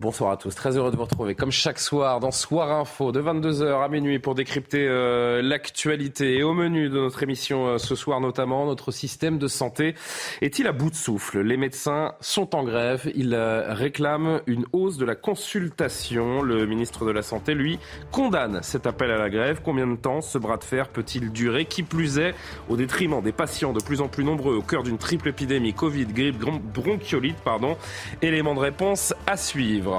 Bonsoir à tous, très heureux de vous retrouver comme chaque soir dans Soir Info de 22h à minuit pour décrypter euh, l'actualité. Et au menu de notre émission euh, ce soir notamment, notre système de santé est-il à bout de souffle? Les médecins sont en grève, ils euh, réclament une hausse de la consultation. Le ministre de la Santé, lui, condamne cet appel à la grève. Combien de temps ce bras de fer peut-il durer? Qui plus est, au détriment des patients de plus en plus nombreux au cœur d'une triple épidémie Covid, grippe, bronchiolite, pardon. Élément de réponse à suivre.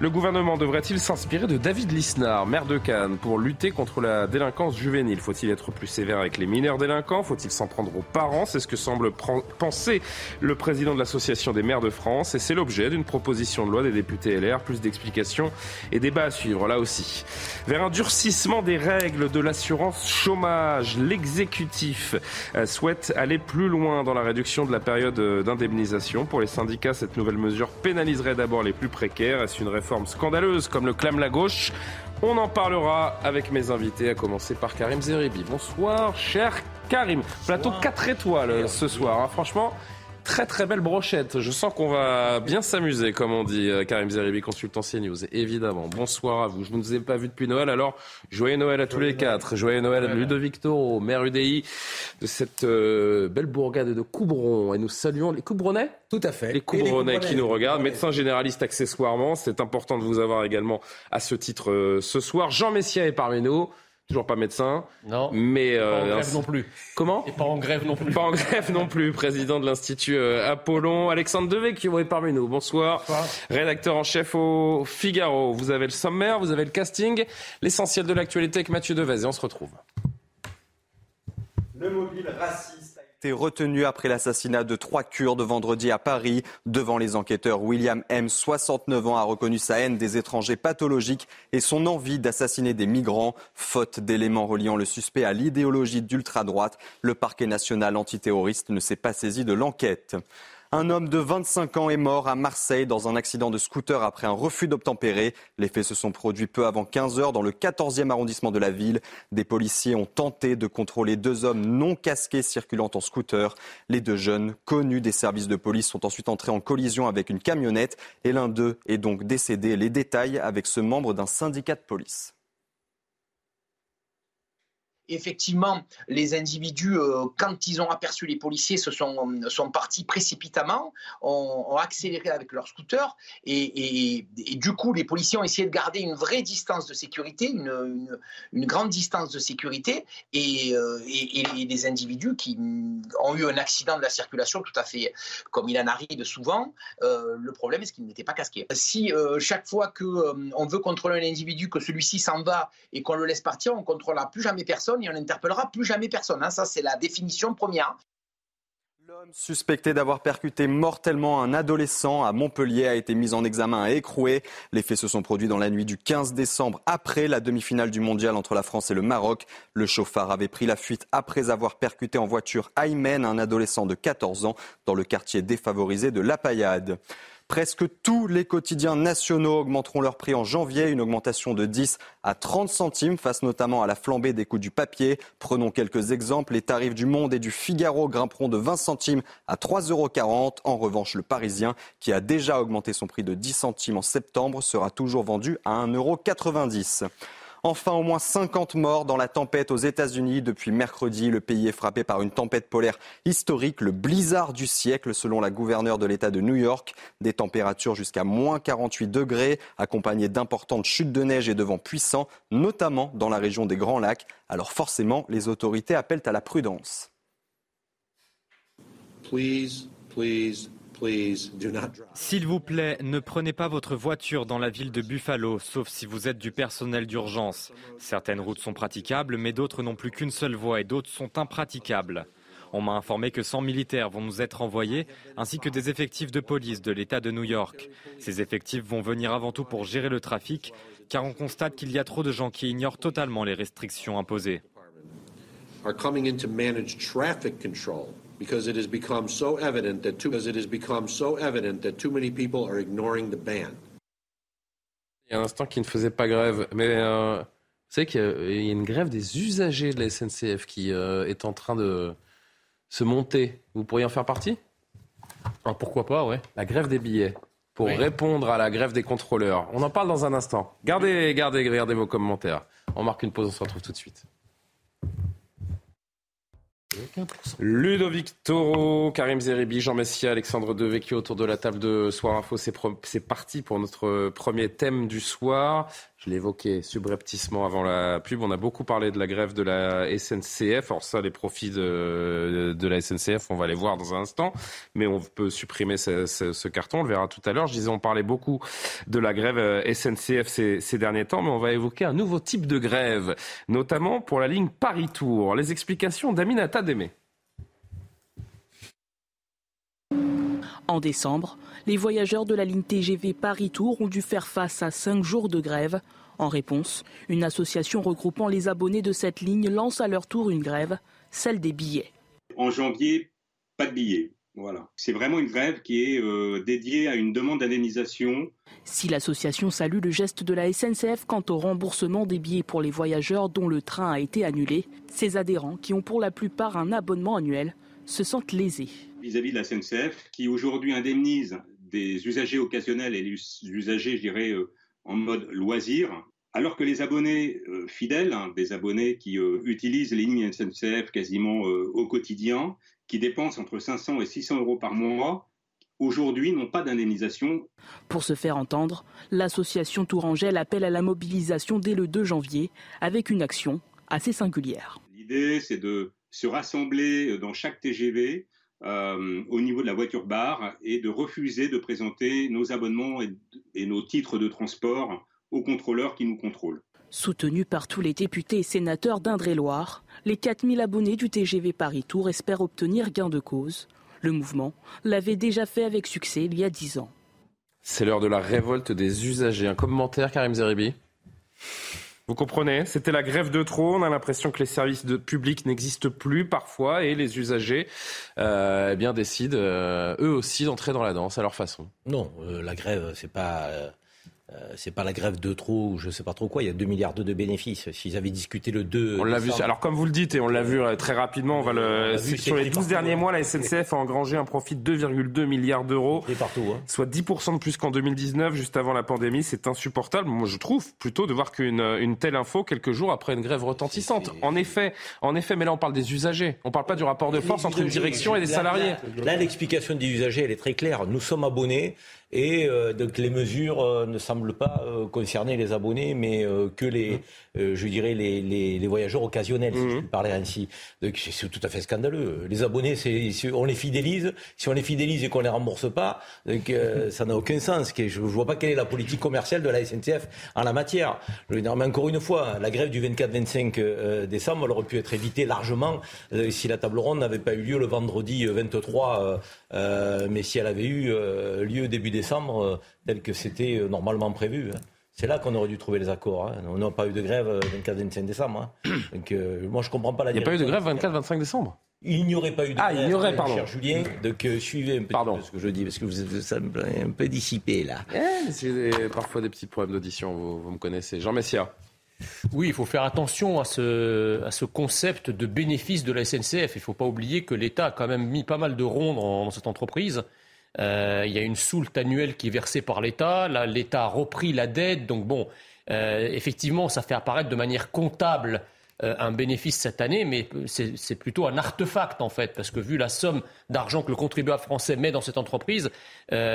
Le gouvernement devrait-il s'inspirer de David Lisnard, maire de Cannes, pour lutter contre la délinquance juvénile? Faut-il être plus sévère avec les mineurs délinquants? Faut-il s'en prendre aux parents? C'est ce que semble penser le président de l'Association des maires de France et c'est l'objet d'une proposition de loi des députés LR. Plus d'explications et débats à suivre là aussi. Vers un durcissement des règles de l'assurance chômage, l'exécutif euh, souhaite aller plus loin dans la réduction de la période euh, d'indemnisation. Pour les syndicats, cette nouvelle mesure pénaliserait d'abord les plus précaires est-ce une réforme scandaleuse comme le clame la gauche On en parlera avec mes invités, à commencer par Karim Zeribi. Bonsoir, cher Karim. Plateau 4 étoiles ce soir. Hein. Franchement, très très belle brochette. Je sens qu'on va bien s'amuser, comme on dit, euh, Karim Zeribi, consultant CNews. Évidemment. Bonsoir à vous. Je ne vous ai pas vu depuis Noël, alors joyeux Noël à tous les quatre. Joyeux Noël à Ludovic Toro, maire UDI de cette euh, belle bourgade de Coubron. Et nous saluons les Coubronnais Tout à fait. Les Coubronais qui nous regardent. Médecin généraliste accessoirement. C'est important de vous avoir également à ce titre euh, ce soir. Jean Messia est parmi nous. Toujours pas médecin. Non. Mais pas en grève non plus. Comment Et pas en grève non plus. Pas en grève non plus. Président de l'Institut euh, Apollon, Alexandre Devey qui est parmi nous. Bonsoir. Bonsoir. Rédacteur en chef au Figaro. Vous avez le sommaire, vous avez le casting, l'essentiel de l'actualité avec Mathieu Devez et on se retrouve. Le mobile raciste retenu après l'assassinat de trois Kurdes vendredi à Paris. Devant les enquêteurs, William M., 69 ans, a reconnu sa haine des étrangers pathologiques et son envie d'assassiner des migrants. Faute d'éléments reliant le suspect à l'idéologie d'ultra-droite, le parquet national antiterroriste ne s'est pas saisi de l'enquête. Un homme de 25 ans est mort à Marseille dans un accident de scooter après un refus d'obtempérer. Les faits se sont produits peu avant 15 heures dans le 14e arrondissement de la ville. Des policiers ont tenté de contrôler deux hommes non casqués circulant en scooter. Les deux jeunes, connus des services de police, sont ensuite entrés en collision avec une camionnette et l'un d'eux est donc décédé. Les détails avec ce membre d'un syndicat de police effectivement, les individus, euh, quand ils ont aperçu les policiers, se sont, sont partis précipitamment, ont, accéléré avec leur scooter, et, du coup, les policiers ont essayé de garder une vraie distance de sécurité, une, grande distance de sécurité, et, euh, les individus qui ont eu un accident de la circulation tout à fait comme il en arrive souvent, euh, le problème est qu'ils n'étaient pas casqués. Si chaque fois qu'on veut contrôler un individu, que celui-ci s'en va et qu'on le laisse partir, on ne contrôlera plus jamais personne et on n'interpellera plus jamais personne. Hein. Ça, c'est la définition première. L'homme suspecté d'avoir percuté mortellement un adolescent à Montpellier a été mis en examen et écroué. Les faits se sont produits dans la nuit du 15 décembre, après la demi-finale du mondial entre la France et le Maroc. Le chauffard avait pris la fuite après avoir percuté en voiture Aymen, un adolescent de 14 ans, dans le quartier défavorisé de La Paillade. Presque tous les quotidiens nationaux augmenteront leur prix en janvier, une augmentation de 10 à 30 centimes face notamment à la flambée des coûts du papier. Prenons quelques exemples. Les tarifs du Monde et du Figaro grimperont de 20 centimes à 3,40 euros. En revanche, le Parisien, qui a déjà augmenté son prix de 10 centimes en septembre, sera toujours vendu à 1,90 euros. Enfin, au moins 50 morts dans la tempête aux États-Unis. Depuis mercredi, le pays est frappé par une tempête polaire historique, le blizzard du siècle, selon la gouverneure de l'État de New York. Des températures jusqu'à moins 48 degrés, accompagnées d'importantes chutes de neige et de vents puissants, notamment dans la région des Grands Lacs. Alors forcément, les autorités appellent à la prudence. S'il vous plaît, ne prenez pas votre voiture dans la ville de Buffalo, sauf si vous êtes du personnel d'urgence. Certaines routes sont praticables, mais d'autres n'ont plus qu'une seule voie et d'autres sont impraticables. On m'a informé que 100 militaires vont nous être envoyés, ainsi que des effectifs de police de l'État de New York. Ces effectifs vont venir avant tout pour gérer le trafic, car on constate qu'il y a trop de gens qui ignorent totalement les restrictions imposées. Are coming in to manage traffic control because it has become so evident that too, because it has become so evident that too many people are ignoring the ban. Il y a un instant qui ne faisait pas grève, mais euh, vous savez qu'il y a une grève des usagers de la SNCF qui euh, est en train de se monter. Vous pourriez en faire partie? Ah, Pourquoi pas, ouais. La grève des billets pour répondre à la grève des contrôleurs. On en parle dans un instant. Gardez, gardez, gardez vos commentaires. On marque une pause, on se retrouve tout de suite. Ludovic Toro, Karim Zeribi, Jean Messia, Alexandre Devecchio autour de la table de Soir Info. C'est parti pour notre premier thème du soir. Je l'évoquais subrepticement avant la pub. On a beaucoup parlé de la grève de la SNCF. Alors ça, les profits de, la SNCF, on va les voir dans un instant. Mais on peut supprimer ce, ce, carton. On le verra tout à l'heure. Je disais, on parlait beaucoup de la grève euh, SNCF ces, ces, derniers temps. Mais on va évoquer un nouveau type de grève, notamment pour la ligne Paris-Tours. Les explications d'Aminata Démé. En décembre, les voyageurs de la ligne TGV Paris-Tours ont dû faire face à cinq jours de grève. En réponse, une association regroupant les abonnés de cette ligne lance à leur tour une grève, celle des billets. En janvier, pas de billets. Voilà. C'est vraiment une grève qui est euh, dédiée à une demande d'indemnisation. Si l'association salue le geste de la SNCF quant au remboursement des billets pour les voyageurs dont le train a été annulé, ses adhérents, qui ont pour la plupart un abonnement annuel, se sentent lésés vis-à-vis de la SNCF, qui aujourd'hui indemnise des usagers occasionnels et les usagers, je dirais, euh, en mode loisir, alors que les abonnés euh, fidèles, hein, des abonnés qui euh, utilisent les lignes SNCF quasiment au quotidien, qui dépensent entre 500 et 600 euros par mois, aujourd'hui n'ont pas d'indemnisation. Pour se faire entendre, l'association Tourangelle appelle à la mobilisation dès le 2 janvier avec une action assez singulière. L'idée, c'est de se rassembler dans chaque TGV euh, au niveau de la voiture bar et de refuser de présenter nos abonnements et, nos titres de transport aux contrôleurs qui nous contrôlent. Soutenus par tous les députés et sénateurs d'Indre-et-Loire, les 4000 abonnés du TGV Paris-Tour espèrent obtenir gain de cause. Le mouvement l'avait déjà fait avec succès il y a 10 ans. C'est l'heure de la révolte des usagers. Un commentaire, Karim Zeribi? Vous comprenez C'était la grève de trop. On a l'impression que les services publics n'existent plus parfois et les usagers euh, eh bien, décident euh, eux aussi d'entrer dans la danse à leur façon. Non, euh, la grève, c'est pas c'est pas la grève de trop ou je sais pas trop quoi. Il y a 2 milliards de bénéfices. S'ils avaient discuté le 2. On l'a vu. Alors, comme vous le dites, et on l'a vu euh, très rapidement, on va le. sur les 12 derniers mois, la SNCF a engrangé un profit de 2,2 milliards d'euros. partout. Hein. Soit 10% de plus qu'en 2019, juste avant la pandémie. C'est insupportable. Moi, je trouve plutôt de voir qu'une une telle info quelques jours après une grève retentissante. En effet, en effet, mais là, on parle des usagers. On parle pas du rapport de force entre une direction et des salariés. Là, l'explication des usagers, elle est très claire. Nous sommes abonnés. Et euh, donc les mesures euh, ne semblent pas euh, concerner les abonnés, mais que les, je dirais, les, les, voyageurs occasionnels, si je mhm. puis parler ainsi. Donc c'est tout à fait scandaleux. Les abonnés, c'est, on les fidélise. Si on les fidélise et qu'on les rembourse pas, donc, ça n'a aucun sens. Je ne vois pas quelle est la politique commerciale de la SNCF en la matière. Mais encore une fois, la grève du 24-25 décembre, elle aurait pu être évitée largement si la table ronde n'avait pas eu lieu le vendredi 23, mais si elle avait eu lieu début décembre euh, tel que c'était euh, normalement prévu. Hein. C'est là qu'on aurait dû trouver les accords. Hein. On n'a pas eu de grève 24-25 euh, décembre. Hein. Donc, moi, je comprends pas la Il n'y a pas eu de grève 24-25 décembre? Il n'y aurait pas eu de ah, grève, il y aurait, pardon. cher Julien. Donc, suivez un peu ce que je dis, parce que vous ça me un peu dissipé, là. Eh, c'est parfois des petits problèmes d'audition, vous, vous, me connaissez. Jean Messia. Oui, il faut faire attention à ce, concept de bénéfice de la SNCF. Il ne faut pas oublier que l'État a quand même mis pas mal de ronds dans cette entreprise. Euh, il y a une soulte annuelle qui est versée par l'État. Là, l'État a repris la dette. Donc bon, euh, effectivement, ça fait apparaître de manière comptable euh, un bénéfice cette année, mais c'est plutôt un artefact en fait, parce que vu la somme d'argent que le contribuable français met dans cette entreprise,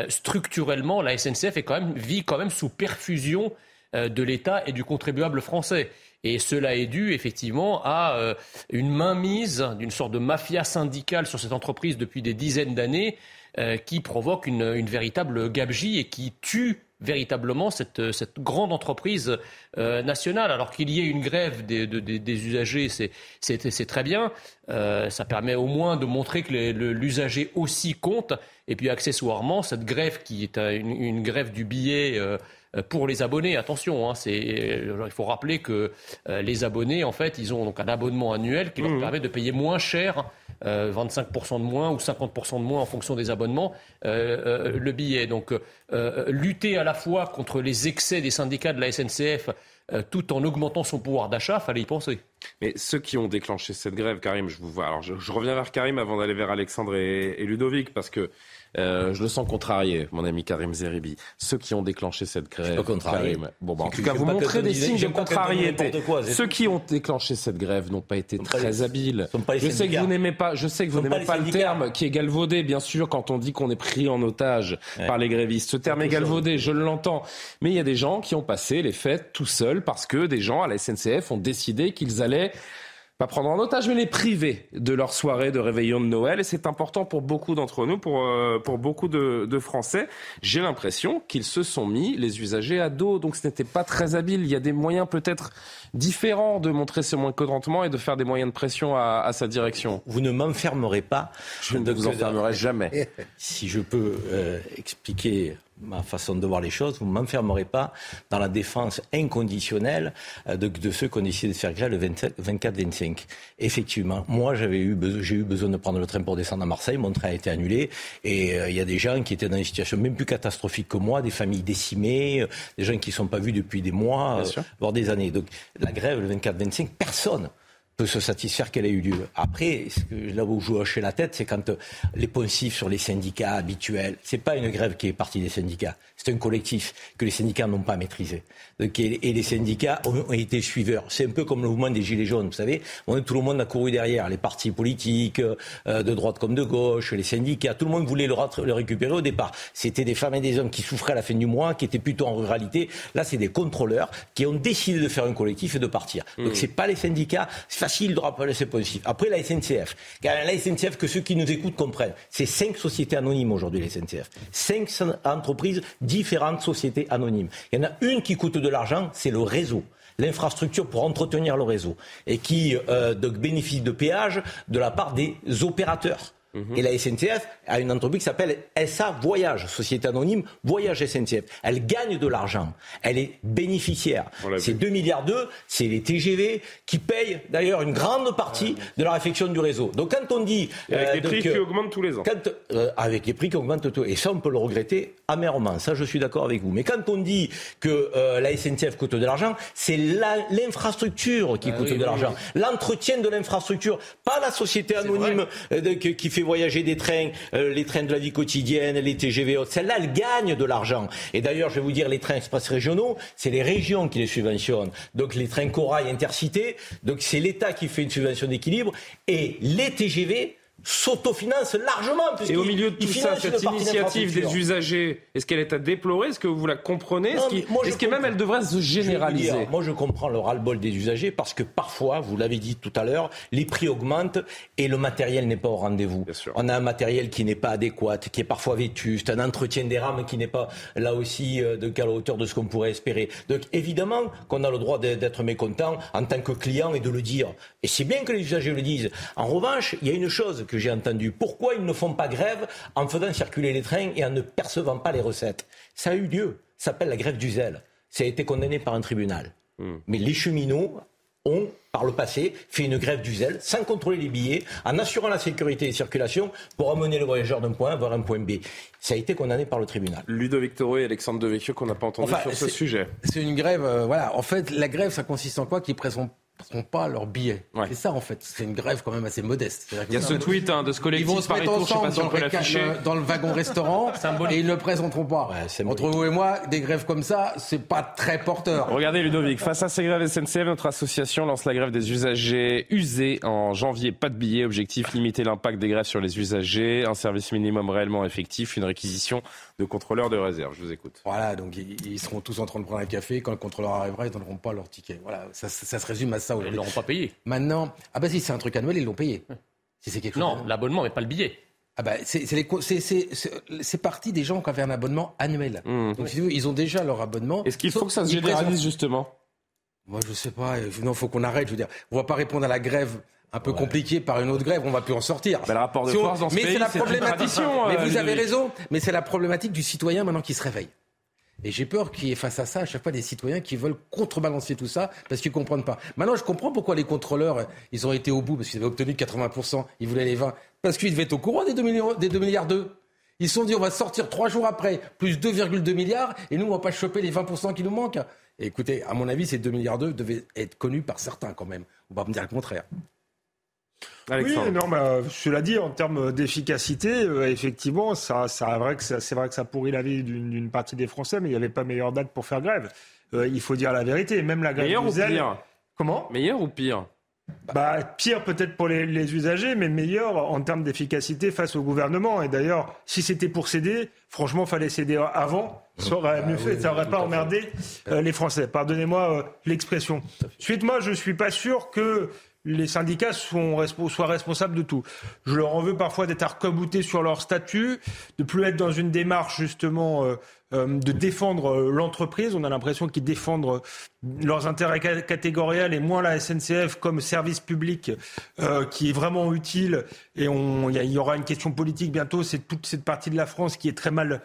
structurellement, la SNCF vit quand même sous perfusion de l'État et du contribuable français. Et cela est dû effectivement à une mainmise d'une sorte de mafia syndicale sur cette entreprise depuis des dizaines d'années euh, qui provoque une, véritable gabegie et qui tue véritablement cette, grande entreprise euh, nationale. Alors qu'il y ait une grève des, usagers, c'est très bien. Euh, ça permet au moins de montrer que l'usager aussi compte. Et puis accessoirement, cette grève qui est une, grève du billet euh, pour les abonnés, attention, hein, il faut rappeler que les abonnés, en fait, ils ont donc un abonnement annuel qui leur mmh. permet de payer moins cher 25% euh, de moins ou 50% de moins en fonction des abonnements, euh, euh, le billet. Donc lutter à la fois contre les excès des syndicats de la SNCF tout en augmentant son pouvoir d'achat, fallait y penser. Mais ceux qui ont déclenché cette grève, Karim, je vous vois. Alors je, reviens vers Karim avant d'aller vers Alexandre et Ludovic, parce que euh, je le sens contrarié, mon ami Karim Zeribi. Ceux qui ont déclenché cette grève, Karim. Bon, bah, en tout cas, vous montrez des signes de contrariété. Ceux qui ont déclenché cette grève n'ont pas été très habiles. Je sais que vous n'aimez pas, je sais que vous n'aimez pas le terme qui est galvaudé, bien sûr, quand on dit qu'on est pris en otage par les grévistes. Ce terme est galvaudé, je l'entends. Mais il y a des gens qui ont passé les fêtes tout seuls parce que des gens à la SNCF ont décidé qu'ils allaient pas prendre en otage, mais les priver de leur soirée de réveillon de Noël. Et c'est important pour beaucoup d'entre nous, pour, euh, pour beaucoup de, de Français. J'ai l'impression qu'ils se sont mis les usagers à dos, donc ce n'était pas très habile. Il y a des moyens peut-être différents de montrer ce moins contentement et de faire des moyens de pression à, à sa direction. Vous ne m'enfermerez pas. Je ne vous enfermerai jamais. Si je peux euh, expliquer ma façon de voir les choses, vous ne m'enfermerez pas dans la défense inconditionnelle euh, de, ceux qui ont décidé de faire grève le 24-25. Effectivement, moi j'avais eu, j'ai eu besoin de prendre le train pour descendre à Marseille, mon train a été annulé, et euh, il y a des gens qui étaient dans une situation même plus catastrophique que moi, des familles décimées, euh, des gens qui ne sont pas vus depuis des mois, voire des années. Donc la grève le 24-25, personne peut se satisfaire qu'elle ait eu lieu. Après, ce que, là où je hocher la tête, c'est quand les poncifs sur les syndicats habituels, c'est pas une grève qui est partie des syndicats, c'est un collectif que les syndicats n'ont pas maîtrisé. Et les syndicats ont été suiveurs. C'est un peu comme le mouvement des Gilets jaunes, vous savez. Tout le monde a couru derrière, les partis politiques, euh, de droite comme de gauche, les syndicats. Tout le monde voulait le, récupérer au départ. C'était des femmes et des hommes qui souffraient à la fin du mois, qui étaient plutôt en ruralité. Là, c'est des contrôleurs qui ont décidé de faire un collectif et de partir. Donc, mmh. c'est pas les syndicats. Facile de rappeler ces. Après, la SNCF. La SNCF, que ceux qui nous écoutent comprennent. C'est cinq sociétés anonymes aujourd'hui, la SNCF. Cinq entreprises différentes sociétés anonymes. Il y en a une qui coûte de l'argent, c'est le réseau l'infrastructure pour entretenir le réseau et qui euh, bénéficie de péage de la part des opérateurs. Mhm. Et la SNCF a une entreprise qui s'appelle SA Voyage, société anonyme Voyage SNCF. Elle gagne de l'argent. Elle est bénéficiaire. C'est 2 milliards d'euros, c'est les TGV qui payent d'ailleurs une grande partie de la réfection du réseau. Donc quand on dit... avec des euh, prix qui augmentent tous les ans. Euh, avec des prix qui augmentent tous Et ça, on peut le regretter amèrement. Ça, je suis d'accord avec vous. Mais quand on dit que euh, la SNCF coûte de l'argent, c'est l'infrastructure qui ah coûte de l'argent. L'entretien de l'infrastructure, pas la société anonyme qui fait voyager des trains, euh, les trains de la vie quotidienne, les TGV, celles-là, elles gagnent de l'argent. Et d'ailleurs, je vais vous dire, les trains express régionaux, c'est les régions qui les subventionnent. Donc les trains corail intercités, donc c'est l'État qui fait une subvention d'équilibre. Et les TGV, s'autofinance largement. Et au milieu de tout ça, cette initiative des usagers, est-ce qu'elle est à déplorer? Est-ce que vous la comprenez? Est-ce que même elle devrait se généraliser? Moi, je comprends le ras-le-bol des usagers parce que parfois, vous l'avez dit tout à l'heure, les prix augmentent et le matériel n'est pas au rendez-vous. On a un matériel qui n'est pas adéquat, qui est parfois vétuste, un entretien des rames qui n'est pas là aussi euh, de quelle hauteur de ce qu'on pourrait espérer. Donc évidemment qu'on a le droit d'être mécontent en tant que client et de le dire. Et c'est bien que les usagers le disent. En revanche, il y a une chose que j'ai entendu. Pourquoi ils ne font pas grève en faisant circuler les trains et en ne percevant pas les recettes? Ça a eu lieu. Ça s'appelle la grève du zèle. Ça a été condamné par un tribunal. Hmm. Mais les cheminots ont, par le passé, fait une grève du zèle sans contrôler les billets, en assurant la sécurité des circulations pour amener le voyageur d'un point A vers un point B. Ça a été condamné par le tribunal. Ludovic Toro et Alexandre Devecchio qu'on n'a pas entendu sur ce sujet. C'est une grève, euh, voilà. En fait, la grève, ça consiste en quoi? Qu'ils présentent n'ont pas leur billet. C'est ça en fait. C'est une grève quand même assez modeste. Il y a ce tweet hein, de ce collectif. Ils vont se mettre ensemble dans, le, dans, le, wagon restaurant et ils ne le présenteront pas. Entre vous et moi, des grèves comme ça, c'est pas très porteur. Regardez Ludovic, face à ces grèves SNCF, notre association lance la grève des usagers usés en janvier. Pas de billets. Objectif limiter l'impact des grèves sur les usagers. Un service minimum réellement effectif. Une réquisition de contrôleurs de réserve. Je vous écoute. Voilà, donc ils, seront tous en train de prendre un café. Quand le contrôleur arrivera, ils ne donneront pas leur ticket. Voilà, ça, ça se résume à ça. Ils ne l'auront pas payé. Maintenant, ah bah si c'est un truc annuel, ils l'ont payé. Si c'est quelque chose. Non, l'abonnement, mais pas le billet. ah bah, c'est parti des gens qui avaient un abonnement annuel. Mmh. Donc, ils ont déjà leur abonnement. Est-ce qu'il faut que ça se généralise, justement? Moi, je sais pas. Non, faut qu'on arrête. Je veux dire, on va pas répondre à la grève un peu compliquée par une autre grève, on va plus en sortir. Bah, le rapport de force dans ce mais c'est la problématique. mais vous avez raison, mais c'est la problématique du citoyen maintenant qui se réveille. Et j'ai peur qu'il y ait face à ça à chaque fois des citoyens qui veulent contrebalancer tout ça parce qu'ils ne comprennent pas. Maintenant, je comprends pourquoi les contrôleurs, ils ont été au bout parce qu'ils avaient obtenu 80%, ils voulaient les 20%, parce qu'ils devaient être au courant des 2 milliards, des 2 milliards d'eux. Ils se sont dit, on va sortir trois jours après, plus 2,2 milliards, et nous, on va pas choper les 20% qui nous manquent. Et écoutez, à mon avis, ces 2 milliards d'eux devaient être connus par certains quand même. On va me dire le contraire. Oui, non, bah, cela dit, en termes d'efficacité, euh, effectivement, ça, ça, vrai que c'est vrai que ça pourrit la vie d'une partie des Français, mais il n'y avait pas meilleure date pour faire grève. Euh, il faut dire la vérité. Même la grève Meilleur ou pire? Comment? Meilleur ou pire? Bah, pire peut-être pour les, les, usagers, mais meilleur en termes d'efficacité face au gouvernement. Et d'ailleurs, si c'était pour céder, franchement, fallait céder avant. Ça aurait mieux fait, ça aurait pas emmerdé euh, les Français. Pardonnez-moi l'expression. Suite, moi, je suis pas sûr que les syndicats sont, soient responsables de tout. Je leur en veux parfois d'être arc-boutés sur leur statut, de plus être dans une démarche justement euh, euh, de défendre euh, l'entreprise. On a l'impression qu'ils défendent leurs intérêts catégoriels et moins la SNCF comme service public qui est vraiment utile. Et il y, y, aura une question politique bientôt. C'est toute cette partie de la France qui est très mal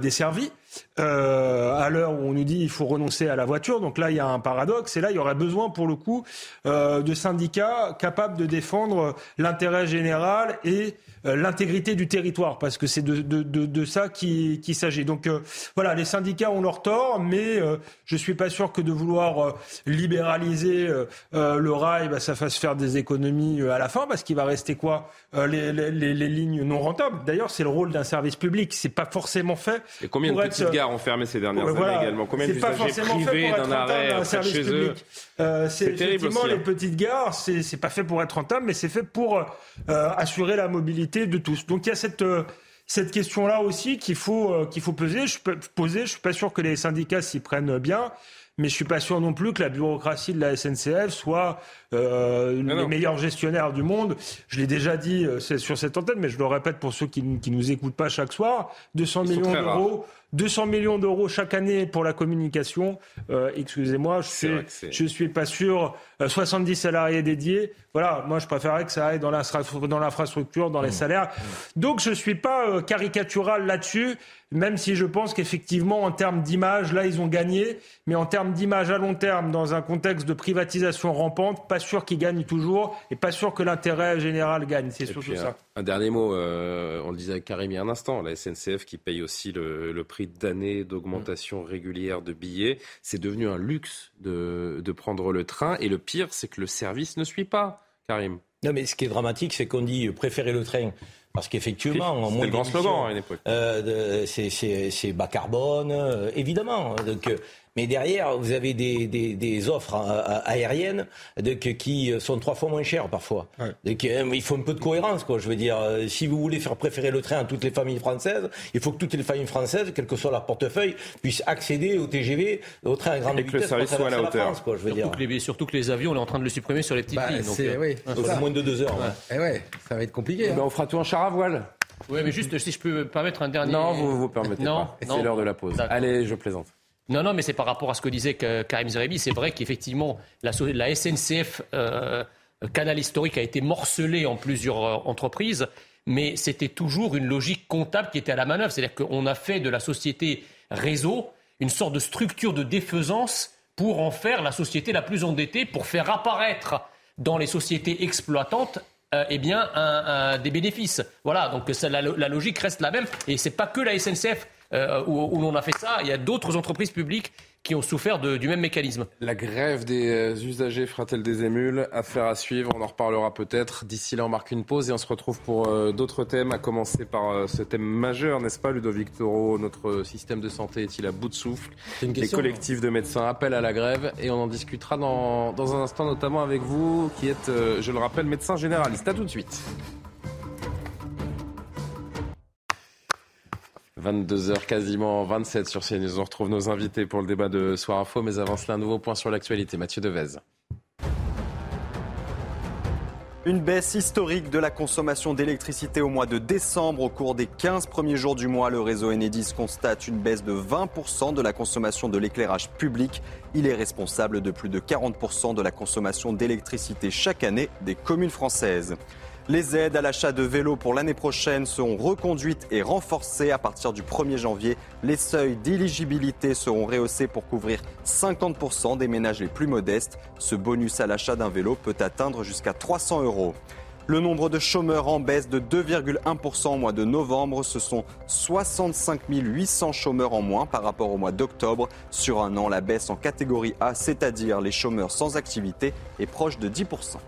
desservie. Euh, à l'heure où on nous dit il faut renoncer à la voiture. Donc là, il y a un paradoxe. Et là, il y aurait besoin, pour le coup, euh, de syndicats capables de défendre l'intérêt général et euh, l'intégrité du territoire, parce que c'est de, de, de, de, ça qu'il qui s'agit. Donc euh, voilà, les syndicats ont leur tort, mais euh, je suis pas sûr que de vouloir libéraliser le rail, bah, ça fasse faire des économies à la fin, parce qu'il va rester quoi les, les, les, les, lignes non rentables. D'ailleurs, c'est le rôle d'un service public. C'est pas forcément fait. Et combien de petites gares ont fermé ces dernières années également Combien d'usagers privés d'un arrêt d'un service public euh, C'est effectivement les hein. petites gares. C'est pas fait pour être rentable, mais c'est fait pour assurer la mobilité de tous. Donc il y a cette euh, cette question-là aussi qu'il faut euh, qu'il faut peser. Je peux poser. Je suis pas sûr que les syndicats s'y prennent bien, mais je suis pas sûr non plus que la bureaucratie de la SNCF soit euh, les meilleurs gestionnaires du monde. Je l'ai déjà dit euh, sur cette antenne, mais je le répète pour ceux qui ne nous écoutent pas chaque soir. 200 millions d'euros 200 millions d'euros chaque année pour la communication. Euh, excusez-moi, je ne suis pas sûr. 70 euh, salariés dédiés. Voilà, moi je préférerais que ça aille dans l'infrastructure, dans les mmh. salaires. Donc je ne suis pas euh, caricatural là-dessus, même si je pense qu'effectivement, en termes d'image, là ils ont gagné. Mais en termes d'image à long terme, dans un contexte de privatisation rampante, pas sûr qu'ils gagnent toujours et pas sûr que l'intérêt général gagne. C'est surtout ça. Un, dernier mot, on le disait avec Karim il y a un instant, la SNCF qui paye aussi le, le prix d'années d'augmentation mm. régulière de billets. C'est devenu un luxe de, de prendre le train. Et le pire, c'est que le service ne suit pas, Karim. Non, mais ce qui est dramatique, c'est qu'on dit préférer le train. Parce qu'effectivement, en moins le grand slogan à une époque. Euh, c'est bas carbone, euh, évidemment. Donc, euh, mais derrière, vous avez des, des, des offres aériennes de, qui sont trois fois moins chères parfois. Euh, il faut un peu de cohérence, quoi. Je veux dire, euh, si vous voulez faire préférer le train à toutes les familles françaises, il faut que toutes les familles françaises, quel que soit leur portefeuille, puissent accéder au TGV, au train à grande vitesse. Et que le service soit à la hauteur. France, quoi, je veux surtout, dire. Que les, surtout que les avions, on est en train de le supprimer sur les petites bah, lignes. Donc, euh, oui, moins de deux heures. Ouais. Et ouais, ça va être compliqué. Eh ben, on fera tout en char à voile. Oui, mais juste si je peux permettre un dernier. Non, vous vous permettez non, pas. C'est l'heure de la pause. Allez, je plaisante. Non, non, mais c'est par rapport à ce que disait Karim Zerebi. C'est vrai qu'effectivement, la, SNCF, euh, canal historique, a été morcelée en plusieurs euh, entreprises, mais c'était toujours une logique comptable qui était à la manœuvre. C'est-à-dire qu'on a fait de la société réseau une sorte de structure de défaisance pour en faire la société la plus endettée, pour faire apparaître dans les sociétés exploitantes euh, eh bien, des bénéfices. Voilà, donc la, la, logique reste la même. Et c'est pas que la SNCF euh, où, l'on a fait ça. Il y a d'autres entreprises publiques qui ont souffert du même mécanisme. La grève des euh, usagers fera-t-elle des émules? Affaire à suivre, on en reparlera peut-être. D'ici là, on marque une pause et on se retrouve pour euh, d'autres thèmes, à commencer par ce thème majeur, n'est-ce pas, Ludovic Toro Notre système de santé est-il à bout de souffle? Les collectifs de médecins appellent à la grève et on en discutera dans, dans un instant, notamment avec vous, qui êtes, je le rappelle, médecin généraliste. À tout de suite. 22h quasiment 27 sur CNews. On retrouve nos invités pour le débat de Soir Info, mais avant cela, un nouveau point sur l'actualité. Mathieu Devez. Une baisse historique de la consommation d'électricité au mois de décembre. Au cours des 15 premiers jours du mois, le réseau Enedis constate une baisse de 20% de la consommation de l'éclairage public. Il est responsable de plus de 40% de la consommation d'électricité chaque année des communes françaises. Les aides à l'achat de vélos pour l'année prochaine seront reconduites et renforcées à partir du 1er janvier. Les seuils d'éligibilité seront rehaussés pour couvrir 50% des ménages les plus modestes. Ce bonus à l'achat d'un vélo peut atteindre jusqu'à 300 euros. Le nombre de chômeurs en baisse de 2,1% au mois de novembre. Ce sont 65 800 chômeurs en moins par rapport au mois d'octobre. Sur un an, la baisse en catégorie A, c'est-à-dire les chômeurs sans activité, est proche de 10%.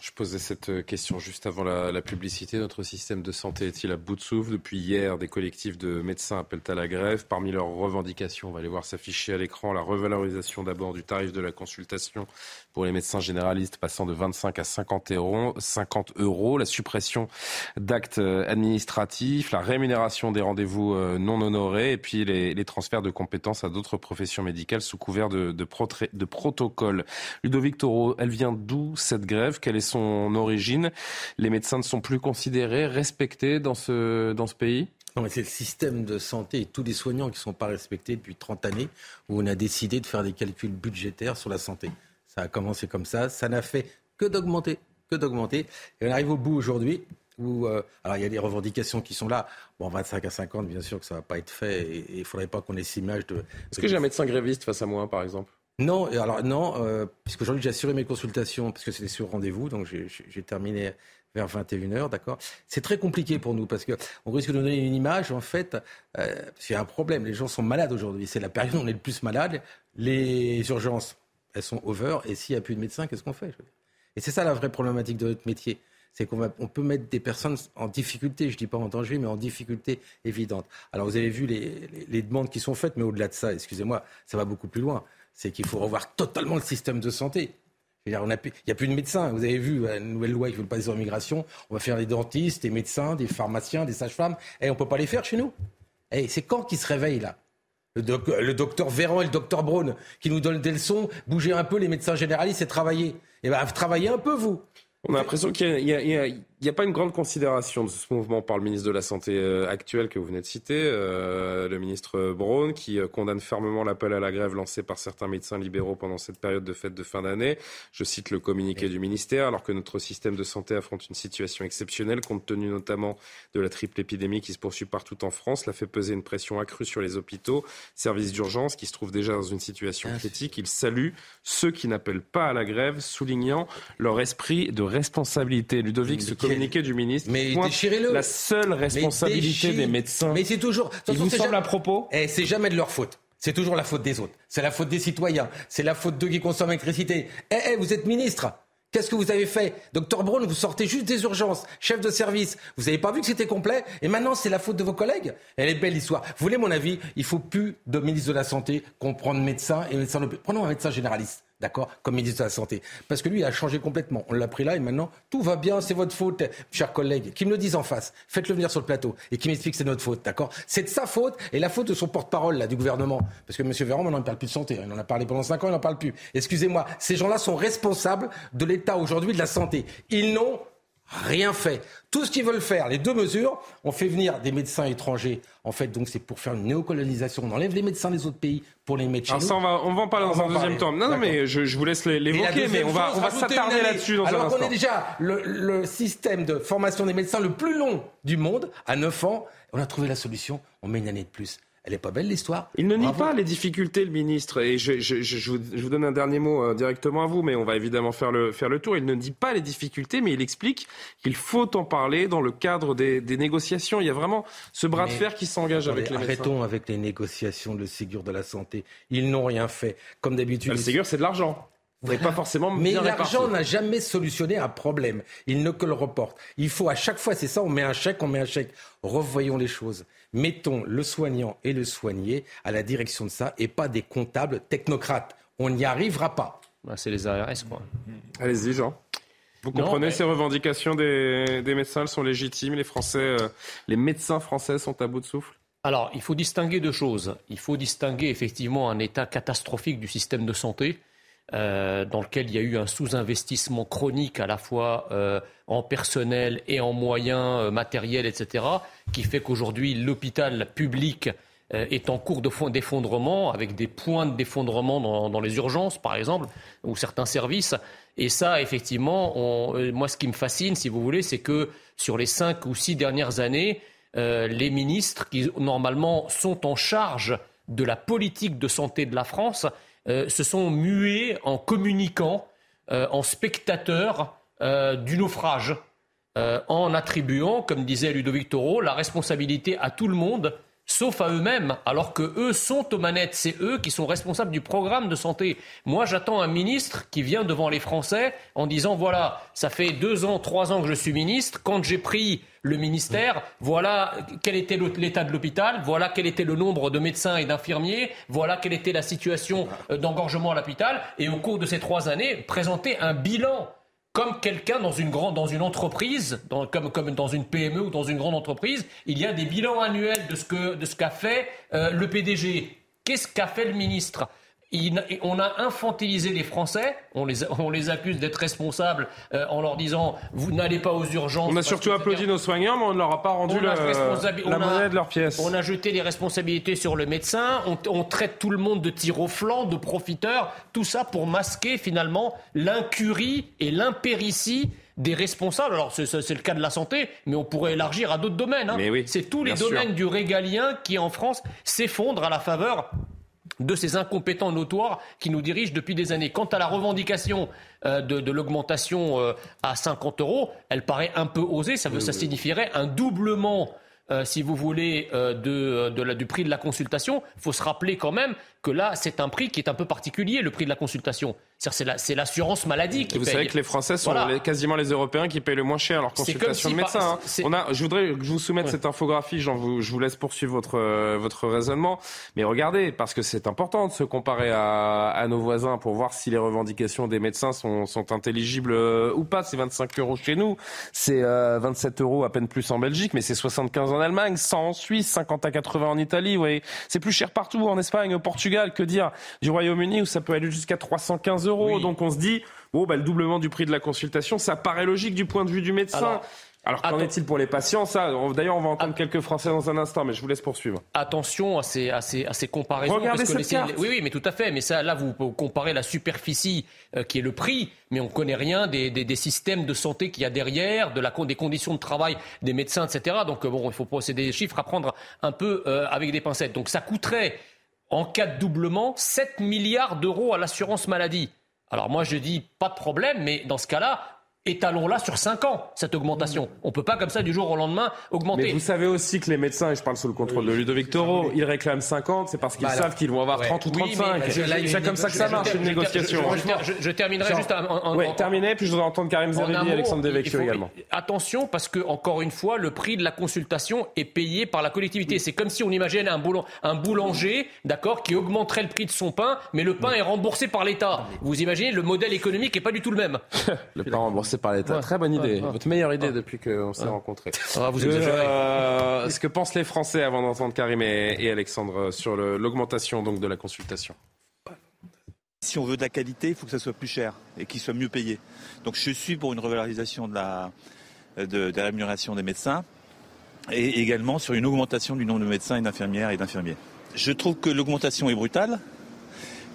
Je posais cette question juste avant la, publicité. Notre système de santé est-il à bout de souffle Depuis hier, des collectifs de médecins appellent à la grève. Parmi leurs revendications, on va les voir s'afficher à l'écran, la revalorisation d'abord du tarif de la consultation pour les médecins généralistes passant de 25 à 50 euros, 50 euros la suppression d'actes administratifs, la rémunération des rendez-vous euh, non honorés et puis les, transferts de compétences à d'autres professions médicales sous couvert de, de, de protocole. Ludovic Toro, elle vient d'où cette grève? Quelle est son origine? Les médecins ne sont plus considérés, respectés dans ce, dans ce pays? Non, mais c'est le système de santé et tous les soignants qui ne sont pas respectés depuis 30 années où on a décidé de faire des calculs budgétaires sur la santé. Ça a commencé comme ça, ça n'a fait que d'augmenter, que d'augmenter. Et on arrive au bout aujourd'hui où, euh, alors il y a des revendications qui sont là. Bon, 25 à 50, bien sûr que ça ne va pas être fait et il ne faudrait pas qu'on ait cette image de. Est-ce que j'ai un médecin gréviste face à moi, par exemple? Non, alors non, euh, puisqu'aujourd'hui j'ai assuré mes consultations, parce que c'était sur rendez-vous, donc j'ai terminé vers 21h, d'accord? C'est très compliqué pour nous, parce qu'on risque de donner une image, en fait, euh, parce qu'il y a un problème, les gens sont malades aujourd'hui, c'est la période où on est le plus malade, les urgences elles sont over. Et s'il n'y a plus de médecins, qu'est-ce qu'on fait Et c'est ça la vraie problématique de notre métier. C'est qu'on on peut mettre des personnes en difficulté, je ne dis pas en danger, mais en difficulté évidente. Alors vous avez vu les, demandes qui sont faites, mais au-delà de ça, excusez-moi, ça va beaucoup plus loin. C'est qu'il faut revoir totalement le système de santé. Il n'y a plus de médecins. Vous avez vu la nouvelle loi qui veut passer sur l'immigration. On va faire des dentistes, des médecins, des pharmaciens, des sages-femmes. Et eh, on ne peut pas les faire chez nous. Et eh, c'est quand qu'ils se réveillent là? Le, docteur Véran et le docteur Braun qui nous donnent des leçons, bougez un peu les médecins généralistes et travaillez. Eh bien, travaillez un peu, vous. On a l'impression qu'il y, n'y a pas une grande considération de ce mouvement par le ministre de la Santé euh, actuel que vous venez de citer, euh, le ministre Braun, qui euh, condamne fermement l'appel à la grève lancé par certains médecins libéraux pendant cette période de fête de fin d'année. Je cite le communiqué du ministère, alors que notre système de santé affronte une situation exceptionnelle, compte tenu notamment de la triple épidémie qui se poursuit partout en France, l'a fait peser une pression accrue sur les hôpitaux, services d'urgence, qui se trouvent déjà dans une situation critique. Il salue ceux qui n'appellent pas à la grève, soulignant leur esprit de responsabilité. Ludovic, ce communiqué du ministre mais déchirez-le. la seule responsabilité des médecins. Mais c'est toujours. Il vous semble à propos Et eh, c'est jamais de leur faute. C'est toujours la faute des autres. C'est la faute des citoyens. C'est la faute d'eux qui consomment l'électricité. Eh, eh, vous êtes ministre. Qu'est-ce que vous avez fait? Docteur Braun, vous sortez juste des urgences, chef de service. Vous n'avez pas vu que c'était complet? Et maintenant, c'est la faute de vos collègues? Elle est belle l'histoire. Vous voulez mon avis? Il faut plus de ministre de la Santé qu'on prenne médecin et médecin... Prenons un médecin généraliste d'accord, comme ministre de la Santé. Parce que lui, il a changé complètement. On l'a pris là et maintenant, tout va bien, c'est votre faute, chers collègues. Qui me le disent en face, faites-le venir sur le plateau et qui m'explique que c'est notre faute, d'accord C'est de sa faute et la faute de son porte-parole, là, du gouvernement. Parce que M. Véran, maintenant, il parle plus de santé. Il en a parlé pendant cinq ans, il n'en parle plus. Excusez-moi, ces gens-là sont responsables de l'état aujourd'hui de la santé. Ils n'ont rien fait. Tout ce qu'ils veulent faire, les deux mesures, on fait venir des médecins étrangers. En fait, donc c'est pour faire une néocolonisation. On enlève les médecins des autres pays pour les mettre chez Alors Ça, on va, on va en parler dans un deuxième temps. Non, non, mais je, je vous laisse l'évoquer, mais on va, on va s'attarder là-dessus dans Alors un instant. qu'on est déjà le, le système de formation des médecins le plus long du monde, à 9 ans. On a trouvé la solution, on met une année de plus. Elle n'est pas belle l'histoire. Il ne nie pas les difficultés, le ministre. Et je, je, je, vous, donne un dernier mot euh, directement à vous, mais on va évidemment faire le, faire le tour. Il ne dit pas les difficultés, mais il explique qu'il faut en parler dans le cadre des, des négociations. Il y a vraiment ce bras de fer qui s'engage avec les Arrêtons avec les négociations de Ségur de la santé. Ils n'ont rien fait. Comme d'habitude. Le Ségur, c'est de l'argent. Vous pas forcément Mais l'argent n'a jamais solutionné un problème. Il ne que le reporte. Il faut à chaque fois, c'est ça, on met un chèque, on met un chèque. Revoyons les choses. Mettons le soignant et le soigné à la direction de ça et pas des comptables technocrates. On n'y arrivera pas. Bah, c'est les ARS, quoi. Allez-y, Jean. Vous comprenez ces revendications des, médecins, elles sont légitimes. Les Français, euh, les médecins français sont à bout de souffle? Alors, il faut distinguer deux choses. Il faut distinguer effectivement un état catastrophique du système de santé euh, dans lequel il y a eu un sous-investissement chronique à la fois euh, en personnel et en moyens euh, matériels, etc., qui fait qu'aujourd'hui l'hôpital public est en cours d'effondrement, avec des points d'effondrement dans, dans, les urgences, par exemple, ou certains services. Et ça, effectivement, moi, ce qui me fascine, si vous voulez, c'est que sur les cinq ou six dernières années, les ministres qui, normalement, sont en charge de la politique de santé de la France, euh, se sont mués en communiquant, euh, en spectateurs euh, du naufrage, en attribuant, comme disait Ludovic Toro, la responsabilité à tout le monde sauf à eux-mêmes, alors que eux sont aux manettes. C'est eux qui sont responsables du programme de santé. Moi, j'attends un ministre qui vient devant les Français en disant voilà, ça fait deux ans, trois ans que je suis ministre. Quand j'ai pris le ministère, voilà quel était l'état de l'hôpital, voilà quel était le nombre de médecins et d'infirmiers, voilà quelle était la situation euh, d'engorgement à l'hôpital, et au cours de ces trois années, présenter un bilan comme quelqu'un dans une grande, dans entreprise, comme, comme dans une PME ou dans une grande entreprise, il y a des bilans annuels de ce que qu'a fait euh, le PDG. Qu'est-ce qu'a fait le ministre? On a infantilisé les Français, on les, on les accuse d'être responsables euh, en leur disant vous n'allez pas aux urgences. On a surtout applaudi nos soignants, mais on ne leur a pas rendu la monnaie de leur pièce. On a jeté les responsabilités sur le médecin, on, on traite tout le monde de tir au flanc, de profiteurs, tout ça pour masquer finalement l'incurie et l'impéritie des responsables. Alors c'est le cas de la santé, mais on pourrait élargir à d'autres domaines. Hein. c'est tous les domaines du régalien qui en France s'effondrent à la faveur de ces incompétents notoires qui nous dirigent depuis des années. Quant à la revendication euh, de, l'augmentation euh, à 50 euros, elle paraît un peu osée. Ça, ça signifierait un doublement euh, si vous voulez, de, du prix de la consultation, il faut se rappeler quand même que là, c'est un prix qui est un peu particulier, le prix de la consultation. C'est l'assurance maladie qui Vous savez que les Français sont quasiment les Européens qui payent le moins cher leur consultation de médecin. Hein. On a, je voudrais que je vous soumette cette infographie, Jean, vous, je vous laisse poursuivre votre, euh, votre raisonnement. Mais regardez, parce que c'est important de se comparer à, à, nos voisins pour voir si les revendications des médecins sont, sont intelligibles euh, ou pas. C'est 25 euros chez nous, c'est 27 euh, euros à peine plus en Belgique, mais c'est 75 en Allemagne, 100 en Suisse, 50 à 80 en Italie. C'est plus cher partout, en Espagne, au Portugal que dire du Royaume-Uni où ça peut aller jusqu'à 315 euros. Donc on se dit, bon, bah, le doublement du prix de la consultation, ça paraît logique du point de vue du médecin. Alors qu'en est-il pour les patients? Ça, d'ailleurs, on va entendre quelques Français dans un instant, mais je vous laisse poursuivre. Attention à ces, à ces, à ces comparaisons. Regardez cette carte. Oui, oui, mais tout à fait. Mais ça, là, vous comparez la superficie euh, qui est le prix, mais on connaît rien des, des, des systèmes de santé qu'il y a derrière, de la, des conditions de travail des médecins, etc. Donc bon, il faut procéder des chiffres à prendre un peu euh, avec des pincettes. Donc ça coûterait en cas de doublement, 7 milliards d'euros à l'assurance maladie. Alors moi je dis pas de problème, mais dans ce cas-là, étalons-la sur 5 ans, cette augmentation. On ne peut pas comme ça du jour au lendemain augmenter. Mais vous savez aussi que les médecins, et je parle sous le contrôle de Ludovic Toro, ils réclament 50, c'est parce qu'ils bah savent qu'ils vont avoir 30 ou 35. c'est comme ça que ça marche, une négociation. Je, terminerai juste en, Oui, terminé, puis je voudrais entendre Karim Zeribi et Alexandre Devecchio également. Attention, parce que, encore une fois, le prix de la consultation est payé par la collectivité. C'est comme si on imaginait un, un boulanger, d'accord, qui augmenterait le prix de son pain, mais le pain est remboursé par l'État. Vous imaginez, le modèle économique n'est pas du tout le même. le pain remboursé c'est par l'État. Très bonne idée. Votre meilleure idée depuis qu'on s'est rencontrés. Ah, vous euh, ce que pensent les Français avant d'entendre Karim et, Alexandre sur l'augmentation donc de la consultation. Si on veut de la qualité, il faut que ça soit plus cher et qu'il soit mieux payé. Donc je suis pour une revalorisation de la, de, de la rémunération des médecins et également sur une augmentation du nombre de médecins et d'infirmières et d'infirmiers. Je trouve que l'augmentation est brutale,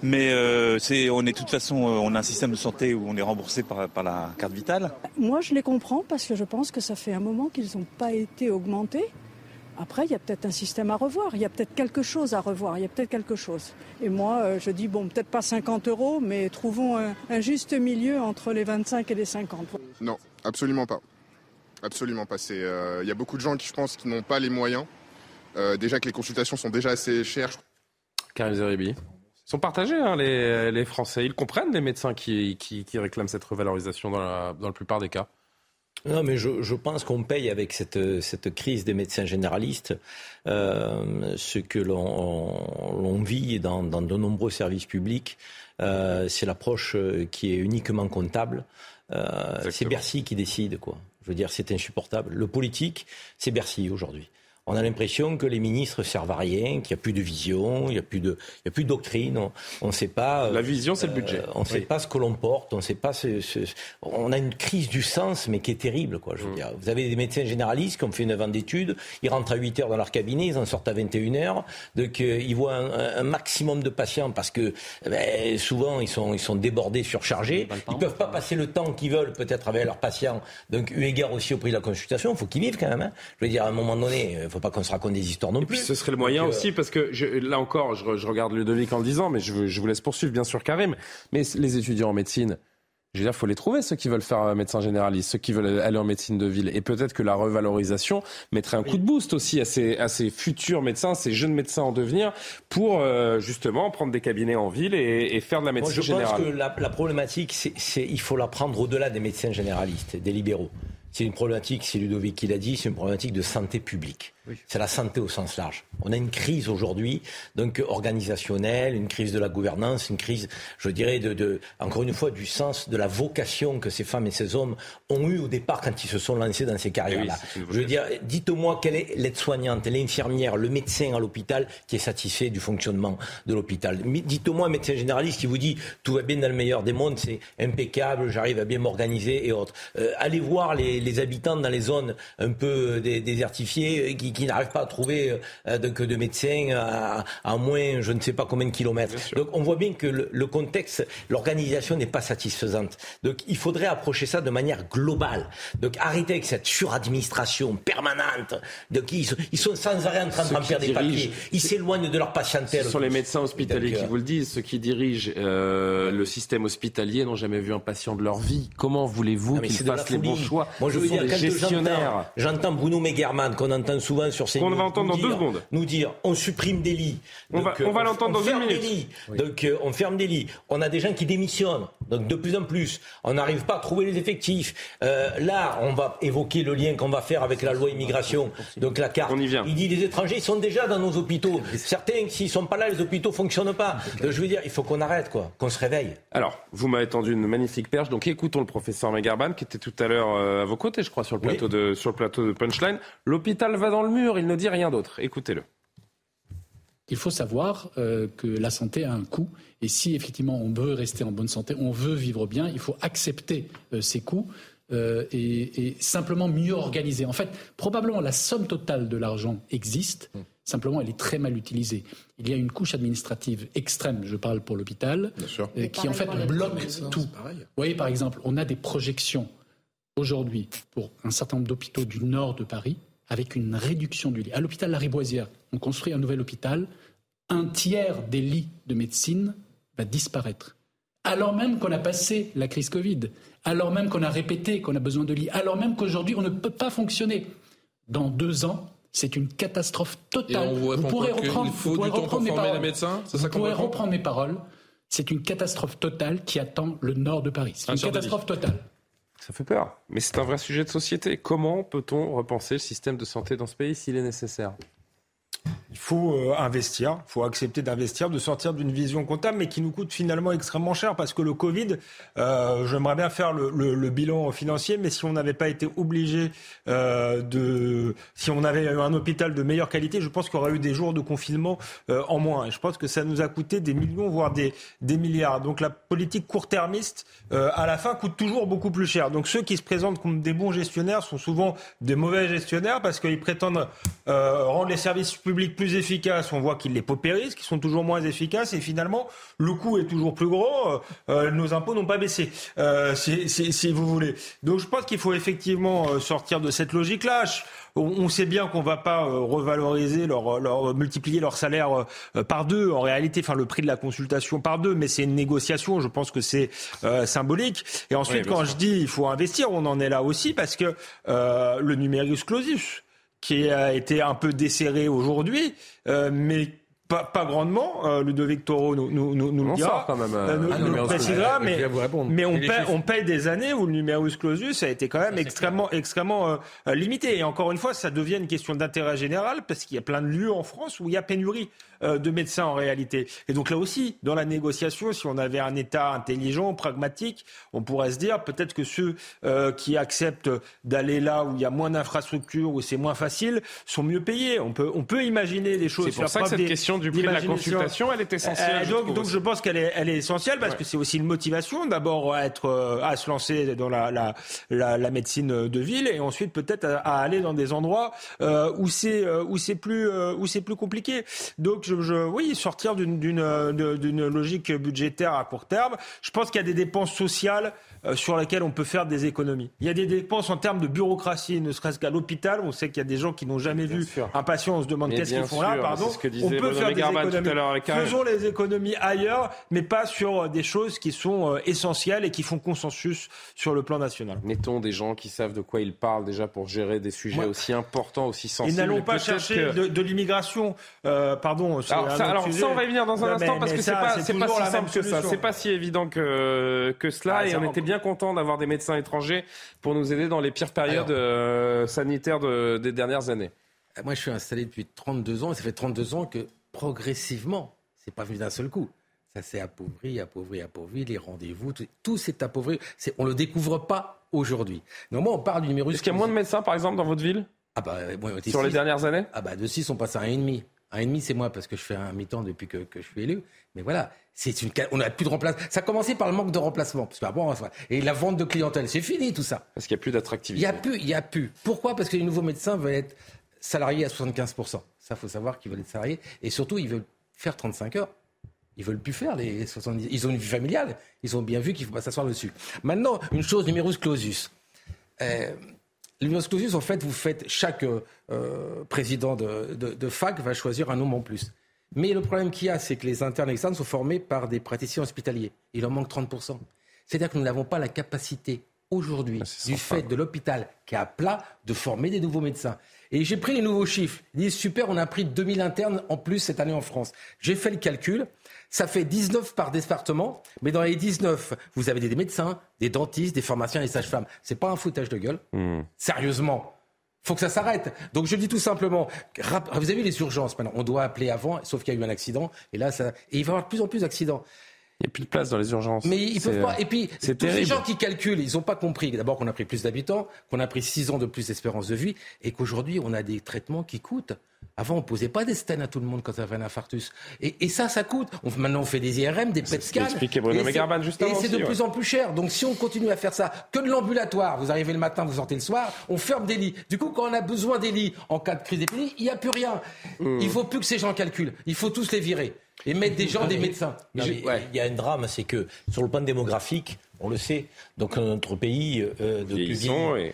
mais euh, c'est, on est de toute façon, euh, on a un système de santé où on est remboursé par, par la carte vitale. Moi, je les comprends parce que je pense que ça fait un moment qu'ils n'ont pas été augmentés. Après, il y a peut-être un système à revoir, il y a peut-être quelque chose à revoir, il y a peut-être quelque chose. Et moi, euh, je dis, bon, peut-être pas 50 euros, mais trouvons un, un, juste milieu entre les 25 et les 50. Non, absolument pas. Absolument pas. Il y a beaucoup de gens qui, je pense, qui n'ont pas les moyens. déjà que les consultations sont déjà assez chères. Karim Zeribi sont partagés, hein, les, les, Français. Ils comprennent les médecins qui, qui, qui réclament cette revalorisation dans la, dans la plupart des cas. Non, mais je, je pense qu'on paye avec cette, cette, crise des médecins généralistes euh, ce que l'on vit dans, dans, de nombreux services publics. Euh, c'est l'approche qui est uniquement comptable. Euh, c'est Bercy qui décide, quoi. Je veux dire, c'est insupportable. Le politique, c'est Bercy aujourd'hui. On a l'impression que les ministres servent à rien, qu'il n'y a plus de vision, il n'y a plus de, il y a plus de doctrine. On ne sait pas. La vision, c'est le budget. on ne sait pas ce que l'on porte. On sait pas. Ce, ce, on a une crise du sens, mais qui est terrible, quoi. Je veux mm. dire, vous avez des médecins généralistes qui ont fait 9 ans d'études. Ils rentrent à 8 heures dans leur cabinet, ils en sortent à 21 heures. Donc euh, ils voient un, un, maximum de patients parce que ben, souvent ils sont, ils sont débordés, surchargés. Ils ne peuvent pas passer le temps qu'ils veulent peut-être avec leurs patients. Donc eu égard aussi au prix de la consultation, il faut qu'ils vivent quand même. Hein. Je veux dire, à un moment donné, faut pas qu'on se raconte des histoires non plus. Et puis ce serait le moyen euh, aussi, parce que je, là encore, je, je, regarde Ludovic en le disant, mais je, je vous laisse poursuivre, bien sûr, Karim. Mais les étudiants en médecine, je veux dire, il faut les trouver, ceux qui veulent faire médecin généraliste, ceux qui veulent aller en médecine de ville. Et peut-être que la revalorisation mettrait un coup de boost aussi à ces, à ces futurs médecins, ces jeunes médecins en devenir, pour euh, justement prendre des cabinets en ville et, et faire de la médecine générale. je pense que la, la problématique, c'est il faut la prendre au-delà des médecins généralistes, des libéraux. C'est une problématique, c'est Ludovic qui l'a dit, c'est une problématique de santé publique. C'est la santé au sens large. On a une crise aujourd'hui, donc organisationnelle, une crise de la gouvernance, une crise, je dirais, de, de, encore une fois, du sens de la vocation que ces femmes et ces hommes ont eu au départ quand ils se sont lancés dans ces carrières-là. je veux dire, dites-moi quelle est l'aide-soignante, l'infirmière, le médecin à l'hôpital qui est satisfait du fonctionnement de l'hôpital. Dites-moi un médecin généraliste qui vous dit tout va bien dans le meilleur des mondes, c'est impeccable, j'arrive à bien m'organiser et autres. Euh, allez voir les, les, habitants dans les zones un peu désertifiées qui qui n'arrivent pas à trouver euh, de, que de médecins à, à, moins je ne sais pas combien de kilomètres. Donc on voit bien que le, le contexte, l'organisation n'est pas satisfaisante. Donc il faudrait approcher ça de manière globale. Donc arrêter avec cette suradministration permanente. Donc ils, ils sont sans arrêt en train de remplir des papiers. Ils s'éloignent de leur patientèle. Ce sont les médecins hospitaliers qui vous le disent. Ceux qui dirigent euh, le système hospitalier n'ont jamais vu un patient de leur vie. Comment voulez-vous qu'ils fassent les bons choix Moi je veux dire, quand gestionnaires. J'entends Bruno Megerman qu'on entend souvent sur ces Qu'on va entendre dans deux secondes. Nous dire, on supprime des lits. On va, on va l'entendre dans une minute. Lits. Donc, euh, on ferme des lits. On a des gens qui démissionnent. Donc, de plus en plus. On n'arrive pas à trouver les effectifs. Euh, là, on va évoquer le lien qu'on va faire avec la loi immigration. Donc, la carte. On y vient. Il dit, les étrangers, ils sont déjà dans nos hôpitaux. Certains, s'ils sont pas là, les hôpitaux fonctionnent pas. Donc, je veux dire, il faut qu'on arrête, quoi. Qu'on se réveille. Alors, vous m'avez tendu une magnifique perche. Donc, écoutons le professeur Megarban, qui était tout à l'heure euh, à vos côtés, je crois, sur le plateau, oui. de, sur le plateau de Punchline. L'hôpital va dans le mur. Il ne dit rien d'autre. Écoutez-le. Il faut savoir euh, que la santé a un coût et si effectivement on veut rester en bonne santé, on veut vivre bien, il faut accepter euh, ces coûts euh, et, et, simplement mieux organiser. En fait, probablement la somme totale de l'argent existe, mmh. simplement elle est très mal utilisée. Il y a une couche administrative extrême, je parle pour l'hôpital, euh, qui en fait bloque tout. Vous voyez par exemple, on a des projections aujourd'hui pour un certain nombre d'hôpitaux du nord de Paris avec une réduction du lit. À l'hôpital La Riboisière, on construit un nouvel hôpital, un tiers des lits de médecine va disparaître. Alors même qu'on a passé la crise Covid, alors même qu'on a répété qu'on a besoin de lits, alors même qu'aujourd'hui on ne peut pas fonctionner. Dans deux ans, c'est une catastrophe totale. vous, vous pourrez reprendre, faut vous pourrez mes paroles. médecins Vous pourrez reprendre mes paroles. C'est une catastrophe totale qui attend le nord de Paris. C'est une catastrophe totale. Ça fait peur. Mais c'est un vrai sujet de société. Comment peut-on repenser le système de santé dans ce pays s'il est nécessaire? Il faut euh, investir, il faut accepter d'investir, de sortir d'une vision comptable, mais qui nous coûte finalement extrêmement cher parce que le Covid, euh, j'aimerais bien faire le, bilan financier, mais si on n'avait pas été obligé euh, de, si on avait eu un hôpital de meilleure qualité, je pense qu'il y aurait eu des jours de confinement euh, en moins. Et je pense que ça nous a coûté des millions, voire des, des milliards. Donc la politique court-termiste, à la fin, coûte toujours beaucoup plus cher. Donc ceux qui se présentent comme des bons gestionnaires sont souvent des mauvais gestionnaires parce qu'ils prétendent rendre les services publics plus efficaces, on voit qu'ils les paupérisent, qu'ils sont toujours moins efficaces, et finalement, le coût est toujours plus gros. Euh, nos impôts n'ont pas baissé, euh, si, si, si, vous voulez. Donc je pense qu'il faut effectivement sortir de cette logique-là. On sait bien qu'on va pas revaloriser leur, leur multiplier leur salaire par deux. En réalité, enfin le prix de la consultation par deux, mais c'est une négociation. Je pense que c'est euh, symbolique. Et ensuite, oui, quand sûr. je dis il faut investir, on en est là aussi parce que euh, le numerus clausus qui a été un peu desserré aujourd'hui, euh, mais pas, pas grandement. Euh, Ludovic Toro nous, nous, nous, nous le On dira. quand même, euh, Euh, nous, un nous le numerus précisera, mais, mais on, chiffres on paye des années où le numerus clausus a été quand même extrêmement, extrêmement euh, limité. Et encore une fois, ça devient une question d'intérêt général parce qu'il y a plein de lieux en France où il y a pénurie euh, de médecins en réalité. Et donc là aussi, dans la négociation, si on avait un État intelligent, pragmatique, on pourrait se dire peut-être que ceux euh, qui acceptent d'aller là où il y a moins d'infrastructures, où c'est moins facile, sont mieux payés. On peut, on peut imaginer des choses. C'est pour ça que cette des- question du prix de la consultation, elle est essentielle. Euh, je donc, je pense qu'elle est, elle est essentielle parce Ouais. que c'est aussi une motivation d'abord à être, euh, à se lancer dans la, la, la, la médecine de ville et ensuite peut-être à, à aller dans des endroits euh, où c'est où c'est plus où c'est plus compliqué. Donc je, je oui sortir d'une d'une logique budgétaire à court terme. Je pense qu'il y a des dépenses sociales sur lesquelles on peut faire des économies. Il y a des dépenses en termes de bureaucratie, ne serait-ce qu'à l'hôpital. On sait qu'il y a des gens qui n'ont jamais vu un patient. On se demande Mais qu'est-ce qu'ils font là. Pardon. on peut Bruno faire des tout à économies. Faisons les économies ailleurs, mais pas sur euh, des choses qui sont euh, essentielles et qui font consensus sur le plan national. Mettons des gens qui savent de quoi ils parlent déjà pour gérer des sujets Moi- aussi importants, aussi sensibles. Et n'allons pas chercher que- de, de l'immigration. Euh, pardon. Alors, ça, alors sujet. ça, on va y venir dans un Non, instant mais- parce mais que c'est ça, pas, c'est pas si simple que ça. C'est pas si évident que, que cela. Ah, et ça on était bien content d'avoir des médecins étrangers pour nous aider dans les pires périodes euh, sanitaires de- des dernières années. Moi, je suis installé depuis 32 ans et ça fait 32 ans que progressivement, c'est pas venu d'un seul coup. Ça s'est appauvri, appauvri, appauvri, les rendez-vous, tout, tout s'est appauvri. C'est- on le découvre pas aujourd'hui. Normalement, on parle du numéro. Est-ce qu'il y a moins de médecins, par exemple, dans votre ville ah bah, Sur les dernières années Ah bah, de 6, on passe à 1,5. 1,5, c'est moi parce que je fais un mi-temps depuis que, que je suis élu. Mais voilà, c'est une, on n'a plus de remplacement. Ça a commencé par le manque de remplacement. Parce que, ah bon, et la vente de clientèle, c'est fini tout ça. Parce qu'il n'y a plus Il d'attractivité. y a plus, il y a plus. Pourquoi? Parce que les nouveaux médecins veulent être salariés à 75%. Ça, faut savoir qu'ils veulent être salariés. Et surtout, ils veulent faire 35 heures. Ils veulent plus faire les 70. Ils ont une vie familiale. Ils ont bien vu qu'il faut pas s'asseoir dessus. Maintenant, une chose, numerus clausus. Euh, numerus clausus, en fait, vous faites chaque euh, euh, président de, de- de fac va choisir un nombre en plus. Mais le problème qu'il y a, c'est que les internes externes sont formés par des praticiens hospitaliers. Il en manque 30%. C'est-à-dire que nous n'avons pas la capacité aujourd'hui, du fait de l'hôpital qui est à plat, de former des nouveaux médecins. Et j'ai pris les nouveaux chiffres. Ils disent super, on a pris 2000 internes en plus cette année en France. J'ai fait le calcul. Ça fait 19 par département, mais dans les 19, vous avez des médecins, des dentistes, des pharmaciens, des sages-femmes. C'est pas un foutage de gueule. Sérieusement. Faut que ça s'arrête. Donc je dis tout simplement, vous avez vu les urgences maintenant. On doit appeler avant, sauf qu'il y a eu un accident. Et là, ça, et il va y avoir de plus en plus d'accidents. Il n'y a plus de place dans les urgences. Mais ils peuvent pas. euh, Et puis, c'est tous ces gens qui calculent, ils n'ont pas compris d'abord qu'on a pris plus d'habitants, qu'on a pris 6 ans de plus d'espérance de vie, et qu'aujourd'hui, on a des traitements qui coûtent. Avant, on posait pas des stents à tout le monde quand ça avait un infarctus. Et, et ça, ça coûte. On- maintenant, on fait des IRM, des PET scans. qu'expliquait Bruno Et c'est- Megarban juste Et avant c'est de aussi, plus ouais. en plus cher. Donc, si on continue à faire ça, que de l'ambulatoire, vous arrivez le matin, vous sortez le soir, on ferme des lits. Du coup, quand on a besoin des lits en cas de crise d'épidémie, il n'y a plus rien. Mmh. Il faut plus que ces gens calculent. Il faut tous les virer. Et mettre des gens, des médecins. Il y a un drame, c'est que sur le plan démographique, on le sait, donc notre pays euh, de plus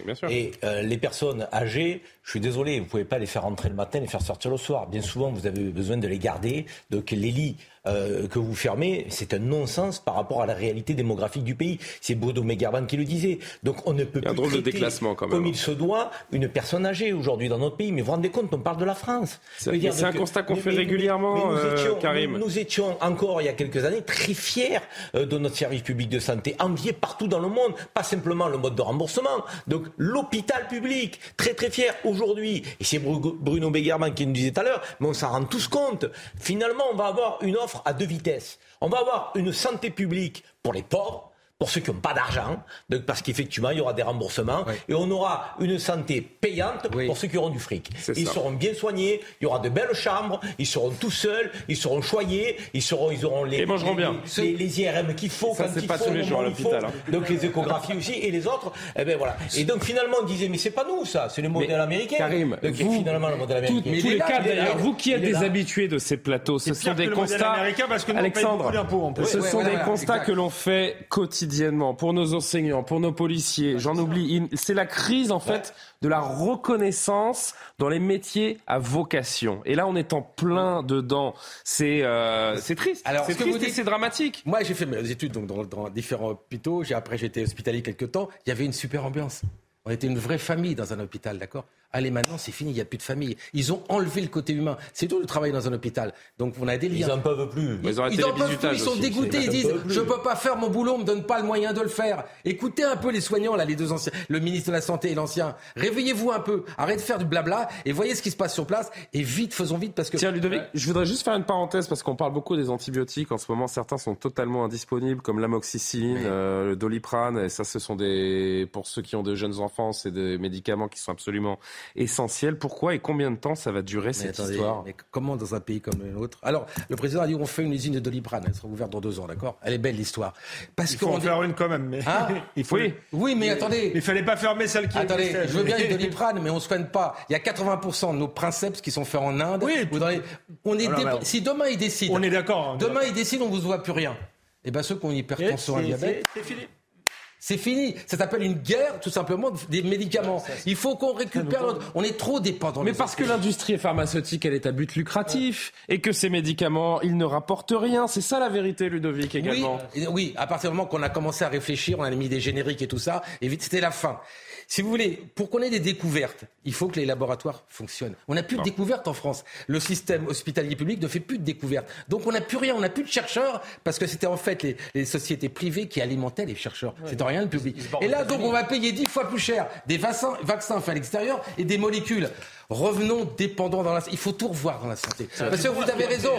bien sûr. Et euh, les personnes âgées, je suis désolé, vous ne pouvez pas les faire rentrer le matin, les faire sortir le soir. Bien souvent, vous avez besoin de les garder. Donc les lits euh, que vous fermez, c'est un non-sens par rapport à la réalité démographique du pays. C'est Bodo Megarban qui le disait. Donc on ne peut plus drôle de traiter déclassement, quand même. comme il se doit une personne âgée aujourd'hui dans notre pays. Mais vous vous rendez compte, on parle de la France. C'est- un constat qu'on fait mais- régulièrement, mais nous euh, étions- Karim. nous- nous étions encore il y a quelques années très fiers euh, de notre service public de santé, enviés partout dans le monde, pas simplement le mode de remboursement. Donc l'hôpital public, très très fier aujourd'hui. Et c'est Bru- Bruno Begerman qui nous disait tout à l'heure, mais on s'en rend tous compte. Finalement, on va avoir une offre à deux vitesses. On va avoir une santé publique pour les pauvres. Pour ceux qui n'ont pas d'argent, donc parce qu'effectivement il y aura des remboursements, et on aura une santé payante pour ceux qui auront du fric. Ils ça. seront bien soignés, il y aura de belles chambres, ils seront tout seuls, ils seront choyés, ils seront, ils auront les, Et les- bien. les, les IRM qu'il faut, Ça, quand il pas faut, tous au les jours à l'hôpital, faut. Donc les échographies aussi et les autres, eh ben voilà. Et donc finalement on disait mais c'est pas nous ça, c'est le modèle américain. Karim, donc, vous- finalement le modèle Tous, américain. tous il est les là, cas d'ailleurs, vous qui êtes des là. habitués de ces plateaux, ce sont des constats. américain parce que nous, on paye Alexandre, ce sont des constats que l'on fait quotidiennement pour nos enseignants, pour nos policiers. J'en oublie. C'est la crise en fait de la reconnaissance dans les métiers à vocation. Et là, on est en plein dedans. C'est euh, c'est triste. Alors, c'est ce que vous dites- c'est dramatique. Moi, j'ai fait mes études donc, dans, dans différents hôpitaux. J'ai, après, j'ai été hospitalier quelques temps. Il y avait une super ambiance. On était une vraie famille dans un hôpital, d'accord? Allez, maintenant, c'est fini, il n'y a plus de famille. Ils ont enlevé le côté humain. C'est dur de travailler dans un hôpital. Donc, on a des liens. Ils n'en peuvent plus. Ils, ils, ils en peuvent plus, ils sont dégoûtés. Ils disent Je ne peux pas faire mon boulot, on ne me donne pas le moyen de le faire. Écoutez un peu les soignants, là, les deux anciens, le ministre de la Santé et l'ancien. Réveillez-vous un peu. Arrêtez de faire du blabla et voyez ce qui se passe sur place. Et vite, faisons vite parce que. Tiens, Ludovic, je voudrais juste faire une parenthèse parce qu'on parle beaucoup des antibiotiques. En ce moment, certains sont totalement indisponibles, comme l'amoxicilline, euh, le doliprane. Et ça, ce sont des. Pour ceux qui ont de jeunes enfants, c'est des médicaments qui sont absolument essentiels. Pourquoi et combien de temps ça va durer cette histoire? mais Comment dans un pays comme le nôtre? Alors, le président a dit on fait une usine de doliprane, elle sera ouverte dans deux ans, d'accord? Elle est belle l'histoire. Parce il faut en faire une quand même. Mais... Ah, il faut... oui. oui, mais attendez. Il fallait pas fermer celle qui. Attendez, je veux bien une doliprane, mais on se soigne pas. Il y a 80% de nos princeps qui sont faits en Inde. Oui. On est Si demain ils décident. On est d'accord. Demain ils décident, on vous voit plus rien. Et eh bien ceux qui ont une hypertension, un diabète. C'est fini. C'est fini. Ça s'appelle une guerre, tout simplement, des médicaments. Il faut qu'on récupère. Notre... On est trop dépendant. Mais parce que l'industrie pharmaceutique, elle est à but lucratif et que ces médicaments, ils ne rapportent rien. C'est ça la vérité, Ludovic, également. Oui, oui. à partir du moment qu'on a commencé à réfléchir, on a mis des génériques et tout ça, et vite, c'était la fin. Si vous voulez, pour qu'on ait des découvertes, il faut que les laboratoires fonctionnent. On n'a plus de découvertes en France. Le système hospitalier public ne fait plus de découvertes. Donc on n'a plus rien, on n'a plus de chercheurs parce que c'était en fait les, sociétés privées qui alimentaient les chercheurs. C'est C'était rien le public. Et là, donc, on va payer dix fois plus cher des vaccins, vaccins faits à l'extérieur et des molécules. Revenons dépendants dans la... Il faut tout revoir dans la santé. Parce que vous avez raison.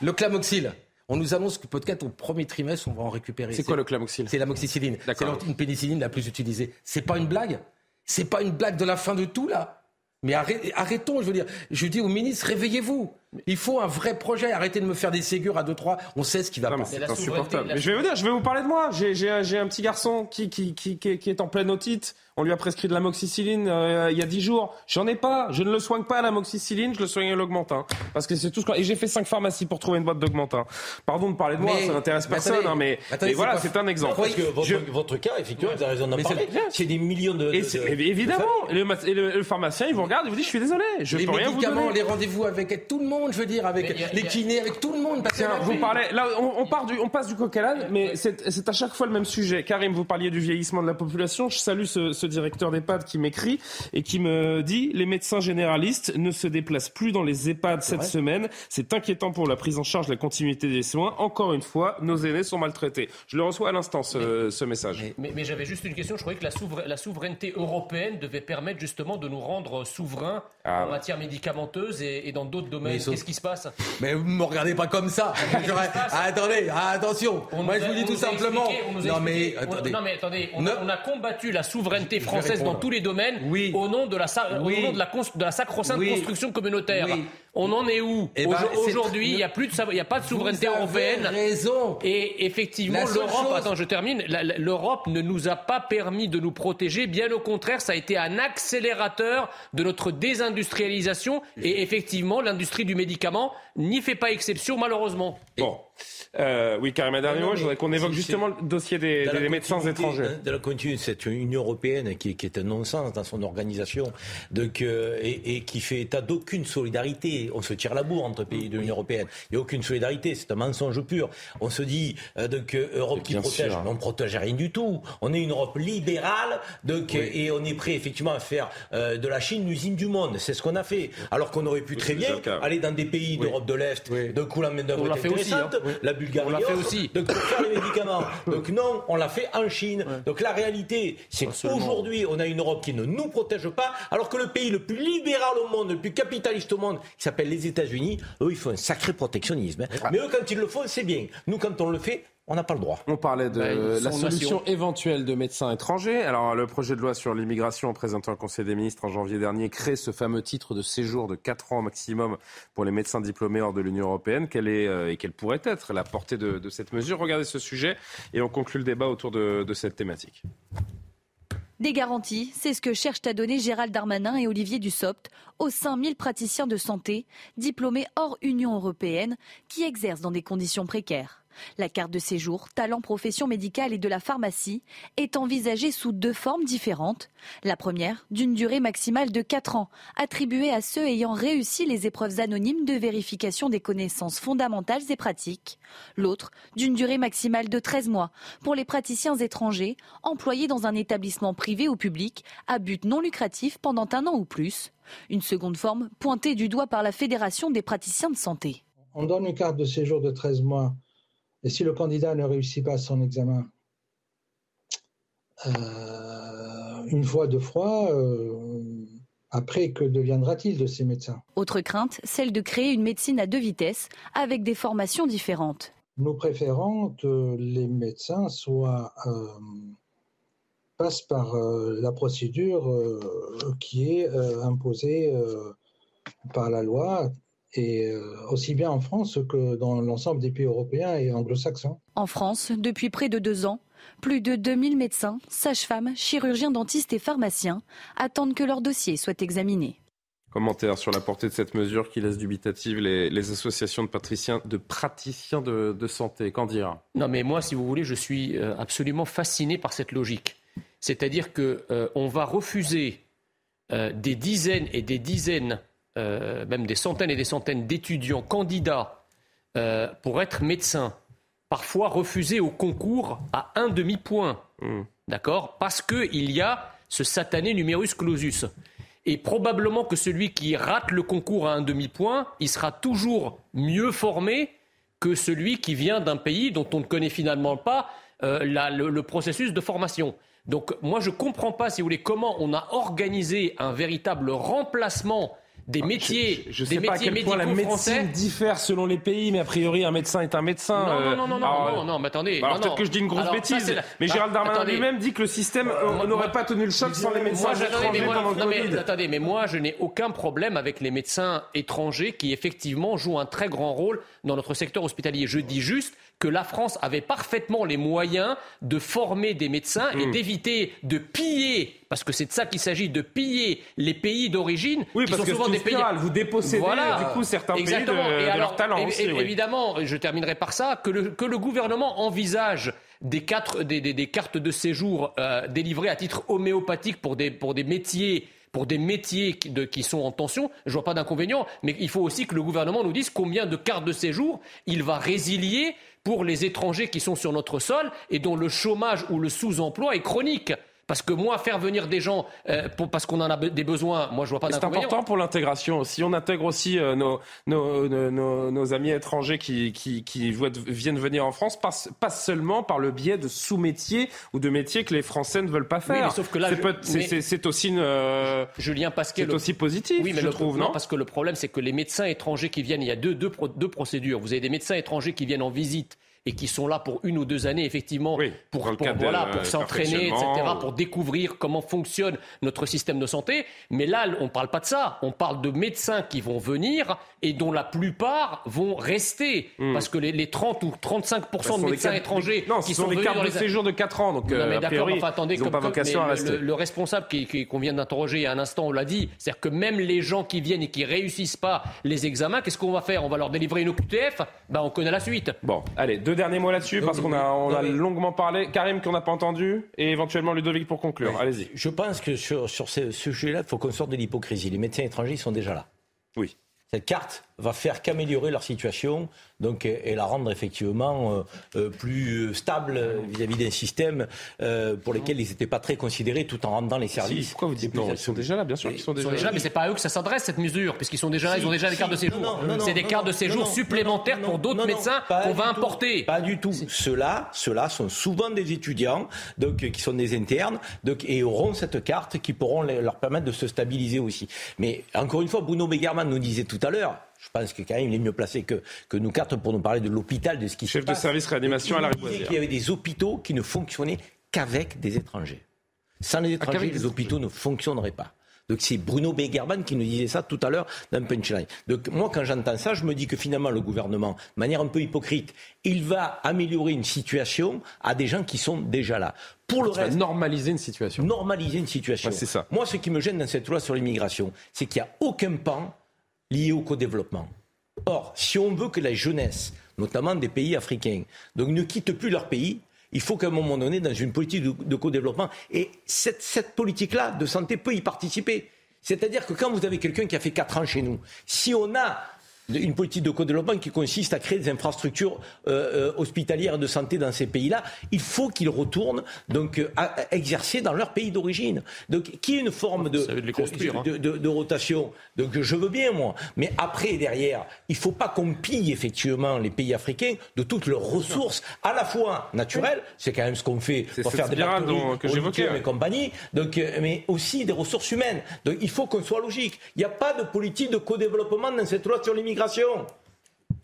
Le clamoxyle, on nous annonce que peut-être au premier trimestre, on va en récupérer. C'est quoi le clamoxyl C'est l'amoxicilline. C'est une pénicilline la plus utilisée. C'est pas une blague C'est pas une blague de la fin de tout, là mais arrêtons, je veux dire. Je dis au ministre, réveillez-vous. Il faut un vrai projet. Arrêtez de me faire des ségures à 2-3. On sait ce qui va passer. C'est insupportable. Mais je vais vous dire, je vais vous parler de moi. J'ai un petit garçon qui, qui, qui, qui, est en pleine otite. On lui a prescrit de l'amoxicilline euh, il y a 10 jours. J'en ai pas. Je ne le soigne pas à l'amoxicilline, je le soigne à l'augmentin. Parce que c'est tout ce Et j'ai fait 5 pharmacies pour trouver une boîte d'augmentin. Pardon de parler de moi, ça n'intéresse personne. Hein, mais, voilà, c'est un exemple. Parce que votre, cas, effectivement, vous avez raison d'en parler. C'est des millions de. Évidemment. Et, le, pharmacien, il vous regarde, il vous dit Je suis désolé, je les peux rien vous donner. Les rendez-vous avec tout le monde, je veux dire, avec les kinés, avec tout le monde. vous parlez. Là, on, part du, on passe du coq à mais c'est à chaque fois le même sujet. Karim, vous parliez du vieillissement de la population. Je salue ce, ce directeur d'EHPAD qui m'écrit et qui me dit les médecins généralistes ne se déplacent plus dans les EHPAD cette semaine. C'est inquiétant pour la prise en charge, la continuité des soins. Encore une fois, nos aînés sont maltraités. Je le reçois à l'instant, ce, message. Mais, j'avais juste une question. Je croyais que la, souveraineté européenne devait permettre justement de nous rendre souverains ah en matière médicamenteuse et, dans d'autres domaines. Qu'est-ce qui se passe? Mais vous ne me regardez pas comme ça. ah, attendez, ah, attention. Moi, je vous dis tout simplement. non, mais, attendez. non, mais attendez. On, a, combattu la souveraineté française dans tous les domaines au nom de la, au nom de la, de la sacro-sainte construction communautaire. On en est où eh ben, Aujourd'hui, il n'y a plus de, il y a pas de souveraineté européenne. Raison. Et effectivement, l'Europe, attends, je termine. L'Europe ne nous a pas permis de nous protéger. Bien au contraire, ça a été un accélérateur de notre désindustrialisation. Et effectivement, l'industrie du médicament n'y fait pas exception, malheureusement. Bon. Euh, oui, Karim, un dernier mot, je voudrais qu'on évoque justement le dossier des, médecins étrangers. De la continuité, c'est une Union européenne qui, qui, est un non-sens dans son organisation donc, euh, et, et, qui fait état d'aucune solidarité. On se tire la bourre entre pays de l'Union européenne. Il n'y a aucune solidarité, c'est un mensonge pur. On se dit euh, donc, Europe qui protège, hein. on ne protège rien du tout. On est une Europe libérale donc, et on est prêt effectivement à faire euh, de la Chine l'usine du monde. C'est ce qu'on a fait. Alors qu'on aurait pu très bien aller dans des pays d'Europe de l'Est, de coup la main-d'œuvre est intéressante. Aussi, hein. La on l'a fait aussi. Donc pour faire les médicaments. Donc non, on l'a fait en Chine. Donc la réalité, c'est qu'aujourd'hui, on a une Europe qui ne nous protège pas, alors que le pays le plus libéral au monde, le plus capitaliste au monde, qui s'appelle les États-Unis, eux, ils font un sacré protectionnisme. Hein. Mais eux, quand ils le font, c'est bien. Nous, quand on le fait, on n'a pas le droit. On parlait de bah, la solution éventuelle de médecins étrangers. Alors, le projet de loi sur l'immigration présenté au Conseil des ministres en janvier dernier crée ce fameux titre de séjour de 4 ans maximum pour les médecins diplômés hors de l'Union européenne. Quelle est euh, et quelle pourrait être la portée de, cette mesure? Regardez ce sujet et on conclut le débat autour de, de cette thématique. Des garanties, c'est ce que cherchent à donner Gérald Darmanin et Olivier Dussopt aux 5000 praticiens de santé diplômés hors Union européenne qui exercent dans des conditions précaires. La carte de séjour, talent profession médicale et de la pharmacie est envisagée sous deux formes différentes. La première, d'une durée maximale de 4 ans, attribuée à ceux ayant réussi les épreuves anonymes de vérification des connaissances fondamentales et pratiques. L'autre, d'une durée maximale de 13 mois, pour les praticiens étrangers employés dans un établissement privé ou public à but non lucratif pendant un an ou plus. Une seconde forme pointée du doigt par la Fédération des praticiens de santé. On donne une carte de séjour de 13 mois et si le candidat ne réussit pas son examen euh, une fois, deux fois, euh, après, que deviendra-t-il de ces médecins? Autre crainte, celle de créer une médecine à deux vitesses avec des formations différentes. Nous préférons que les médecins soient, euh, passent par la procédure qui est imposée par la loi, et aussi bien en France que dans l'ensemble des pays européens et anglo-saxons. En France, depuis près de deux ans, plus de 2000 médecins, sages-femmes, chirurgiens dentistes et pharmaciens attendent que leur dossier soit examiné. Commentaire sur la portée de cette mesure qui laisse dubitative les, associations de praticiens de, praticiens de, santé. Qu'en dire? Non, mais moi, si vous voulez, je suis euh, absolument fasciné par cette logique. C'est-à-dire qu'on euh, va refuser euh, des dizaines et des dizaines, même des centaines et des centaines d'étudiants candidats pour être médecins parfois refusé au concours à un demi-point. Hmm. D'accord? Parce qu'il y a ce satané numerus clausus. Et probablement que celui qui rate le concours à un demi-point, il sera toujours mieux formé que celui qui vient d'un pays dont on ne connaît finalement pas euh, le, processus de formation. Donc moi je ne comprends pas, si vous voulez, comment on a organisé un véritable remplacement des ah, métiers, je, je sais des pas à quel point la médecine diffère selon les pays, mais a priori un médecin est un médecin. Non, non, non, non, non, non, non, mais attendez. Alors peut-être que je dis une grosse bêtise, mais Gérald Darmanin lui-même dit que le système euh, n'aurait pas tenu le choc sans les médecins moi, étrangers mais pendant le mais, attendez, mais moi je n'ai aucun problème avec les médecins étrangers qui effectivement jouent un très grand rôle dans notre secteur hospitalier. Je dis juste que la France avait parfaitement les moyens de former des médecins et hmm. d'éviter de piller, parce que c'est de ça qu'il s'agit, de piller les pays d'origine, oui, qui parce sont que souvent des pays. Vous dépossédez voilà. du coup certains Exactement. pays de, et alors, leur talent. aussi, Évidemment, je terminerai par ça, que le, que le gouvernement envisage des, quatre, des, des, des cartes de séjour euh, délivrées à titre homéopathique pour des, pour des métiers pour des métiers qui, de, qui sont en tension, je vois pas d'inconvénient, mais il faut aussi que le gouvernement nous dise combien de cartes de séjour il va résilier pour les étrangers qui sont sur notre sol et dont le chômage ou le sous-emploi est chronique. Parce que moi, faire venir des gens euh, pour, parce qu'on en a des besoins, moi, je vois pas C'est important pour l'intégration. Si on intègre aussi euh, nos, nos, nos, nos, amis étrangers qui, qui, qui, viennent venir en France, pas, pas seulement par le biais de sous-métiers ou de métiers que les Français ne veulent pas faire. sauf que là, c'est aussi une, euh, Julien Pasquet, c'est aussi positif. Oui, mais je le, trouve, non, Parce que le problème, c'est que les médecins étrangers qui viennent, il y a deux, deux, deux procédures. Vous avez des médecins étrangers qui viennent en visite et qui sont là pour une ou deux années, effectivement, pour, voilà, pour s'entraîner, etc., pour découvrir comment fonctionne notre système de santé. Mais là, on ne parle pas de ça. On parle de médecins qui vont venir et dont la plupart vont rester. Hmm. Parce que les, 30 ou 35% de médecins étrangers non, qui sont, des cartes de séjour de 4 ans. Donc, non, mais d'accord, enfin, attendez, pas vocation à rester. Le, responsable qu'on vient d'interroger à un instant, on l'a dit, c'est-à-dire que même les gens qui viennent et qui réussissent pas les examens, qu'est-ce qu'on va faire? On va leur délivrer une OQTF ben, On connaît la suite. Bon, allez, deux dernier mot là-dessus parce qu'on a, on a longuement parlé. Karim qu'on n'a pas entendu et éventuellement Ludovic pour conclure. Allez-y. Je pense que sur, sur ce sujet-là, il faut qu'on sorte de l'hypocrisie. Les médecins étrangers sont déjà là. Oui. Cette carte va faire qu'améliorer leur situation donc, et, la rendre effectivement euh, euh, plus stable vis-à-vis d'un système euh, pour lesquels ils n'étaient pas très considérés tout en rendant les services. pourquoi vous dites non Ils sont déjà là, bien sûr. Ils sont déjà, là, mais c'est pas à eux que ça s'adresse cette mesure, puisqu'ils sont déjà là, ils ont déjà des cartes de séjour. C'est des cartes de séjour supplémentaires pour d'autres médecins qu'on va importer. Pas du tout. Ceux-là, ceux-là sont souvent des étudiants, donc qui sont des internes, donc et auront cette carte qui pourront leur permettre de se stabiliser aussi. Mais encore une fois, Bruno Begerman nous disait tout à l'heure, je pense que quand même, il est mieux placé que, que nous quatre pour nous parler de l'hôpital, de ce qui Chef se passe. Chef de service réanimation à la Il y avait des hôpitaux qui ne fonctionnaient qu'avec des étrangers. Sans les ah, étrangers, les hôpitaux ne fonctionneraient pas. Donc c'est Bruno Begerban qui nous disait ça tout à l'heure dans punchline. Donc moi quand j'entends ça, je me dis que finalement le gouvernement, de manière un peu hypocrite, il va améliorer une situation à des gens qui sont déjà là. Pour le reste, normaliser une situation. Normaliser une situation. c'est ça. Moi ce qui me gêne dans cette loi sur l'immigration, c'est qu'il n'y a aucun pan lié au co-développement. Or, si on veut que la jeunesse notamment des pays africains. Donc ne quittent plus leur pays. Il faut qu'à un moment donné, dans une politique de, co-développement, et cette, cette politique-là de santé peut y participer. C'est-à-dire que quand vous avez quelqu'un qui a fait 4 ans chez nous, si on a une politique de co-développement qui consiste à créer des infrastructures euh, euh, hospitalières de santé dans ces pays-là, il faut qu'ils retournent donc euh, à, exercer dans leur pays d'origine. Donc, qui est une forme de, hein. de, de, de, rotation? Donc, je veux bien moi, mais après derrière, il ne faut pas qu'on pille effectivement les pays africains de toutes leurs ressources, à la fois naturelles, c'est quand même ce qu'on fait pour faire des dont, que j'évoquais et compagnie, donc, mais aussi des ressources humaines. Donc, il faut qu'on soit logique. Il n'y a pas de politique de co-développement dans cette loi sur l'immigration l'immigration.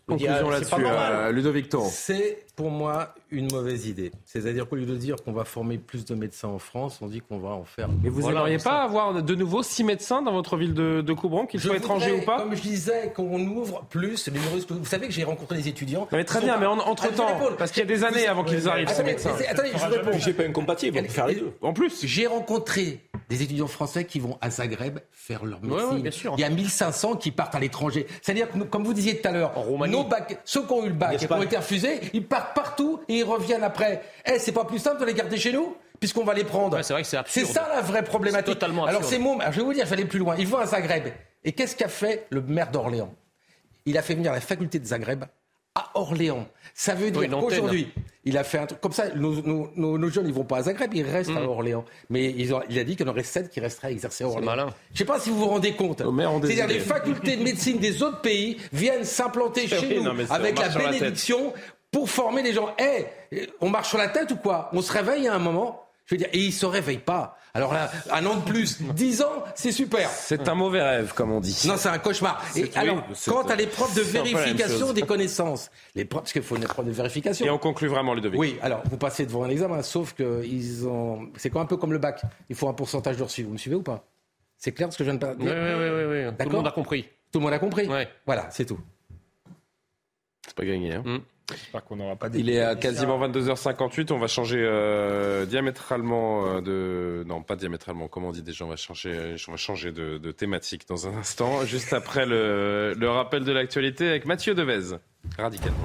Conclusion là-dessus, euh, Ludovic C'est pour moi une mauvaise idée. C'est-à-dire qu'au lieu de dire qu'on va former plus de médecins en France, on dit qu'on va en faire. Mais vous n'aimeriez pas avoir de nouveau six médecins dans votre ville de, de Coubron, qu'ils soient étrangers ou pas? Comme je disais, qu'on ouvre plus les Vous savez que j'ai rencontré des étudiants. mais très bien, mais entre-temps, parce qu'il y a des années avant qu'ils arrivent, ces médecins. Attendez, je réponds. J'ai pas incompatible, faire les deux. En plus, j'ai rencontré des étudiants français qui vont à Zagreb faire leur médecine. bien sûr. Il y a 1500 qui partent à l'étranger. C'est-à-dire, comme vous disiez tout à l'heure, nos ceux qui ont eu le bac et qui ont été refusés, ils partent partout et ils reviennent après. Eh, c'est pas plus simple de les garder chez nous puisqu'on va les prendre. c'est vrai que c'est absurde. C'est ça la vraie problématique. Totalement Alors c'est mon, je vais vous dire, je vais aller plus loin. Ils vont à Zagreb. Et qu'est-ce qu'a fait le maire d'Orléans? Il a fait venir la faculté de Zagreb à Orléans. Ça veut dire qu'aujourd'hui, il a fait un truc comme ça. Nos, jeunes, ils vont pas à Zagreb, ils restent à mm. Orléans. Mais il a dit qu'il y en aurait sept qui resteraient à exercer à Orléans. Malin. Je ne sais pas si vous vous rendez compte. C'est-à-dire les facultés de médecine des autres pays viennent s'implanter chez nous avec la bénédiction pour former les gens. Eh, on marche sur la tête ou quoi? On se réveille à un moment. Je veux dire, et ils se réveillent pas. Alors là, un an de plus, dix ans, c'est super. C'est un mauvais rêve, comme on dit. Non, c'est un cauchemar. Et alors, quant à l'épreuve de vérification des connaissances, l'épreuve, parce qu'il faut une épreuve de vérification. Et on conclut vraiment, Ludovic. Oui, alors, vous passez devant un examen, sauf que ils ont, c'est un peu comme le bac. Il faut un pourcentage de reçu. Vous me suivez ou pas? C'est clair ce que je viens de dire? Oui, oui, oui, oui. Tout le monde a compris. Tout le monde a compris? Voilà, c'est tout. C'est pas gagné, hein. Mm. Pas Il est à quasiment 22h58. On va changer euh, diamétralement euh, de. Non, pas diamétralement. Comment on dit déjà On va changer, on va changer de, thématique dans un instant. Juste après le, le rappel de l'actualité avec Mathieu Devez. Radicalement.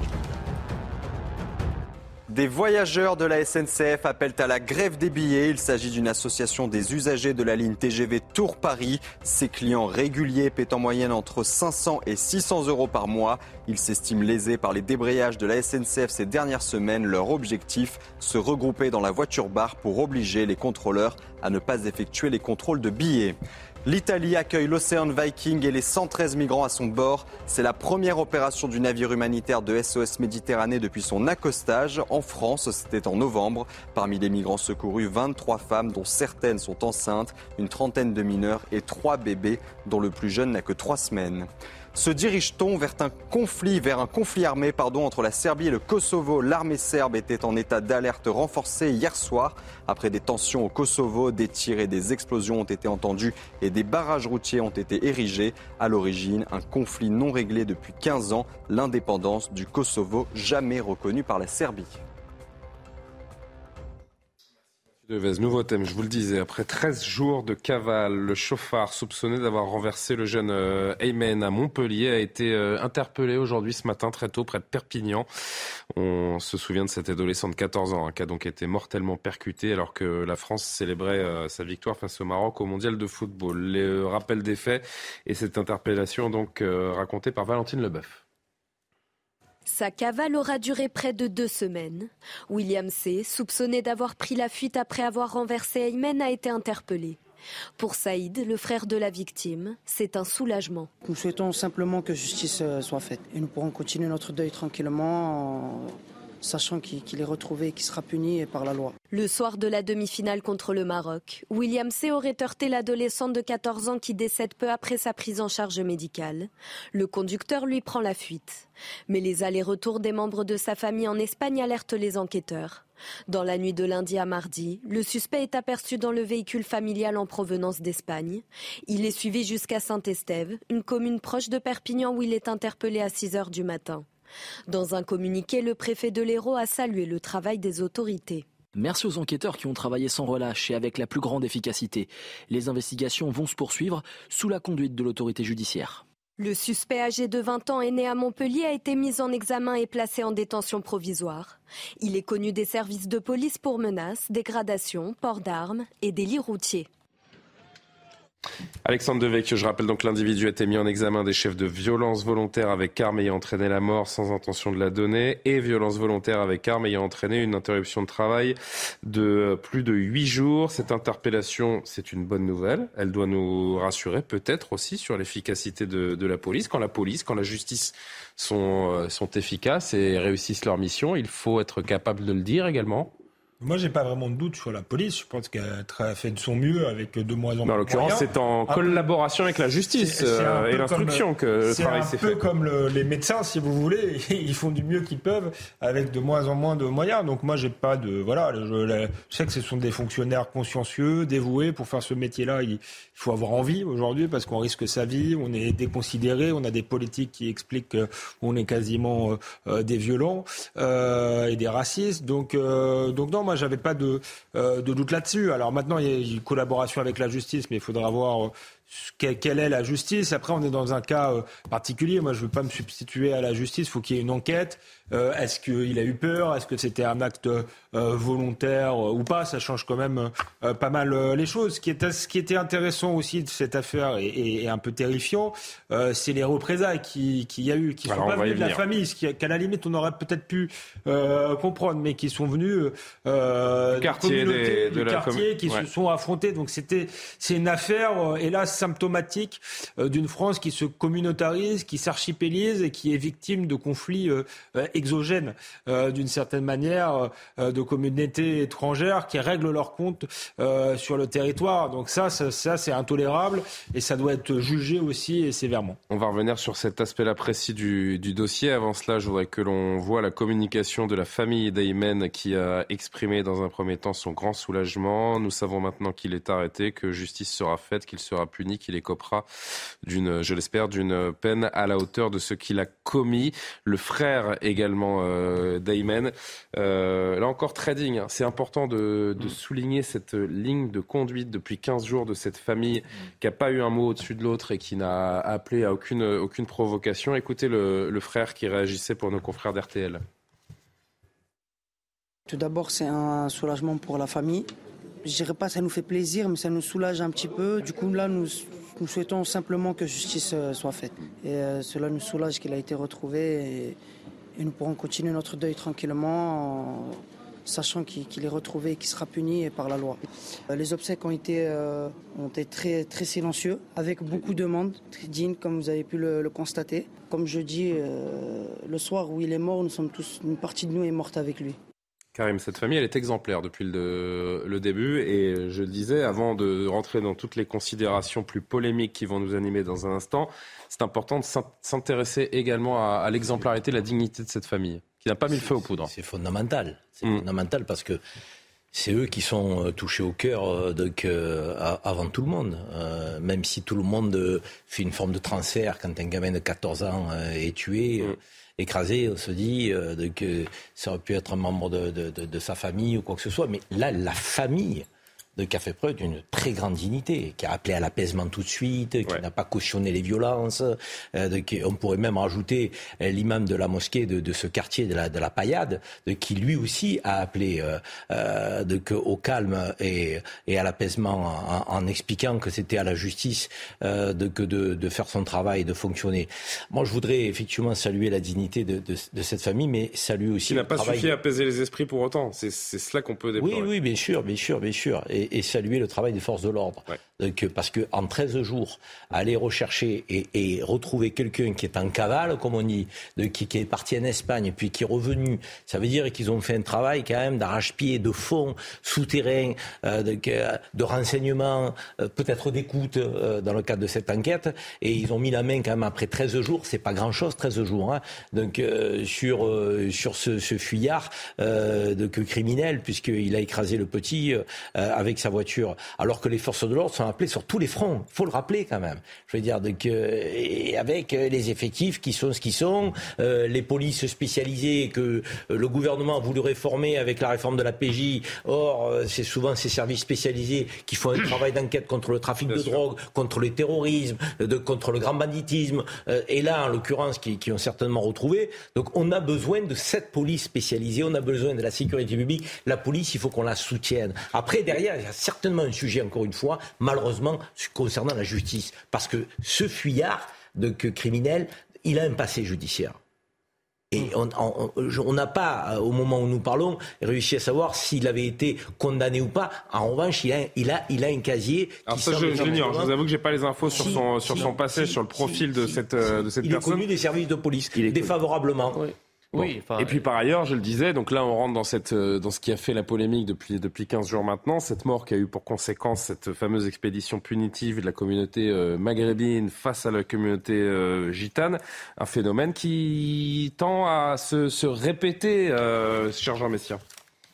Des voyageurs de la SNCF appellent à la grève des billets. Il s'agit d'une association des usagers de la ligne TGV Tours-Paris. Ces clients réguliers paient en moyenne entre 500 et 600 euros par mois. Ils s'estiment lésés par les débrayages de la SNCF ces dernières semaines. Leur objectif, se regrouper dans la voiture bar pour obliger les contrôleurs à ne pas effectuer les contrôles de billets. L'Italie accueille l'Océan Viking et les 113 migrants à son bord. C'est la première opération du navire humanitaire de SOS Méditerranée depuis son accostage. En France, c'était en novembre. Parmi les migrants secourus, 23 femmes, dont certaines sont enceintes, une trentaine de mineurs et trois bébés, dont le plus jeune n'a que trois semaines. Se dirige-t-on vers un conflit, vers un conflit armé entre la Serbie et le Kosovo? L'armée serbe était en état d'alerte renforcée hier soir. Après des tensions au Kosovo, des tirs et des explosions ont été entendus et des barrages routiers ont été érigés. À l'origine, un conflit non réglé depuis 15 ans, l'indépendance du Kosovo jamais reconnue par la Serbie. Devez, nouveau thème, je vous le disais, après 13 jours de cavale, le chauffard soupçonné d'avoir renversé le jeune euh, Aymen à Montpellier a été euh, interpellé aujourd'hui ce matin très tôt près de Perpignan. On se souvient de cet adolescent de 14 ans hein, qui a donc été mortellement percuté alors que la France célébrait euh, sa victoire face au Maroc au mondial de football. Le rappel des faits et cette interpellation donc racontée par Valentine Leboeuf. Sa cavale aura duré près de deux semaines. William C., soupçonné d'avoir pris la fuite après avoir renversé Aymen, a été interpellé. Pour Saïd, le frère de la victime, c'est un soulagement. Nous souhaitons simplement que justice euh, soit faite et nous pourrons continuer notre deuil tranquillement sachant qu'il est retrouvé et qu'il sera puni par la loi. Le soir de la demi-finale contre le Maroc, William C. aurait heurté l'adolescente de 14 ans qui décède peu après sa prise en charge médicale. Le conducteur lui prend la fuite. Mais les allers-retours des membres de sa famille en Espagne alertent les enquêteurs. Dans la nuit de lundi à mardi, le suspect est aperçu dans le véhicule familial en provenance d'Espagne. Il est suivi jusqu'à Saint-Estève, une commune proche de Perpignan où il est interpellé à 6 heures du matin. Dans un communiqué, le préfet de l'Hérault a salué le travail des autorités. Merci aux enquêteurs qui ont travaillé sans relâche et avec la plus grande efficacité. Les investigations vont se poursuivre sous la conduite de l'autorité judiciaire. Le suspect âgé de 20 ans et né à Montpellier a été mis en examen et placé en détention provisoire. Il est connu des services de police pour menaces, dégradations, port d'armes et délits routiers. Alexandre Devecchio, je rappelle donc l'individu a été mis en examen des chefs de violence volontaire avec arme ayant entraîné la mort sans intention de la donner et violence volontaire avec arme ayant entraîné une interruption de travail de plus de huit jours. Cette interpellation, c'est une bonne nouvelle. Elle doit nous rassurer peut-être aussi sur l'efficacité de, la police. Quand la police, quand la justice euh, sont efficaces et réussissent leur mission, il faut être capable de le dire également. Moi, j'ai pas vraiment de doute sur la police. Je pense qu'elle a fait de son mieux avec de moins en moins. En l'occurrence, c'est en collaboration avec la justice euh, et l'instruction que le travail s'est fait. C'est un peu comme le, les médecins, si vous voulez. Ils font du mieux qu'ils peuvent avec de moins en moins de moyens. Donc moi, j'ai pas de voilà. Je, je, sais que ce sont des fonctionnaires consciencieux, dévoués pour faire ce métier-là. Il faut avoir envie aujourd'hui parce qu'on risque sa vie. On est déconsidéré. On a des politiques qui expliquent qu'on est quasiment euh, des violents euh, et des racistes. Donc donc non moi, j'avais pas de, euh, de doute là-dessus. Alors maintenant, il y a une collaboration avec la justice, mais il faudra voir quelle est la justice. Après, on est dans un cas euh, particulier. Moi, je ne veux pas me substituer à la justice. Il faut qu'il y ait une enquête. Euh, est-ce qu'il a eu peur? Est-ce que c'était un acte euh, volontaire ou pas? Ça change quand même pas mal les choses. Ce qui, est, ce qui, était intéressant aussi de cette affaire et, et un peu terrifiant, c'est les représailles qu'il qui y a eu, qui ne sont pas venues de la famille, ce qu'à la limite on aurait peut-être pu comprendre, mais qui sont venus euh, quartier des, de quartier, qui se sont affrontés. Donc c'était c'est une affaire, hélas, symptomatique d'une France qui se communautarise, qui s'archipélise et qui est victime de conflits exogènes euh, d'une certaine manière euh, de communautés étrangères qui règlent leurs comptes euh, sur le territoire. Donc ça, ça, ça c'est intolérable et ça doit être jugé aussi et sévèrement. On va revenir sur cet aspect-là précis du, du, dossier. Avant cela, je voudrais que l'on voit la communication de la famille d'Aymen qui a exprimé dans un premier temps son grand soulagement. Nous savons maintenant qu'il est arrêté, que justice sera faite, qu'il sera puni, qu'il écopera d'une, je l'espère, d'une peine à la hauteur de ce qu'il a commis. Le frère également également euh, euh, là encore, trading. Hein. C'est important de, de, mm. souligner cette ligne de conduite depuis 15 jours de cette famille mm. qui n'a pas eu un mot au-dessus de l'autre et qui n'a appelé à aucune, aucune provocation. Écoutez le, le frère qui réagissait pour nos confrères d'RTL. Tout d'abord, c'est un soulagement pour la famille. Je dirais pas ça nous fait plaisir, mais ça nous soulage un petit peu. Du coup, là, nous, nous souhaitons simplement que justice euh, soit faite. Et euh, cela nous soulage qu'il a été retrouvé. Et et nous pourrons continuer notre deuil tranquillement en sachant qu'il est retrouvé et qu'il sera puni par la loi. Euh, les obsèques ont été, euh, très silencieux, avec beaucoup de monde, très digne, comme vous avez pu le, constater. Comme je dis, euh, le soir où il est mort, nous sommes tous, une partie de nous est morte avec lui. Karim, cette famille, elle est exemplaire depuis le, le, début. Et je le disais, avant de rentrer dans toutes les considérations plus polémiques qui vont nous animer dans un instant, c'est important de s'intéresser également à, à l'exemplarité, la dignité de cette famille, qui n'a pas mis le feu aux poudres. C'est fondamental. C'est mm. fondamental parce que c'est eux qui sont euh, touchés au cœur euh, donc, euh, avant tout le monde. même si tout le monde fait une forme de transfert quand un gamin de 14 ans est tué. Mm écrasé, on se dit euh, que ça aurait pu être un membre de, sa famille ou quoi que ce soit. Mais là, la famille de, qui a fait preuve d'une très grande dignité, qui a appelé à l'apaisement tout de suite, qui n'a pas cautionné les violences. Euh, on pourrait même rajouter euh, l'imam de la mosquée de, de, ce quartier de la, de la Paillade, de, qui lui aussi a appelé euh, euh de, que, au calme et, et à l'apaisement en, en, expliquant que c'était à la justice euh, de, que de, de, faire son travail et de fonctionner. Moi, je voudrais effectivement saluer la dignité de, de cette famille, mais saluer aussi. Il n'a pas suffi à apaiser les esprits pour autant. C'est cela qu'on peut déplorer. Oui, oui, bien sûr, bien sûr, bien sûr. Et, et, saluer le travail des forces de l'ordre. Donc, parce qu'en 13 jours, aller rechercher et, et retrouver quelqu'un qui est en cavale, comme on dit, qui, est parti en Espagne, puis qui est revenu, ça veut dire qu'ils ont fait un travail quand même d'arrache-pied, de fond, souterrain, euh, de, de renseignement, euh, peut-être d'écoute euh, dans le cadre de cette enquête. Et ils ont mis la main quand même après 13 jours, c'est pas grand-chose, 13 jours, hein, donc euh, sur, euh, sur ce, fuyard criminel, puisqu'il a écrasé le petit avec sa voiture, alors que les forces de l'ordre sont ont appelé sur tous les fronts. Il faut le rappeler quand même. Je veux dire, donc, et avec les effectifs qui sont ce qu'ils sont, les polices spécialisées que le gouvernement a voulu réformer avec la réforme de la PJ. Or, c'est souvent ces services spécialisés qui font un travail d'enquête contre le trafic de drogue, contre le terrorisme, de, contre le grand banditisme. et là, en l'occurrence, qui, qui ont certainement retrouvé. Donc, on a besoin de cette police spécialisée. On a besoin de la sécurité publique. La police, il faut qu'on la soutienne. Après, derrière, il y a certainement un sujet, encore une fois, malheureusement, concernant la justice. Parce que ce fuyard de, criminel, il a un passé judiciaire. Et hmm. on n'a pas, euh, au moment où nous parlons, réussi à savoir s'il avait été condamné ou pas. En revanche, il a, il a, il a un casier. Alors ça, je, je l'ignore. Je vous avoue que j'ai pas les infos sur son, sur son passé, sur le profil de cette, euh, de cette il personne. Il est connu des services de police, il est défavorablement. Oui. Oui, et puis par ailleurs, je le disais, donc là on rentre dans, cette, euh, dans ce qui a fait la polémique depuis, depuis 15 jours maintenant, cette mort qui a eu pour conséquence cette fameuse expédition punitive de la communauté euh, maghrébine face à la communauté euh, gitane, un phénomène qui tend à se, se répéter, cher Jean Messia.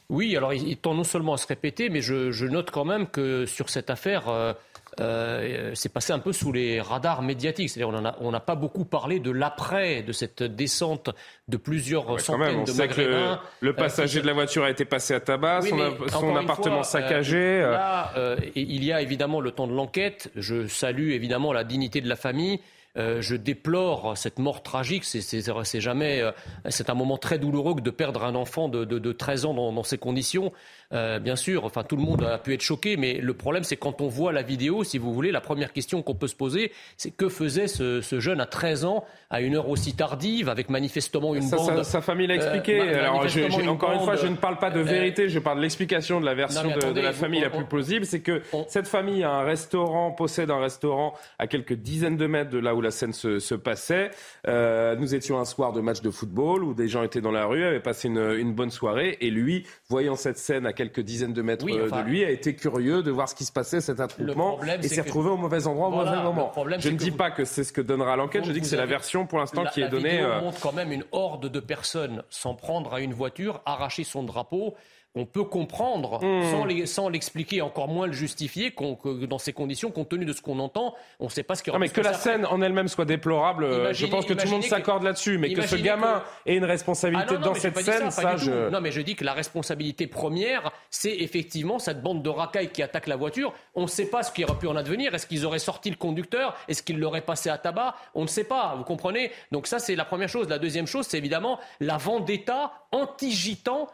Oui, alors il, tend non seulement à se répéter, mais je, je note quand même que sur cette affaire euh, c'est passé un peu sous les radars médiatiques. C'est-à-dire on n'a pas beaucoup parlé de l'après, de cette descente de plusieurs centaines on de sait que le, euh, passager de la voiture a été passé à tabac, son, appartement euh, saccagé. là, il y a évidemment le temps de l'enquête. Je salue évidemment la dignité de la famille. je déplore cette mort tragique. C'est jamais, c'est un moment très douloureux que de perdre un enfant de, de, 13 ans dans, dans ces conditions. Euh, bien sûr, enfin tout le monde a pu être choqué, mais le problème c'est quand on voit la vidéo, si vous voulez, la première question qu'on peut se poser, c'est que faisait ce, jeune à 13 ans à une heure aussi tardive, avec manifestement une bande. Sa, famille l'a expliqué. Euh, Alors, encore une fois, je ne parle pas de euh, vérité, je parle de l'explication de la version de, la famille la plus plausible. C'est que cette famille a un restaurant, possède un restaurant à quelques dizaines de mètres de là où la scène se, passait. nous étions un soir de match de football où des gens étaient dans la rue, avaient passé une, une bonne soirée, et lui, voyant cette scène à quelques dizaines de mètres euh, de lui, a été curieux de voir ce qui se passait, cet attroupement, et s'est retrouvé au mauvais endroit au mauvais moment. Je ne dis pas que c'est ce que donnera l'enquête, je dis que c'est la version pour l'instant qui est donnée. La euh, montre quand même une horde de personnes s'en prendre à une voiture, arracher son drapeau on peut comprendre hmm. sans l'expliquer, encore moins le justifier, que dans ces conditions, compte tenu de ce qu'on entend, on ne sait pas ce qui aura. Non, mais que la scène en elle-même soit déplorable, euh, je pense que tout le monde s'accorde là-dessus, mais que ce gamin ait une responsabilité ah dans cette scène, ça, je. Non, mais je dis que la responsabilité première, c'est effectivement cette bande de racailles qui attaque la voiture. On ne sait pas ce qui aurait pu en advenir. Est-ce qu'ils auraient sorti le conducteur? Est-ce qu'ils l'auraient passé à tabac? On ne sait pas. Vous comprenez? Donc ça, c'est la première chose. La deuxième chose, c'est évidemment la vendetta anti-gitan,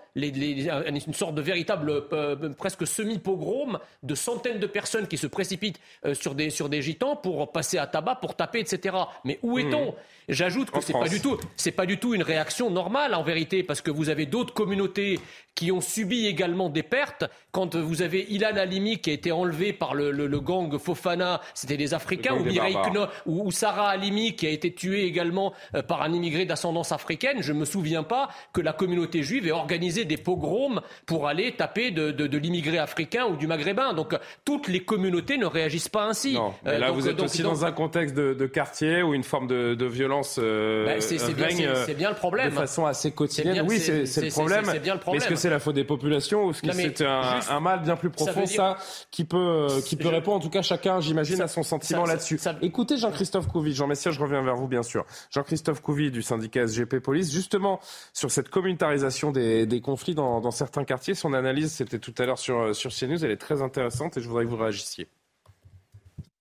une sorte de véritable euh, presque semi-pogrom de centaines de personnes qui se précipitent euh, sur, des, sur des gitans pour passer à tabac, pour taper, etc. Mais où est-on? Mmh. J'ajoute que c'est pas du tout, pas du tout une réaction normale en vérité, parce que vous avez d'autres communautés qui ont subi également des pertes. Quand vous avez Ilan Halimi qui a été enlevé par le, gang Fofana, c'était des Africains, ou Mireille ou, Sarah Halimi qui a été tuée également euh, par un immigré d'ascendance africaine. Je me souviens pas que la communauté juive ait organisé des pogroms pour aller taper de, l'immigré africain ou du maghrébin. Donc toutes les communautés ne réagissent pas ainsi. Non, mais là, euh, vous êtes aussi dans un contexte de, quartier où une forme de, violence euh, bah, c'est bien, le problème. De façon assez quotidienne. oui, c'est le problème. Bien le problème. Est-ce que c'est la faute des populations ou est-ce que c'est un, mal bien plus profond ça, qui peut qui peut répondre? En tout cas chacun, j'imagine, à son sentiment là-dessus. Écoutez Jean-Christophe Couvi, Jean Messia, je reviens vers vous bien sûr. Jean-Christophe Couvi du syndicat SGP Police, justement sur cette communautarisation des, des conflits dans, dans, certains quartiers. Son analyse, c'était tout à l'heure sur sur CNews, elle est très intéressante et je voudrais que vous réagissiez.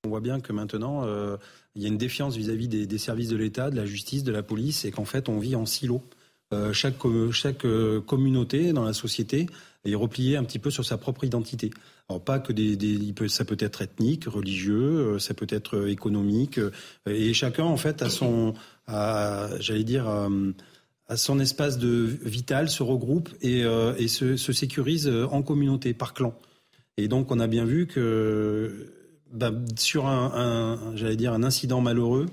On voit bien que maintenant, euh, il y a une défiance vis-à-vis des, services de l'État, de la justice, de la police, et qu'en fait, on vit en silo. Euh, chaque, euh, communauté dans la société est repliée un petit peu sur sa propre identité. Alors pas que des, ça peut être ethnique, religieux, ça peut être économique, et chacun en fait a son, j'allais dire, son espace de vital, se regroupe et, et se, se, sécurise en communauté, par clan. Et donc on a bien vu que bah, sur un, j'allais dire un incident malheureux,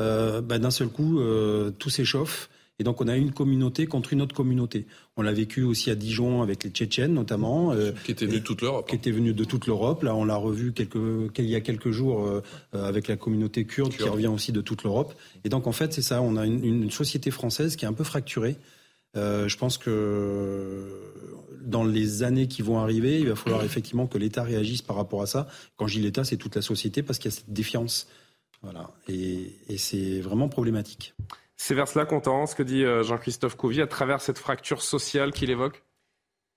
euh, bah, d'un seul coup, euh, tout s'échauffe. Et donc, on a une communauté contre une autre communauté. On l'a vécu aussi à Dijon avec les Tchétchènes, notamment. Euh, qui étaient venus de toute l'Europe. Qui étaient venus de toute l'Europe. Là, on l'a revu quelques, il y a quelques jours avec la communauté kurde, qui revient aussi de toute l'Europe. Et donc, en fait, c'est ça. On a une, une, société française qui est un peu fracturée. je pense que dans les années qui vont arriver, il va falloir effectivement que l'État réagisse par rapport à ça. Quand je dis l'État, c'est toute la société parce qu'il y a cette défiance. Voilà. Et, et c'est vraiment problématique. C'est vers cela qu'on tend, ce que dit Jean-Christophe Couvi, à travers cette fracture sociale qu'il évoque?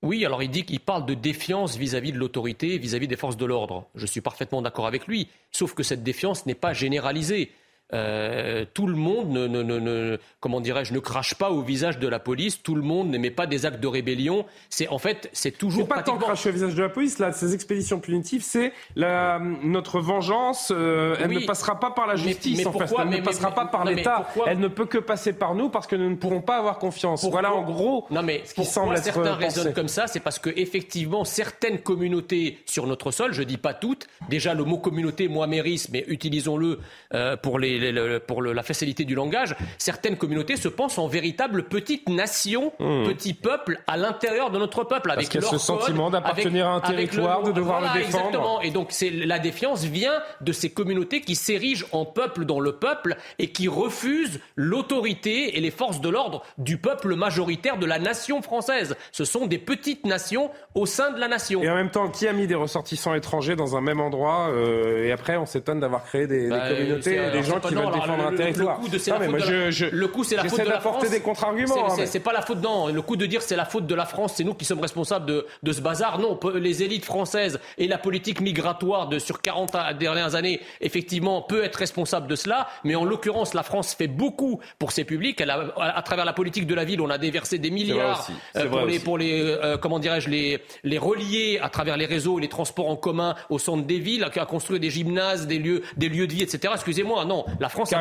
Oui, alors il dit qu'il parle de défiance vis-à-vis de l'autorité, vis-à-vis des forces de l'ordre. Je suis parfaitement d'accord avec lui, sauf que cette défiance n'est pas généralisée. Euh, tout le monde ne, ne, ne, comment dirais-je, ne crache pas au visage de la police. Tout le monde n'émet pas des actes de rébellion. C'est en fait, c'est toujours. Pas tant cracher au visage de la police. Là, ces expéditions punitives, c'est notre vengeance. Euh, elle ne passera pas par la justice. Mais, en fait. Elle ne passera pas par l'État. Elle ne peut que passer par nous parce que nous ne pourrons pas avoir confiance. voilà en gros. Non mais ce qui semble être certains raisonnent comme ça, c'est parce que effectivement certaines communautés sur notre sol, je dis pas toutes. Déjà le mot communauté, moi mérite, mais utilisons-le euh, pour les pour la facilité du langage, certaines communautés se pensent en véritable petite nation, mmh. petit peuple à l'intérieur de notre peuple. Avec Parce qu'il y a ce sentiment d'appartenir à un territoire, de devoir le défendre. Exactement. Et donc c'est la défiance vient de ces communautés qui s'érigent en peuple dans le peuple et qui refusent l'autorité et les forces de l'ordre du peuple majoritaire de la nation française. Ce sont des petites nations au sein de la nation. Et en même temps, qui a mis des ressortissants étrangers dans un même endroit euh, Et après, on s'étonne d'avoir créé des, bah, communautés, des gens qui qui veulent défendre un territoire. Le coup, c'est la, faute de la France. des contre-arguments. C'est pas la faute, non. Le coup de dire c'est la faute de la France, c'est nous qui sommes responsables de, de ce bazar. Non, les élites françaises et la politique migratoire de, sur 40 dernières années, effectivement, peut être responsable de cela. Mais en l'occurrence, la France fait beaucoup pour ses publics. Elle a, à travers la politique de la ville, on a déversé des milliards euh, pour, les, pour les, euh, comment dirais-je, les, les relier à travers les réseaux et les transports en commun au centre des villes, à construire des gymnases, des lieux, des lieux de vie, etc. Excusez-moi, non, la France a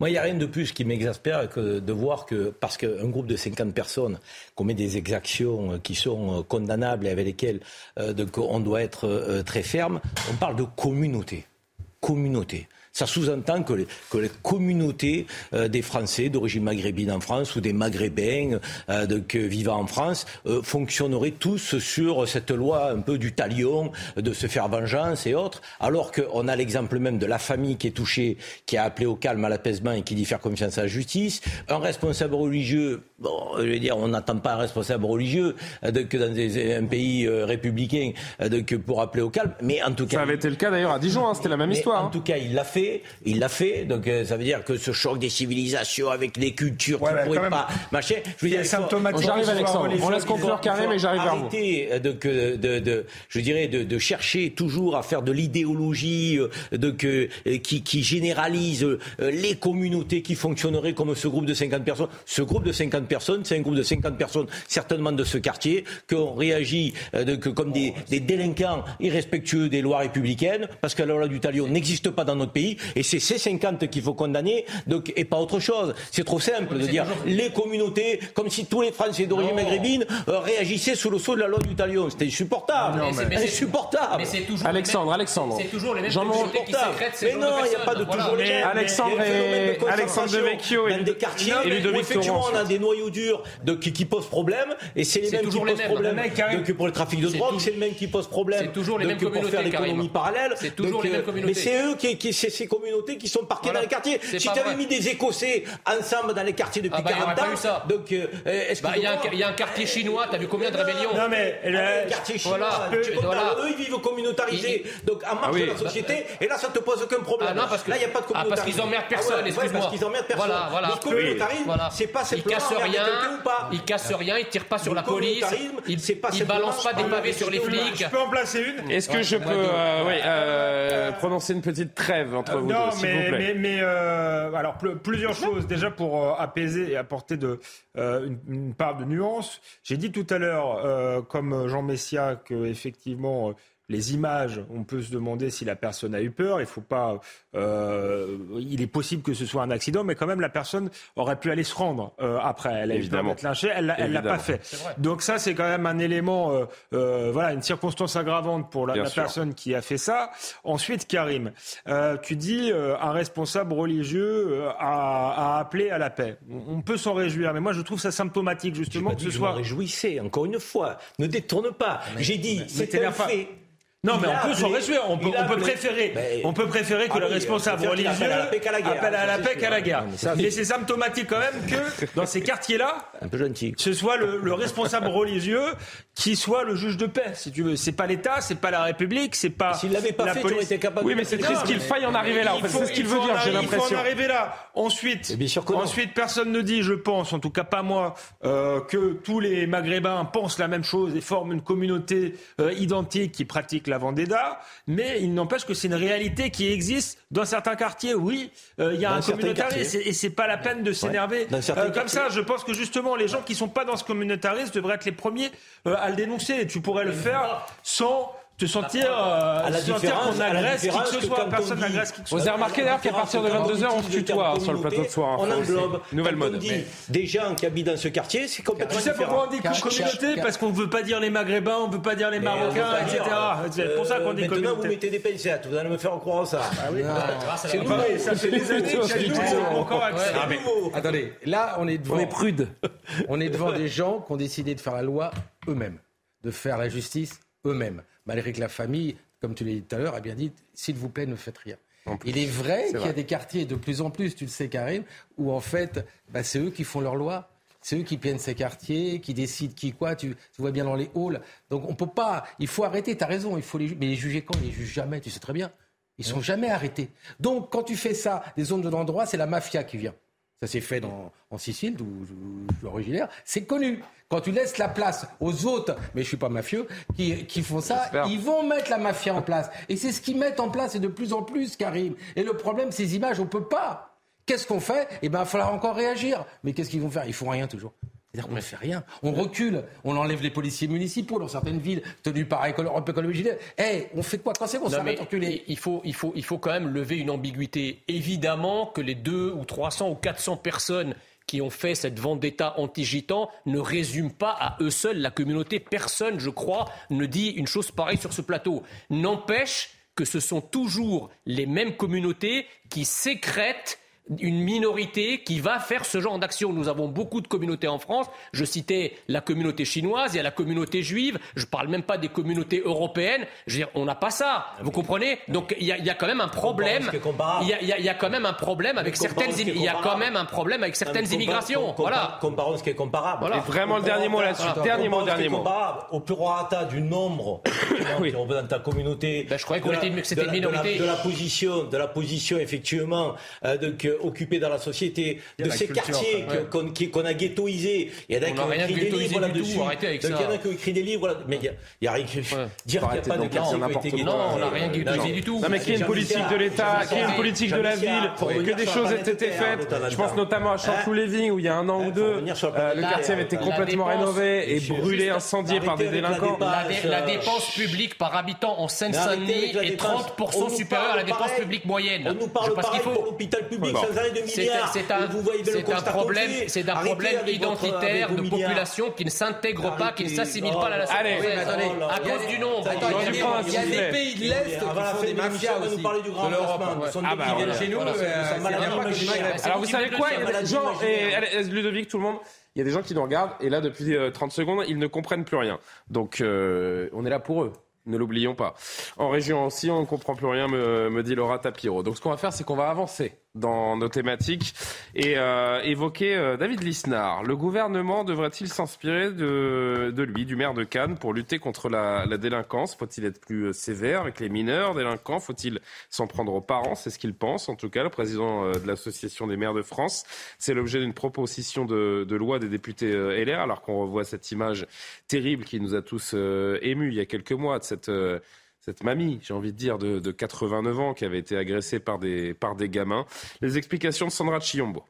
moi, il n'y a rien de plus qui m'exaspère que de voir que, parce qu'un groupe de 50 personnes commet des exactions qui sont condamnables et avec lesquelles euh, on doit être euh, très ferme, on parle de communauté. Communauté. Ça sous-entend que les, que les, communautés euh, des Français d'origine maghrébine en France ou des Maghrébins euh, de, que vivant en France euh, fonctionneraient tous sur cette loi un peu du talion, de se faire vengeance et autres, alors qu'on a l'exemple même de la famille qui est touchée, qui a appelé au calme, à l'apaisement et qui dit faire confiance à la justice, un responsable religieux, bon, je veux dire, on n'attend pas un responsable religieux de, que dans des, un pays républicain de, que pour appeler au calme, mais en tout cas... Ça avait été le cas d'ailleurs à Dijon, hein, c'était la même histoire. En hein. tout cas, il l'a fait il l'a fait, donc euh, ça veut dire que ce choc des civilisations avec les cultures qui ne pourraient pas, machin. Je veux dire, symptomatique. J'arrive Alexandre. On laisse conclure Karim mais j'arrive vers vous. Arrêter de, de, de, je dirais, de, de, chercher toujours à faire de l'idéologie euh, de que euh, qui, qui généralise les communautés qui fonctionneraient comme ce groupe de 50 personnes. Ce groupe de 50 personnes, c'est un groupe de 50 personnes certainement de ce quartier qui ont réagi de, que, comme des, des délinquants irrespectueux des lois républicaines parce que la loi du talion n'existe pas dans notre pays et c'est ces 50 qu'il faut condamner donc, et pas autre chose. C'est trop simple de dire les communautés, comme si tous les Français d'origine maghrébine euh, réagissaient sous le sceau de la loi du talion. C'était insupportable. insupportable. Mais toujours Alexandre, Alexandre. C'est toujours les mêmes communautés qui sécrètent ces Mais non, il n'y a pas de toujours les mêmes. Alexandre et Alexandre de Vecchio et des quartiers où effectivement on a des noyaux durs qui posent problème et c'est les mêmes qui posent problème. Donc pour le trafic de drogue, c'est le même qui pose problème. C'est toujours les mêmes communautés. Pour faire l'économie parallèle. C'est toujours les mêmes communautés. Mais c'est eux qui, communautés qui sont parquées dans les quartiers. Si tu avais mis des Écossais ensemble dans les quartiers depuis 40 ah bah, ans, donc euh, est-ce bah, Il y, a un quartier chinois, t'as vu combien de rébellions Non mais le quartier chinois, eux ils vivent communautarisés, donc en marche ah de la société, et là ça te pose aucun problème. Ah non, parce que, là il n'y a pas de communautarisme. parce qu'ils emmerdent personne, excuse-moi. Parce qu'ils emmerdent personne. Voilà, voilà. Le communautarisme, c'est pas simplement ils cassent rien, ils cassent rien, ils tirent pas sur la police, ils balancent pas des pavés sur les flics. Je peux en placer une? Est-ce que je peux euh, euh, prononcer une petite trêve entre vous deux mais, mais, euh, alors plusieurs choses. Déjà pour euh, apaiser et apporter de, euh, une, part de nuance. J'ai dit tout à l'heure, comme Jean Messia, que effectivement les images, on peut se demander si la personne a eu peur. Il faut pas. Euh, il est possible que ce soit un accident, mais quand même la personne aurait pu aller se rendre euh, après. Elle a évidemment être lynchée, elle, elle l'a pas fait. Donc ça, c'est quand même un élément, euh, euh voilà, une circonstance aggravante pour la, la personne qui a fait ça. Ensuite, Karim, euh, tu dis euh, un responsable religieux a, a, appelé à la paix. On, peut s'en réjouir, mais moi je trouve ça symptomatique justement que ce soit. Réjouissez encore une fois. Ne détourne pas. J'ai dit, c'était un fait. Non, mais on peut s'en réjouir. On peut, on peut préférer, on peut préférer que ah le responsable religieux appelle à la paix qu'à la guerre. Mais c'est symptomatique quand même que dans ces quartiers-là, un peu gentil. ce soit le, le responsable religieux qui soit le juge de paix, si tu veux. C'est pas l'État, c'est pas la République, c'est pas. S'il l'avait pas la fait, police. tu été capable Oui, mais c'est triste qu'il faille en arriver là. En Il fait, faut- c'est ce qu'il il veut dire, en j'ai arri- Il faut l'impression. en arriver là. Ensuite, bien sûr ensuite, personne ne dit, je pense, en tout cas pas moi, euh, que tous les Maghrébins pensent la même chose et forment une communauté euh, identique qui pratique la vendetta. Mais il n'empêche que c'est une réalité qui existe dans certains quartiers. Oui, euh, il y a Dans un communautarisme et c'est pas la peine de s'énerver Euh, comme quartiers. ça. Je pense que justement, les gens qui sont pas dans ce communautarisme devraient être les premiers euh, à le dénoncer. Tu pourrais le faire sans te sentir, euh, À la différence- qu'on agresse qui que ce soit. Personne n'agresse qui que ce Vous soit. avez remarqué d'ailleurs qu'à partir de 22h, on se tutoie hein, sur le plateau de soir. On englobe. C'est Nouvelle mode. des gens qui habitent dans ce quartier, c'est complètement Tu sais différent. pourquoi on dit communauté Parce qu'on ne veut pas dire les Maghrébins, on ne veut pas dire les Marocains, etc. dire, C'est pour ça qu'on euh, dit Maintenant, vous communauté. mettez des pincettes, vous allez me faire croire ça. Ah oui. C'est Ah bah oui, ça fait des années que c'est c'est encore. Ah, Attendez, là, on est devant. On est prude. On est devant des gens qui ont décidé de faire la loi eux-mêmes, de faire la justice eux-mêmes, malgré que la famille, comme tu l'as dit tout à l'heure, a bien dit s'il vous plaît, ne faites rien. Il est vrai qu'il y a des quartiers de plus en plus, tu le sais, Karim, où en fait, bah, c'est eux qui font leur loi. C'est eux qui plaignent ces quartiers, qui décident qui quoi. Tu, tu vois bien dans les halls. Donc on peut pas. Il faut arrêter. T'as raison. Il faut les. Mais les juger quand? Les juges jamais. Tu sais très bien. Ils sont jamais arrêtés. Donc quand tu fais ça, des zones de non-droit, c'est la mafia qui vient. Ça s'est fait dans, en Sicile, d'où je suis originaire. C'est connu. Quand tu laisses la place aux autres, mais je suis pas mafieux, qui, qui font ça, ils vont mettre la mafia en place. Et c'est ce qu'ils mettent en place et de plus en plus, Karim. Et le problème, ces images, on peut pas. Qu'est-ce qu'on fait? Eh ben, il va falloir encore réagir. Mais qu'est-ce qu'ils vont faire? Ils font rien toujours. C'est-à-dire qu'on ne fait rien. On recule. On enlève les policiers municipaux dans certaines villes tenues par Europe Écologie. Eh, on fait quoi quand c'est qu'on s'arrête reculer il faut, il, faut, il faut quand même lever une ambiguïté. Évidemment que les 2 ou 300 ou 400 personnes qui ont fait cette vendetta anti-gitan ne résument pas à eux seuls la communauté. Personne, je crois, ne dit une chose pareille sur ce plateau. N'empêche que ce sont toujours les mêmes communautés qui sécrètent une minorité qui va faire ce genre d'action. Nous avons beaucoup de communautés en France. Je citais la communauté chinoise, il y a la communauté juive. Je ne parle même pas des communautés européennes. Je veux dire, on n'a pas ça. Vous comprenez? Donc il y, a- il y a quand même un problème. Il y, a- il y a- il y a quand même un problème avec certaines. Il y a quand même un problème avec certaines immigrations. compar- Voilà. Comparons ce qui est comparable. Voilà. Et vraiment le dernier mot là-dessus. Dernier mot, dernier mot. Au prorata du nombre Oui. qui ta communauté. Ben, je croyais qu'on était que c'était une de la- minorité. De la, position, de la position effectivement euh, de- que- occupée dans la société, de la ces culture, quartiers qu'on qui- a ghettoisés. Il y en a qui ont écrit des livres là-dessus. Il y en a qui ont écrit des livres. là- Mais il y a- rien. Dire qu'il n'y a pas de quartier qui a n'importe été. Non, on n'a rien ghettoisé. du tout. Non mais qu'il y ait une politique de l'État, y ait une politique de la ville, que des choses aient été faites. Je pense notamment à Hein Chanteloup-les-Vignes où il y a un an Hein, ou deux, euh, le quartier avait été complètement rénové et brûlé, incendié par des délinquants. La, euh, dépense publique par habitant en Seine-Saint-Denis est dépense. 30% On nous supérieure à la dépense publique moyenne. On nous parle pareil faut. pour l'hôpital public, Bon. C'est un, problème, c'est un problème votre- identitaire de population qui ne s'intègre pas, qui ne s'assimile Oh pas à la nation Allez. française. Attendez, à cause du nombre. Il y a des- pays de l'Est qui font des mafias aussi. de l'Europe. Ah bah qui viennent voilà. chez nous. Euh, Alors vous savez quoi de Il y a des Ludovic, et tout le monde, il y a des gens qui nous regardent et là depuis euh, 30 secondes, ils ne comprennent plus rien. Donc euh, on est là pour eux. Ne l'oublions pas. En région aussi, on ne comprend plus rien, me, me dit Laura Tapiro. Donc ce qu'on va faire, c'est qu'on va avancer dans nos thématiques et euh, évoquer euh, David Lisnard. Le gouvernement devrait-il s'inspirer de, de lui, du maire de Cannes, pour lutter contre la, la délinquance? Faut-il être plus euh, sévère avec les mineurs délinquants? Faut-il s'en prendre aux parents? C'est ce qu'il pense, en tout cas, le président euh, de l'Association des maires de France. C'est l'objet d'une proposition de, de loi des députés euh, LR, alors qu'on revoit cette image terrible qui nous a tous euh, émus il y a quelques mois de cette... cette mamie, j'ai envie de dire, de, de 89 ans qui avait été agressée par des, par des gamins. Les explications de Sandra Chiombo.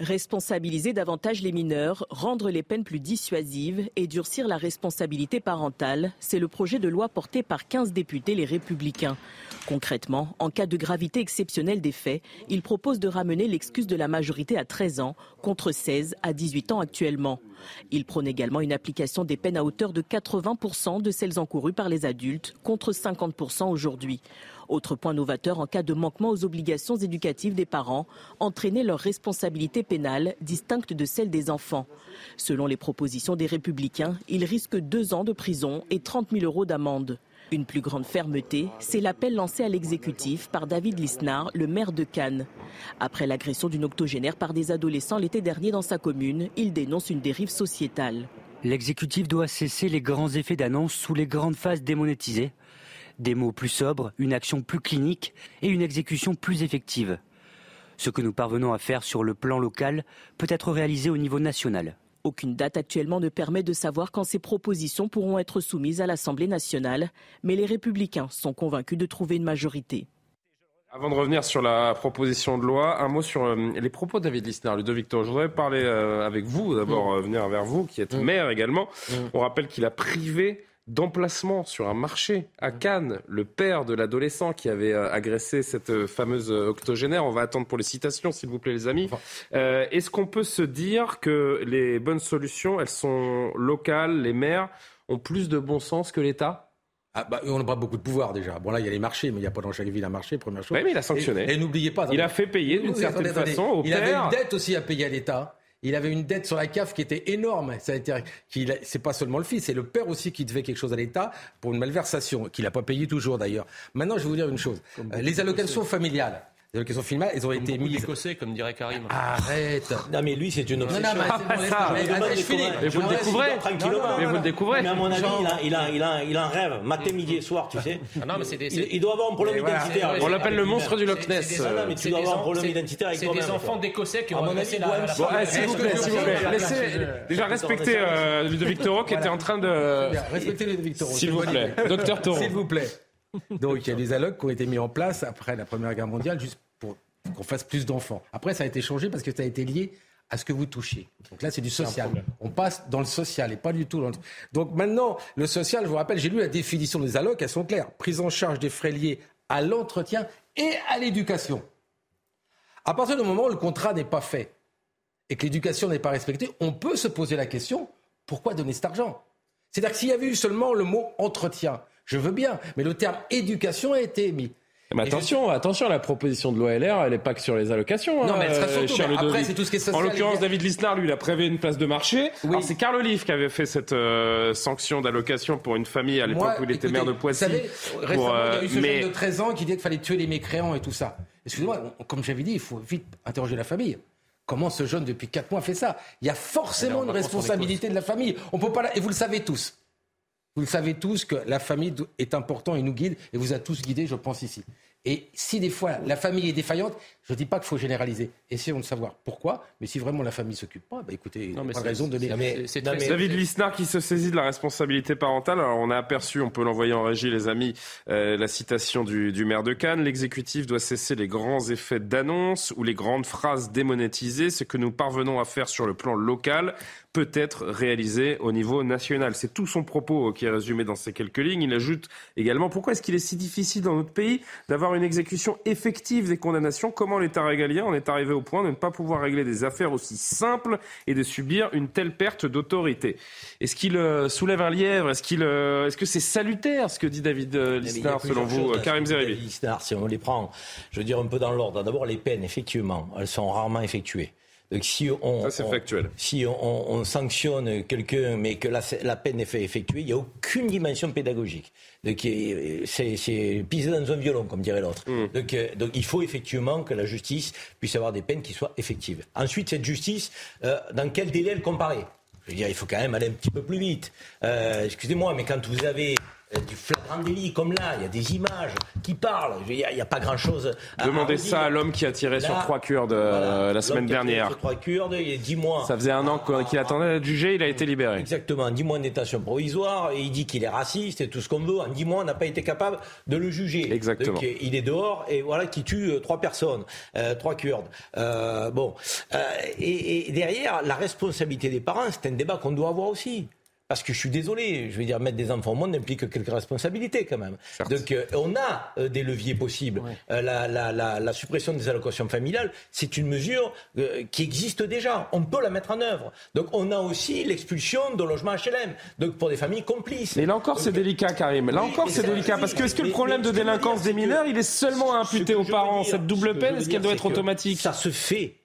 Responsabiliser davantage les mineurs, rendre les peines plus dissuasives et durcir la responsabilité parentale, c'est le projet de loi porté par 15 députés les républicains. Concrètement, en cas de gravité exceptionnelle des faits, il propose de ramener l'excuse de la majorité à 13 ans contre 16 à 18 ans actuellement. Il prône également une application des peines à hauteur de 80% de celles encourues par les adultes contre 50% aujourd'hui. Autre point novateur en cas de manquement aux obligations éducatives des parents, entraîner leur responsabilité pénale distincte de celle des enfants. Selon les propositions des républicains, ils risquent deux ans de prison et 30 000 euros d'amende. Une plus grande fermeté, c'est l'appel lancé à l'exécutif par David Lisnard, le maire de Cannes. Après l'agression d'une octogénaire par des adolescents l'été dernier dans sa commune, il dénonce une dérive sociétale. L'exécutif doit cesser les grands effets d'annonce sous les grandes phases démonétisées. Des mots plus sobres, une action plus clinique et une exécution plus effective. Ce que nous parvenons à faire sur le plan local peut être réalisé au niveau national. Aucune date actuellement ne permet de savoir quand ces propositions pourront être soumises à l'Assemblée nationale, mais les républicains sont convaincus de trouver une majorité. Avant de revenir sur la proposition de loi, un mot sur euh, les propos de David Lisnard, Ludovic Victor. Je voudrais parler euh, avec vous, d'abord mm. euh, venir vers vous, qui êtes mm. maire également. Mm. On rappelle qu'il a privé d'emplacement sur un marché à Cannes, le père de l'adolescent qui avait agressé cette fameuse octogénaire. On va attendre pour les citations, s'il vous plaît, les amis. Est-ce qu'on peut se dire que les bonnes solutions, elles sont locales, les maires ont plus de bon sens que l'État? Ah, bah, on n'a pas beaucoup de pouvoir déjà. Bon là, il y a les marchés, mais il n'y a pas dans chaque ville un marché, première chose. Oui, mais il a sanctionné. Et, n'oubliez pas. Il a fait payer d'une certaine façon au Il avait une dette aussi à payer à l'État. Il avait une dette sur la CAF qui était énorme. Été, c'est pas seulement le fils, c'est le père aussi qui devait quelque chose à l'État pour une malversation, qu'il n'a pas payé toujours d'ailleurs. Maintenant, je vais vous dire une chose. Euh, les allocations familiales, les allocations filmées, elles ont comme été mises. écossais, comme dirait Karim. Arrête. Non, mais lui, c'est une obsession. Non, non, mais, ça, mais, mais vous le découvrez. mais vous le découvrez. Mais à mon avis, il, a, il, a, il, a, un rêve, matin, midi et soir, tu sais. Ah non, mais des, il, il, doit avoir un problème identitaire. On l'appelle le monstre du Loch Ness. Non, mais tu dois avoir un problème identitaire avec. C'est des enfants d'Écossais qui ont agressé la. S'il vous plaît, s'il vous plaît. Laissez déjà respecter Ludovic Toro qui était en train de. Respectez Ludovic Toro. S'il vous plaît. Docteur Toro. S'il vous plaît. Donc il y a des allocs qui ont été mis en place après la Première Guerre mondiale, juste qu'on fasse plus d'enfants. Après, ça a été changé parce que ça a été lié à ce que vous touchez. Donc là, c'est du social. On passe dans le social et pas du tout dans le... Donc maintenant, le social, je vous rappelle, j'ai lu la définition des allocs, elles sont claires. Prise en charge des frais liés à l'entretien et à l'éducation. À partir du moment où le contrat n'est pas fait et que l'éducation n'est pas respectée, on peut se poser la question, pourquoi donner cet argent? C'est-à-dire que s'il y avait eu seulement le mot entretien, je veux bien, mais le terme éducation a été émis. Mais attention, attention, la proposition de l'OLR, elle n'est pas que sur les allocations. Non, mais elle sera euh, surtout, après, c'est tout ce qui est social. En l'occurrence, David Lisnard, lui, il a prévu une place de marché. Oui. Alors, c'est Carl Olive qui avait fait cette euh, sanction d'allocation pour une famille à l'époque où il était maire de Poissy. Vous savez, récemment, il y a eu ce mais... jeune de 13 ans qui disait qu'il fallait tuer les mécréants et tout ça. Excusez-moi, comme j'avais dit, il faut vite interroger la famille. Comment ce jeune, depuis 4 mois, fait ça? Il y a forcément une responsabilité de la famille. On peut pas... Et vous le savez tous. Vous le savez tous que la famille est importante et nous guide, et vous a tous guidés, je pense, ici. Et si des fois la famille est défaillante, je ne dis pas qu'il faut généraliser. Essayons de savoir pourquoi. Mais si vraiment la famille s'occupe pas, bah écoutez, non, mais pas raison de donner. C'est David Lisnard qui se saisit de la responsabilité parentale. Alors on a aperçu, on peut l'envoyer en régie, les amis, euh, la citation du, du, maire de Cannes. L'exécutif doit cesser les grands effets d'annonce ou les grandes phrases démonétisées. Ce que nous parvenons à faire sur le plan local peut être réalisé au niveau national. C'est tout son propos qui est résumé dans ces quelques lignes. Il ajoute également pourquoi est-ce qu'il est si difficile dans notre pays d'avoir une exécution effective des condamnations? Comment l'État régalien en est arrivé au point de ne pas pouvoir régler des affaires aussi simples et de subir une telle perte d'autorité Est-ce qu'il euh, soulève un lièvre? Est-ce qu'il, euh, est-ce que c'est salutaire ce que dit David euh, Lisnard selon vous, Karim Zeribi Lisnard, si on les prend, je veux dire un peu dans l'ordre. D'abord les peines, effectivement, elles sont rarement effectuées. Donc si on, si on, sanctionne quelqu'un mais que la, la peine est fait effectuer, il n'y a aucune dimension pédagogique. Donc c'est piser dans un violon, comme dirait l'autre. Donc, euh, donc il faut effectivement que la justice puisse avoir des peines qui soient effectives. Ensuite, cette justice, euh, dans quel délai elle comparait je veux dire, il faut quand même aller un petit peu plus vite. Euh, excusez-moi, mais quand vous avez du flagrant délit, comme là, il y a des images qui parlent. Il n'y a, pas grand-chose. À Demandez ça à l'homme qui a tiré sur trois Kurdes euh, la semaine dernière. Sur trois Kurdes, il y a 10 mois. Ça faisait un an qu'il attendait d'être jugé, il a été libéré. Exactement, 10 mois de détention provisoire, et il dit qu'il est raciste et tout ce qu'on veut. En 10 mois, on n'a pas été capable de le juger. Exactement. Donc, il est dehors et voilà, qui tue euh, trois personnes, trois Kurdes. bon. et derrière, la responsabilité des parents, c'est un débat qu'on doit avoir aussi. Parce que je suis désolé, je veux dire, mettre des enfants au monde implique quelques responsabilités quand même. Donc euh, on a euh, des leviers possibles. Euh, la, la, la, la, suppression des allocations familiales, c'est une mesure qui existe déjà. On peut la mettre en œuvre. Donc on a aussi l'expulsion de logements HLM, donc pour des familles complices. Mais là encore, c'est délicat, Karim. Là encore, c'est délicat. Parce que est-ce que le problème de délinquance des mineurs, il est seulement imputé aux parents Cette double peine, est-ce qu'elle doit être automatique? Ça se fait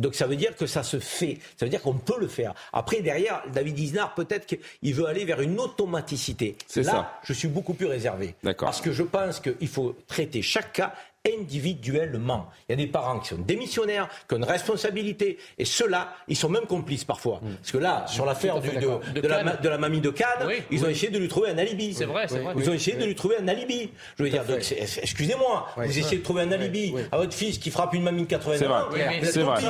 donc ça veut dire que ça se fait, ça veut dire qu'on peut le faire. Après, derrière, David Isnard, peut-être qu'il veut aller vers une automaticité. Là, ça. je suis beaucoup plus réservé. Parce que je pense qu'il faut traiter chaque cas individuellement. Il y a des parents qui sont démissionnaires, qui ont une responsabilité, et ceux-là, ils sont même complices parfois. Parce que là, sur l'affaire de, de, la, de, la, mamie de Cannes, ils ont essayé de lui trouver un alibi. C'est vrai, c'est vrai. Ils ont essayé de lui trouver un alibi. Je veux dire, excusez-moi, vous essayez de trouver un alibi à votre fils qui frappe une mamie de 80 ans. C'est vrai.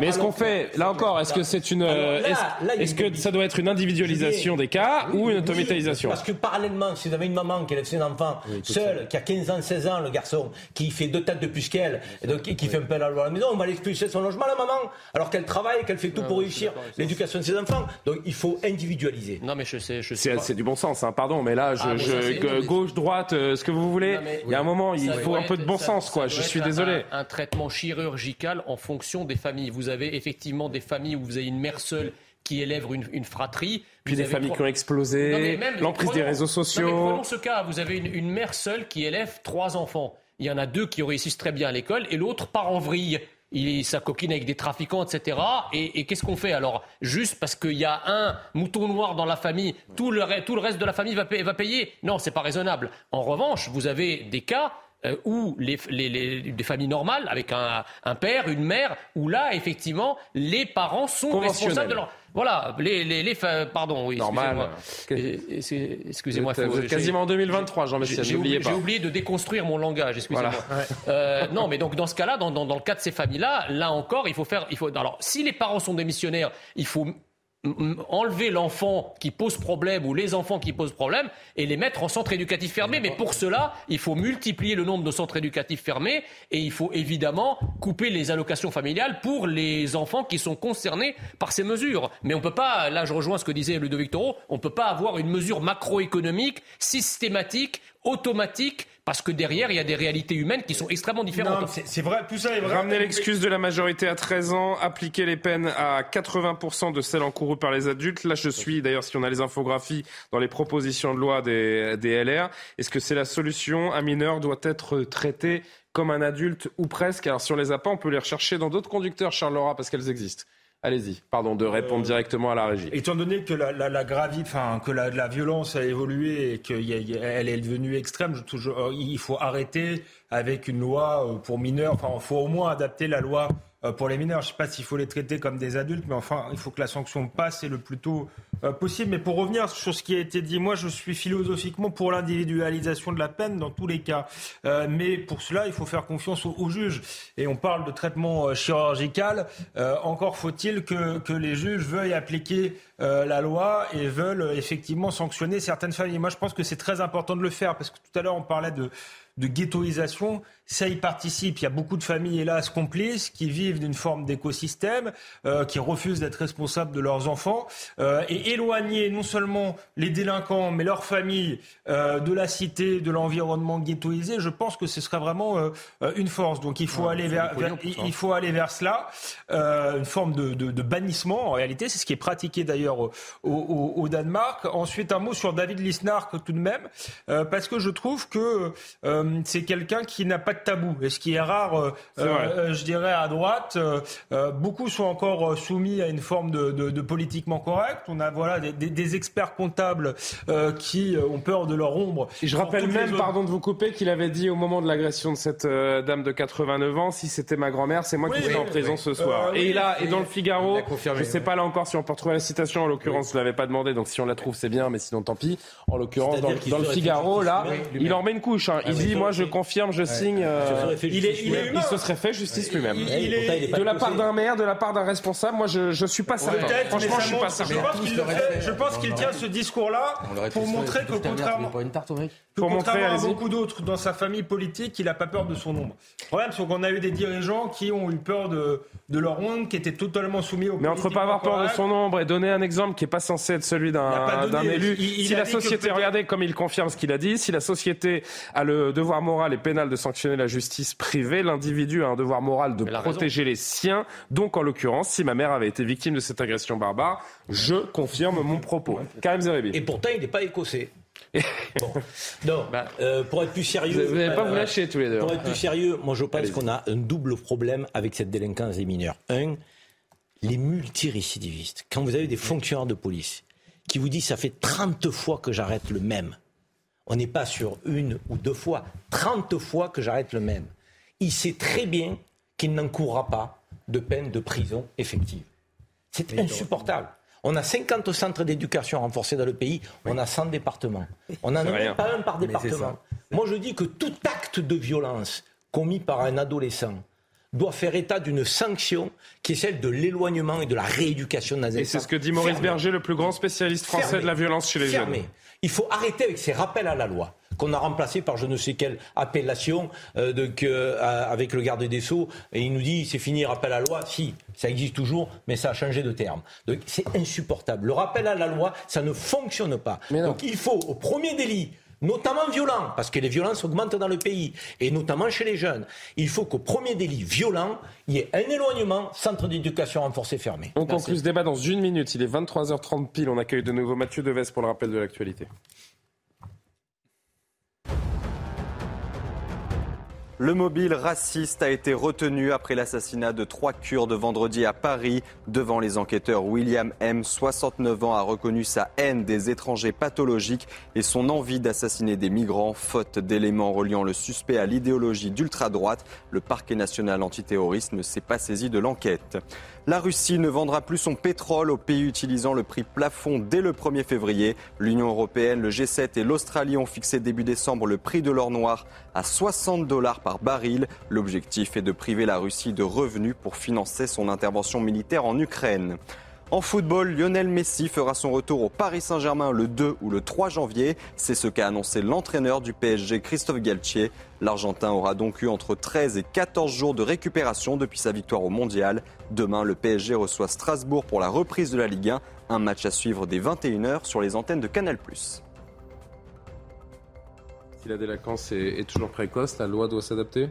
Mais est-ce qu'on fait, là encore, est-ce que c'est une, est-ce que ça doit être une individualisation des cas ou une automatisation Parce que parallèlement, si vous avez une maman qui élève ses enfants seule, qui a 15 ans, 16 ans, le garçon, qui fait deux têtes de plus qu'elle, et donc qui fait un peu la loi à la maison, on va l'expulser de son logement, la maman, alors qu'elle travaille, qu'elle fait tout pour réussir l'éducation de ses enfants. Donc il faut individualiser. Non, mais je sais, je sais. C'est du bon sens, hein, pardon, mais là, je, ah, gauche, droite, euh, ce que vous voulez, il y a un moment, il faut un peu de bon sens, quoi. Je suis désolé. Un, un traitement chirurgical en fonction des familles. Vous avez effectivement des familles où vous avez une mère seule qui élève une, une fratrie. Puis des familles qui ont explosé, l'emprise des réseaux sociaux. Non, prenons ce cas, vous avez une, une, mère seule qui élève trois enfants. Il y en a deux qui réussissent très bien à l'école et l'autre part en vrille. Il s'acoquine avec des trafiquants, etc. Et, qu'est-ce qu'on fait alors? Juste parce qu'il y a un mouton noir dans la famille, tout le, tout le reste de la famille va, va payer? Non, c'est pas raisonnable. En revanche, vous avez des cas euh, où les, les, les, des familles normales, avec un, un, père, une mère, où là, effectivement, les parents sont responsables de leur... Voilà, les, les, les pardon, oui, Normal. Excusez-moi. Excusez vous quasiment en 2023, Jean-Michel, n'oubliez pas. J'ai oublié de déconstruire mon langage, excusez-moi. Voilà. Euh, non, mais donc dans ce cas-là, dans, dans, dans, le cas de ces familles-là, là encore, il faut faire... Il faut, alors, si les parents sont démissionnaires, il faut enlever l'enfant qui pose problème ou les enfants qui posent problème et les mettre en centre éducatif fermé. Mais pour cela, il faut multiplier le nombre de centres éducatifs fermés et il faut évidemment couper les allocations familiales pour les enfants qui sont concernés par ces mesures. Mais on peut pas, là je rejoins ce que disait Ludovic Toro, on peut pas avoir une mesure macroéconomique systématique automatique parce que derrière, il y a des réalités humaines qui sont extrêmement différentes. C'est vrai, tout ça est vrai. Ramener l'excuse de la majorité à 13 ans, appliquer les peines à 80% de celles encourues par les adultes. Là, je suis, d'ailleurs, si on a les infographies dans les propositions de loi des, des LR, est-ce que c'est la solution? Un mineur doit être traité comme un adulte ou presque? Alors, si on les a pas, on peut les rechercher dans d'autres conducteurs, Charles Laura, parce qu'elles existent. Allez-y, pardon, de répondre euh, directement à la régie. Étant donné que la, la, la enfin que la, la, violence a évolué et qu'elle est devenue extrême, je, euh, il faut arrêter avec une loi euh, pour mineurs. Enfin, il faut au moins adapter la loi pour les mineurs. Je ne sais pas s'il faut les traiter comme des adultes, mais enfin, il faut que la sanction passe et le plus tôt euh, possible. Mais pour revenir sur ce qui a été dit, moi, je suis philosophiquement pour l'individualisation de la peine dans tous les cas. Euh, mais pour cela, il faut faire confiance aux, juges. Et on parle de traitement chirurgical. encore faut-il que, les juges veuillent appliquer la loi et veulent effectivement sanctionner certaines familles. Moi, je pense que c'est très important de le faire parce que tout à l'heure, on parlait de ghettoisation, ça y participe. Il y a beaucoup de familles, hélas, complices, qui vivent d'une forme d'écosystème, euh, qui refusent d'être responsables de leurs enfants, euh, et éloigner non seulement les délinquants, mais leurs familles euh, de la cité, de l'environnement ghettoisé, je pense que ce serait vraiment euh, une force. Donc il faut, aller, vers, vers il faut aller vers cela, euh, une forme de, de, de, bannissement, en réalité, c'est ce qui est pratiqué d'ailleurs au, au, au, Danemark. Ensuite, un mot sur David Lisnark tout de même, parce que je trouve que euh, c'est quelqu'un qui n'a pas de tabou. Et ce qui est rare, euh, euh, je dirais, à droite, beaucoup sont encore soumis à une forme de, politiquement correct. On a voilà des, experts comptables qui ont peur de leur ombre. Et je rappelle même, pardon de vous couper, qu'il avait dit au moment de l'agression de cette dame de 89 ans, si c'était ma grand-mère, c'est moi qui serais en prison ce soir. et là, et dans le Figaro, je ne sais pas là encore si on peut retrouver la citation. En l'occurrence, je l'avais pas demandé, donc si on la trouve, c'est bien, mais sinon tant pis. En l'occurrence, dans, le Figaro, là, il en met une couche. Hein. Il dit moi je confirme, je signe. Euh, il, est, il, il, se serait fait justice lui-même. de la part d'un maire, de la part d'un responsable, moi je, je suis pas certain. Franchement, je suis pas certain. Je pense qu'il tient ce discours-là pour montrer que contrairement, pour montrer à beaucoup d'autres dans sa famille politique, il n'a pas peur de son ombre. Le problème, c'est qu'on a eu des dirigeants qui ont eu peur de, de leur ombre, qui étaient totalement soumis au Mais entre pas avoir peur de son ombre et donner un exemple qui n'est pas censé être celui d'un élu, si la société, regardez comme il confirme ce qu'il a dit, si la société a le devoir moral et pénal de sanctionner la justice privée, l'individu a un devoir moral de protéger les siens. Donc, en l'occurrence, si ma mère avait été victime de cette agression barbare, je confirme mon propos. Karim Zerebi. Et pourtant, il n'est pas écossais. bon. Non, bah, euh, pour être plus sérieux. Vous n'allez pas vous lâcher tous les deux. Pour être plus sérieux, moi je pense qu'on a un double problème avec cette délinquance des mineurs. Un, les multirécidivistes. Quand vous avez des fonctionnaires de police qui vous disent ça fait 30 fois que j'arrête le même, On n'est pas sur une ou deux fois, 30 fois que j'arrête le même. Il sait très bien qu'il n'encourra pas de peine de prison effective. C'est insupportable. On a 50 centres d'éducation renforcés dans le pays, on a 100 départements. On n'en a pas un par département. Moi, je dis que tout acte de violence commis par un adolescent doit faire état d'une sanction qui est celle de l'éloignement et de la rééducation de Et c'est ce que dit Maurice Berger, le plus grand spécialiste français de la violence chez les jeunes. Il faut arrêter avec ces rappels à la loi qu'on a remplacé par je ne sais quelle appellation euh, de, que, euh, avec le garde des Sceaux. Et il nous dit c'est fini, rappel à la loi. Si, ça existe toujours, mais ça a changé de terme. Donc c'est insupportable. Le rappel à la loi, ça ne fonctionne pas. Donc il faut, au premier délit, notamment violent, parce que les violences augmentent dans le pays, et notamment chez les jeunes. Il faut qu'au premier délit violent, il y ait un éloignement, centre d'éducation renforcé fermé. On conclut ce débat dans une minute. Il est 23h30 pile. On accueille de nouveau Mathieu Deves pour le rappel de l'actualité. Le mobile raciste a été retenu après l'assassinat de trois Kurdes vendredi à Paris. Devant les enquêteurs, William M, 69 ans, a reconnu sa haine des étrangers pathologiques et son envie d'assassiner des migrants. Faute d'éléments reliant le suspect à l'idéologie d'ultra-droite, le parquet national antiterroriste ne s'est pas saisi de l'enquête. La Russie ne vendra plus son pétrole aux pays utilisant le prix plafond dès le 1er février. L'Union européenne, le G7 et l'Australie ont fixé début décembre le prix de l'or noir à 60 dollars par baril. L'objectif est de priver la Russie de revenus pour financer son intervention militaire en Ukraine. En football, Lionel Messi fera son retour au Paris Saint-Germain le 2 ou le 3 janvier. C'est ce qu'a annoncé l'entraîneur du PSG, Christophe Galtier. L'Argentin aura donc eu entre 13 et 14 jours de récupération depuis sa victoire au Mondial. Demain, le PSG reçoit Strasbourg pour la reprise de la Ligue 1. Un match à suivre dès 21h sur les antennes de Canal+. Si la délinquance est, toujours précoce, la loi doit s'adapter?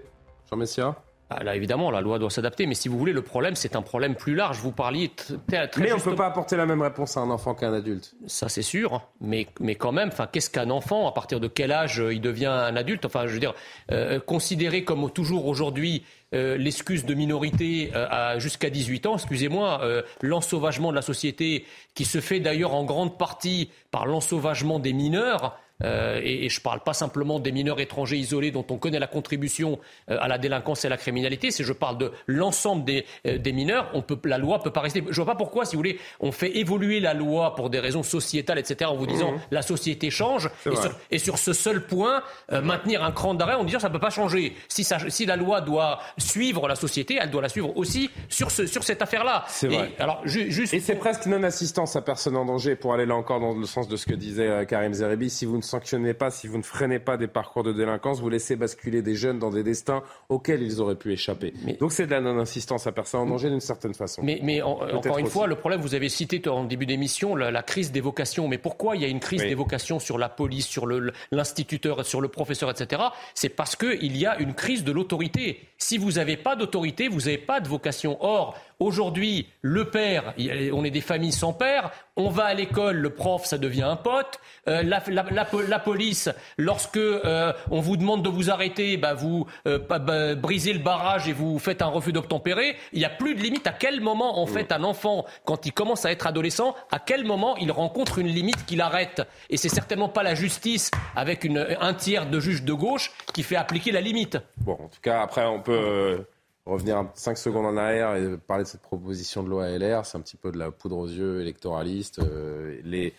Jean Messia? Là, évidemment, la loi doit s'adapter, mais si vous voulez, le problème, c'est un problème plus large. Vous parliez très, Mais on ne peut pas apporter la même réponse à un enfant qu'à un adulte. Ça, c'est sûr, mais, mais quand même, qu'est-ce qu'un enfant À partir de quel âge euh, il devient un adulte? Enfin, je veux dire, euh, considéré comme toujours aujourd'hui euh, l'excuse de minorité jusqu'à 18 ans, excusez-moi, l'ensauvagement de la société, qui se fait d'ailleurs en grande partie par l'ensauvagement des mineurs, euh, et, je ne parle pas simplement des mineurs étrangers isolés dont on connaît la contribution euh, à la délinquance et à la criminalité, c'est je parle de l'ensemble des, euh, des, mineurs. On peut, la loi peut pas rester. Je vois pas pourquoi, si vous voulez, on fait évoluer la loi pour des raisons sociétales, etc. En vous disant mmh. la société change et sur, et sur, ce seul point maintenir un cran d'arrêt en disant ça peut pas changer. Si, ça, si la loi doit suivre la société, elle doit la suivre aussi sur, ce, sur cette affaire-là. C'est vrai. Alors, juste et c'est presque non-assistance à personne en danger pour aller là encore dans le sens de ce que disait Karim Zerebi. Si vous ne sanctionnez pas, si vous ne freinez pas des parcours de délinquance, vous laissez basculer des jeunes dans des destins auxquels ils auraient pu échapper. Donc c'est de la non-insistance à personne en danger d'une certaine façon. Mais, encore une fois, le problème, vous avez cité en début d'émission la, crise des vocations. Mais pourquoi il y a une crise des vocations sur la police, sur l'instituteur, sur le professeur, etc. C'est parce qu'il y a une crise de l'autorité. Si vous n'avez pas d'autorité, vous n'avez pas de vocation. Or, Aujourd'hui, le père, on est des familles sans père, on va à l'école, le prof, ça devient un pote. Euh, la, police, lorsque euh, on vous demande de vous arrêter, bah, vous euh, bah, brisez le barrage et vous faites un refus d'obtempérer. Il n'y a plus de limite. À quel moment, en fait, un enfant, quand il commence à être adolescent, à quel moment il rencontre une limite qu'il arrête? Et c'est certainement pas la justice, avec un tiers de juges de gauche, qui fait appliquer la limite. Bon, en tout cas, après, on peut revenir 5 secondes en arrière et parler de cette proposition de loi LR, c'est un petit peu de la poudre aux yeux électoraliste. Euh, les,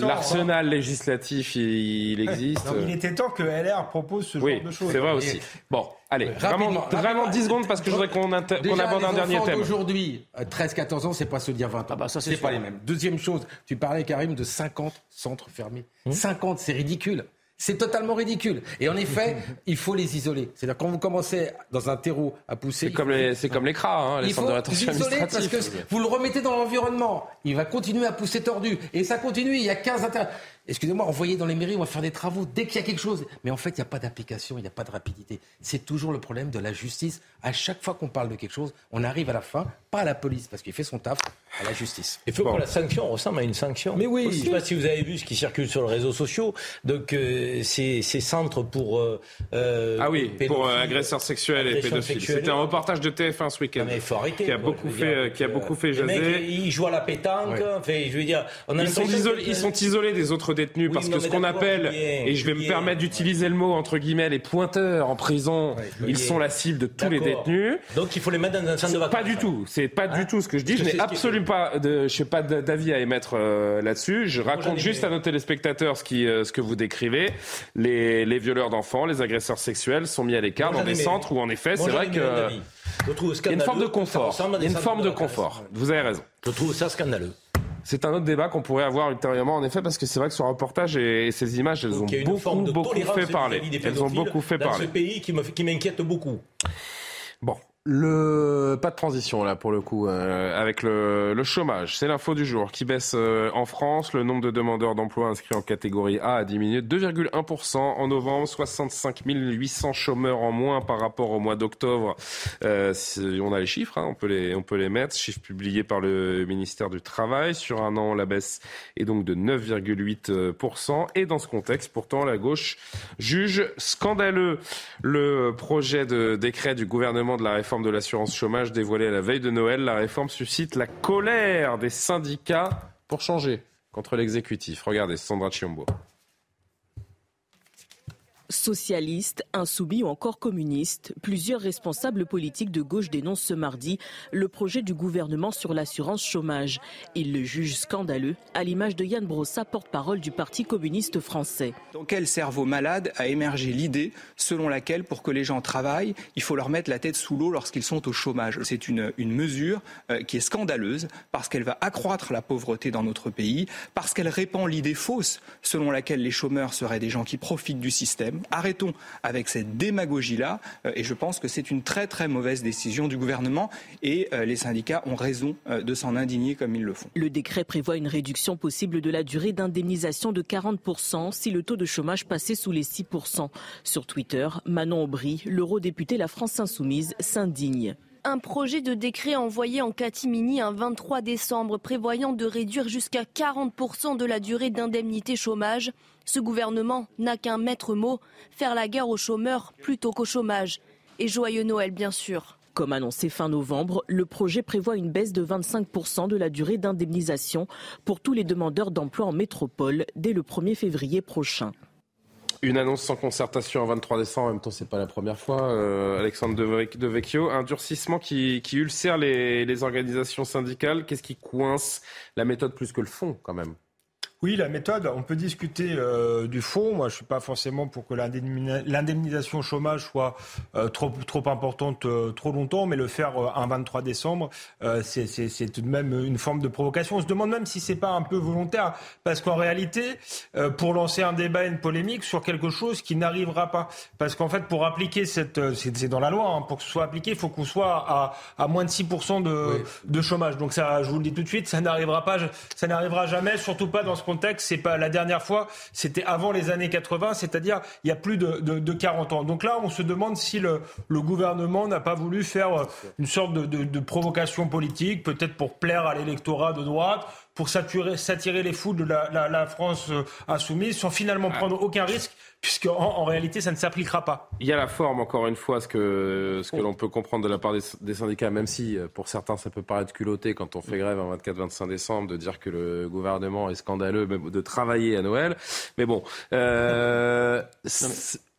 l'arsenal hein. législatif, il, existe. il était temps que LR propose ce genre de choses. C'est vrai aussi. Bon, allez, vraiment, vraiment 10 secondes parce que je voudrais qu'on, aborde un dernier thème. Aujourd'hui, 13-14 ans, c'est pas se dire 20 ans. Ah bah ça, c'est, pas les mêmes. Deuxième chose, tu parlais, Karim, de 50 centres fermés. 50, c'est ridicule. C'est totalement ridicule. Et en effet, il faut les isoler. C'est-à-dire quand vous commencez dans un terreau à pousser. C'est comme les, c'est comme les CRA, hein, les centres de rétention parce que vous le remettez dans l'environnement. Il va continuer à pousser tordu. Et ça continue. Il y a 15 inter... Excusez-moi, envoyez dans les mairies, on va faire des travaux dès qu'il y a quelque chose. Mais en fait, il n'y a pas d'application, il n'y a pas de rapidité. C'est toujours le problème de la justice. À chaque fois qu'on parle de quelque chose, on arrive à la fin, pas à la police, parce qu'il fait son taf, à la justice. Il faut que la sanction ressemble à une sanction. Mais oui. Je ne sais pas si vous avez vu ce qui circule sur les réseaux sociaux. Donc, euh, ces, ces, centres pour. Euh, ah oui, pour agresseurs sexuels et pédophiles. C'était un reportage de TF1 ce week-end. Mais il faut arrêter. Qui a beaucoup fait, qui a beaucoup fait jaser. Mecs, ils jouent à la pétanque. Enfin, je veux dire, on a ils, sont isolés, ils sont isolés des autres détenus oui, parce que ce qu'on appelle, et je vais me permettre d'utiliser le mot entre guillemets, les pointeurs en prison, ils sont la cible de tous les détenus. Donc il faut les mettre dans un centre de vacances. Pas du tout. C'est pas du tout ce que je dis. Je n'ai absolument pas de, je sais pas d'avis à émettre là-dessus. Je raconte juste à nos téléspectateurs ce qui, ce que vous décrivez. Les, les violeurs d'enfants, les agresseurs sexuels sont mis à l'écart dans des centres où en effet, c'est vrai que il y a une forme de confort. Une forme de confort. Vous avez raison. Je trouve ça scandaleux. C'est un autre débat qu'on pourrait avoir ultérieurement, en effet, parce que c'est vrai que ce reportage et, ces images, elles ont beaucoup, beaucoup fait parler. Elles ont beaucoup fait parler. ce pays qui m'inquiète beaucoup. Bon, le pas de transition là pour le coup euh, avec le, le chômage, c'est l'info du jour qui baisse euh, en France. Le nombre de demandeurs d'emploi inscrits en catégorie A a diminué de 2,1% en novembre, 65 800 chômeurs en moins par rapport au mois d'octobre. Euh, on a les chiffres, hein, on peut les on peut les mettre, chiffres publiés par le ministère du Travail sur un an. La baisse est donc de 9,8% et dans ce contexte, pourtant, la gauche juge scandaleux le projet de décret du gouvernement de la réforme de l'assurance chômage dévoilée à la veille de Noël, la réforme suscite la colère des syndicats pour changer contre l'exécutif. Regardez, Sandra Chiombo. Socialistes, insoumis ou encore communistes, plusieurs responsables politiques de gauche dénoncent ce mardi le projet du gouvernement sur l'assurance chômage. Ils le jugent scandaleux, à l'image de Yann Brossa, porte-parole du Parti communiste français. Dans quel cerveau malade a émergé l'idée selon laquelle, pour que les gens travaillent, il faut leur mettre la tête sous l'eau lorsqu'ils sont au chômage? C'est une, une, mesure euh, qui est scandaleuse parce qu'elle va accroître la pauvreté dans notre pays, parce qu'elle répand l'idée fausse selon laquelle les chômeurs seraient des gens qui profitent du système Arrêtons avec cette démagogie-là. Euh, et je pense que c'est une très très mauvaise décision du gouvernement. Et euh, les syndicats ont raison euh, de s'en indigner comme ils le font. Le décret prévoit une réduction possible de la durée d'indemnisation de 40% si le taux de chômage passait sous les 6%. Sur Twitter, Manon Aubry, l'eurodéputé La France Insoumise, s'indigne un projet de décret envoyé en catimini un 23 décembre prévoyant de réduire jusqu'à 40% de la durée d'indemnité chômage. Ce gouvernement n'a qu'un maître mot, faire la guerre aux chômeurs plutôt qu'au chômage. Et joyeux Noël, bien sûr. Comme annoncé fin novembre, le projet prévoit une baisse de 25% de la durée d'indemnisation pour tous les demandeurs d'emploi en métropole dès le 1er février prochain. Une annonce sans concertation en 23 décembre, en même temps, c'est pas la première fois. Euh, Alexandre de Vecchio, un durcissement qui, qui ulcère les, les organisations syndicales. Qu'est-ce qui coince la méthode plus que le fond, quand même? Oui, la méthode, on peut discuter euh, du fond. Moi, je suis pas forcément pour que l'indemnisation chômage soit euh, trop, trop importante euh, trop longtemps, mais le faire un 23 décembre, c'est tout de même une forme de provocation. On se demande même si c'est pas un peu volontaire, parce qu'en réalité, pour lancer un débat, une polémique sur quelque chose qui n'arrivera pas, parce qu'en fait, pour appliquer cette, c'est dans la loi, hein, pour que ce soit appliqué, il faut qu'on soit à, à, moins de 6% de, de chômage. Donc ça, je vous le dis tout de suite, ça n'arrivera pas, ça n'arrivera jamais, surtout pas dans ce contexte, c'est pas la dernière fois, c'était avant les années 80, c'est-à-dire il y a plus de, de, de, 40 ans. Donc là, on se demande si le, gouvernement n'a pas voulu faire euh, une sorte de, de provocation politique, peut-être pour plaire à l'électorat de droite, pour s'attirer les foules de la, la, la France euh, insoumise, sans finalement ah. prendre aucun risque puisque en, réalité, ça ne s'appliquera pas. Il y a la forme, encore une fois, ce que, ce que l'on peut comprendre de la part des, syndicats, même si euh, pour certains, ça peut paraître culotté quand on fait grève un 24-25 décembre, de dire que le gouvernement est scandaleux de travailler à Noël. Mais bon, euh,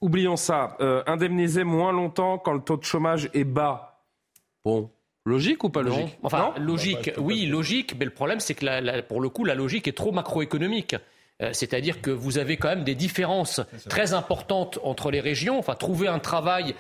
oublions ça. Euh, indemniser moins longtemps quand le taux de chômage est bas. Bon, Logique ou pas logique? Enfin, logique, oui, logique, mais le problème, c'est que pour le coup, la logique est trop macroéconomique. Euh, c'est-à-dire que vous avez quand même des différences très importantes entre les régions. Enfin, trouver un travail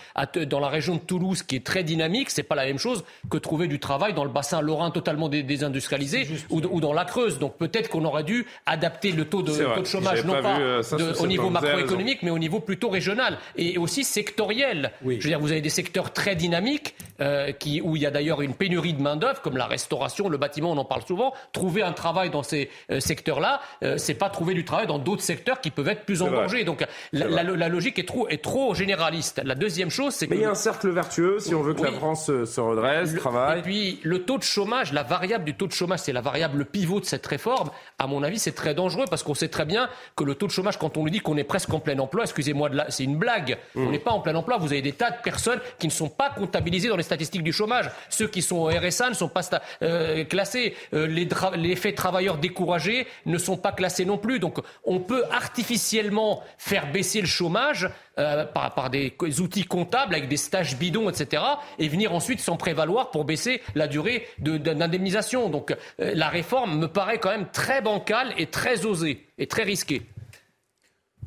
dans la région de Toulouse qui est très dynamique, c'est pas la même chose que trouver du travail dans le bassin lorrain totalement désindustrialisé ou, dans la Creuse. Donc peut-être qu'on aurait dû adapter le taux de, chômage, non pas, euh, au niveau macroéconomique, mais au niveau plutôt régional et aussi sectoriel. Je veux dire, vous avez des secteurs très dynamiques euh, qui, où il y a d'ailleurs une pénurie de main d'œuvre, comme la restauration, le bâtiment, on en parle souvent. Trouver un travail dans ces secteurs-là, c'est pas trouver trouver du travail dans d'autres secteurs qui peuvent être plus en danger. Donc la, la, logique est trop, est trop généraliste. La deuxième chose, c'est que... Mais il y a un cercle vertueux si on veut que la France se redresse, travaille. Et puis le taux de chômage, la variable du taux de chômage, c'est la variable pivot de cette réforme. À mon avis, c'est très dangereux parce qu'on sait très bien que le taux de chômage, quand on lui dit qu'on est presque en plein emploi, excusez-moi, c'est une blague. Mmh. On n'est pas en plein emploi. Vous avez des tas de personnes qui ne sont pas comptabilisées dans les statistiques du chômage. Ceux qui sont au RSA ne sont pas euh, classés. Euh, les, les faits travailleurs découragés ne sont pas classés non plus. Donc on peut artificiellement faire baisser le chômage euh, par, des outils comptables avec des stages bidons, etc., et venir ensuite s'en prévaloir pour baisser la durée d'indemnisation. Donc euh, la réforme me paraît quand même très bancale et très osée et très risquée.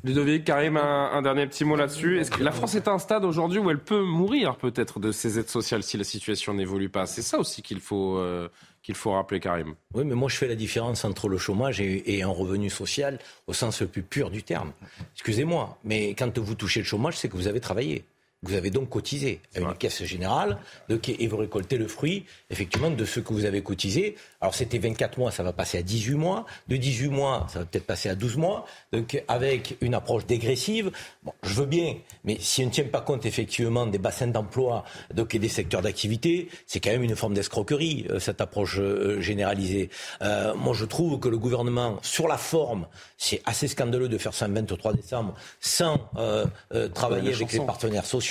Ludovic, Karim, un, dernier petit mot là-dessus. La France est à un stade aujourd'hui où elle peut mourir peut-être de ses aides sociales si la situation n'évolue pas? C'est ça aussi qu'il faut, euh, qu'il faut rappeler, Karim. Oui, mais moi je fais la différence entre le chômage et, un revenu social au sens le plus pur du terme. Excusez-moi, mais quand vous touchez le chômage, c'est que vous avez travaillé. Vous avez donc cotisé à une caisse générale et vous récoltez le fruit, effectivement, de ce que vous avez cotisé. Alors c'était 24 mois, ça va passer à 18 mois. De 18 mois, ça va peut-être passer à 12 mois. Donc avec une approche dégressive, bon, je veux bien, mais si on ne tient pas compte effectivement des bassins d'emploi donc, et des secteurs d'activité, c'est quand même une forme d'escroquerie, euh, cette approche euh, généralisée. Euh, moi je trouve que le gouvernement, sur la forme, c'est assez scandaleux de faire ça le 23 décembre sans euh, travailler avec les partenaires sociaux.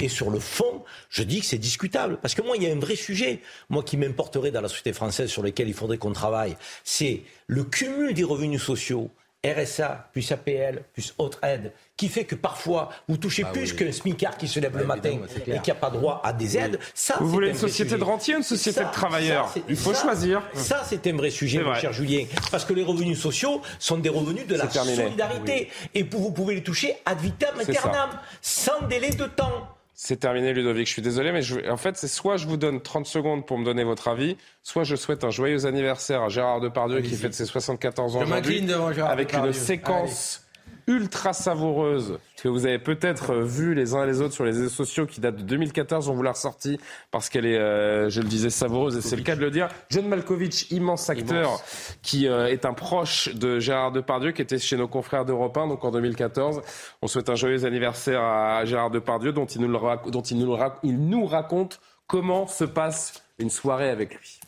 Et sur le fond, je dis que c'est discutable. Parce que moi, il y a un vrai sujet, qui m'importerait dans la société française sur lesquels il faudrait qu'on travaille, c'est le cumul des revenus sociaux. RSA, plus APL, plus autre aide, qui fait que parfois vous touchez ah plus qu'un smicard qui se lève le matin et qui n'a pas droit à des aides. Ça, vous voulez une société de rentiers ou une société de travailleurs Il faut choisir. Ça, c'est un vrai sujet, mon cher Julien. Parce que les revenus sociaux sont des revenus de la solidarité. Et vous pouvez les toucher ad vitam aeternam, sans délai de temps. C'est terminé, Ludovic. Je suis désolé, mais en fait, c'est soit je vous donne 30 secondes pour me donner votre avis, soit je souhaite un joyeux anniversaire à Gérard Depardieu qui fête ses 74 ans aujourd'hui, avec une séquence ultra savoureuse que vous avez peut-être vu les uns et les autres sur les réseaux sociaux qui date de 2014. On vous l'a ressortie parce qu'elle est, euh, je le disais, savoureuse et c'est le cas de le dire. John Malkovich, immense acteur qui euh, est un proche de Gérard Depardieu qui était chez nos confrères d'Europe 1 donc en 2014. On souhaite un joyeux anniversaire à Gérard Depardieu dont il nous, le dont il nous, il nous raconte comment se passe une soirée avec lui.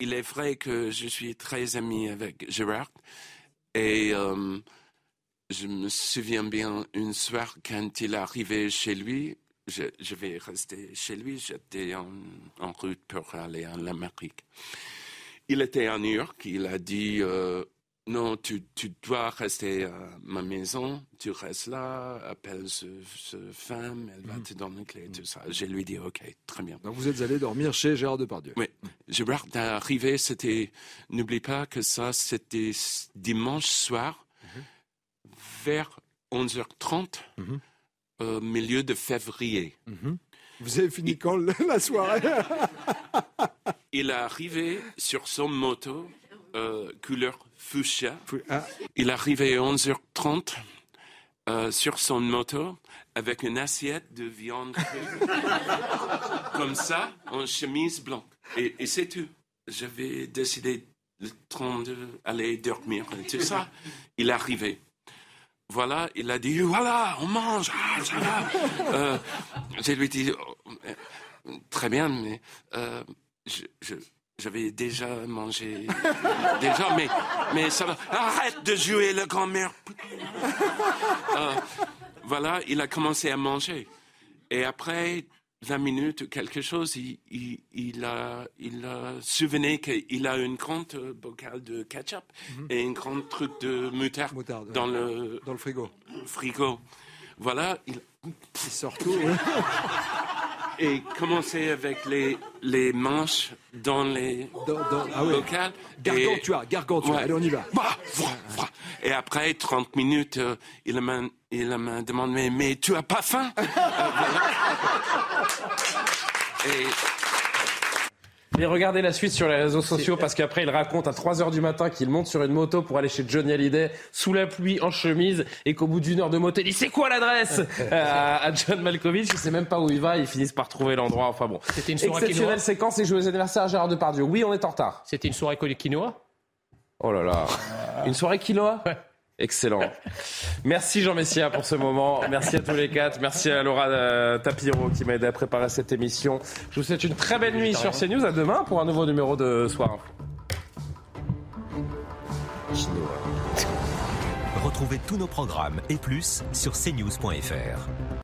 Il est vrai que je suis très ami avec Gérard et euh, je me souviens bien une soir quand il est arrivé chez lui. Je, vais rester chez lui. J'étais en, route pour aller en Amérique. Il était à New York. Il a dit euh, non, tu, dois rester à ma maison. Tu restes là. Appelle ce, femme. Elle va mhm. te donner une clé. Tout ça. Je lui dis ok, très bien. Donc vous êtes allé dormir chez Gérard Depardieu. Oui. Gérard arrivé. C'était. N'oublie pas que ça, c'était dimanche soir vers 11h30, mhm. au milieu de février. Mhm. Vous avez fini quand la soirée? Il est arrivé sur son moto, euh, couleur fuchsia. Ah. Il est arrivé à 11h30 euh, sur son moto avec une assiette de viande comme ça, en chemise blanche. Et, et c'est tout. J'avais décidé le temps d'aller dormir tout ça. Il est arrivé voilà, il a dit, voilà, on mange, ah, ça va. euh, je lui dit, oh, très bien, mais euh, j'avais déjà mangé, déjà, mais, mais ça va, arrête de jouer le grand-mère. Euh, voilà, il a commencé à manger. Et après, 20 minutes ou quelque chose, il, il, il a, il a souvenu qu'il a une grande bocal de ketchup mhm. et un grand truc de moutarde, dans, le, dans le frigo. frigo. Voilà, il, il sort tout. et commencer avec les, les manches dans les dans, dans, ah bocals. Gargantua, gargantua, allez on y va. Bah, et après 30 minutes, euh, il m'a il demandé mais, tu as pas faim? Et et regardez la suite sur les réseaux sociaux parce qu'après il raconte à 3h du matin qu'il monte sur une moto pour aller chez Johnny Hallyday sous la pluie en chemise et qu'au bout d'une heure de moto il dit c'est quoi l'adresse à, John Malkovich il sait même pas où il va ils finissent par trouver l'endroit enfin bon. C'était une soirée exceptionnelle séquence et joyeux anniversaire à Gérard Depardieu. Oui on est en retard. C'était une soirée quinoa Oh là là. Une soirée quinoa Excellent. Merci Jean Messia pour ce moment. Merci à tous les quatre. Merci à Laura euh, Tapiro qui m'a aidé à préparer cette émission. Je vous souhaite une très belle nuit sur CNews. À demain pour un nouveau numéro de Soir Retrouvez tous nos programmes et plus sur cnews.fr.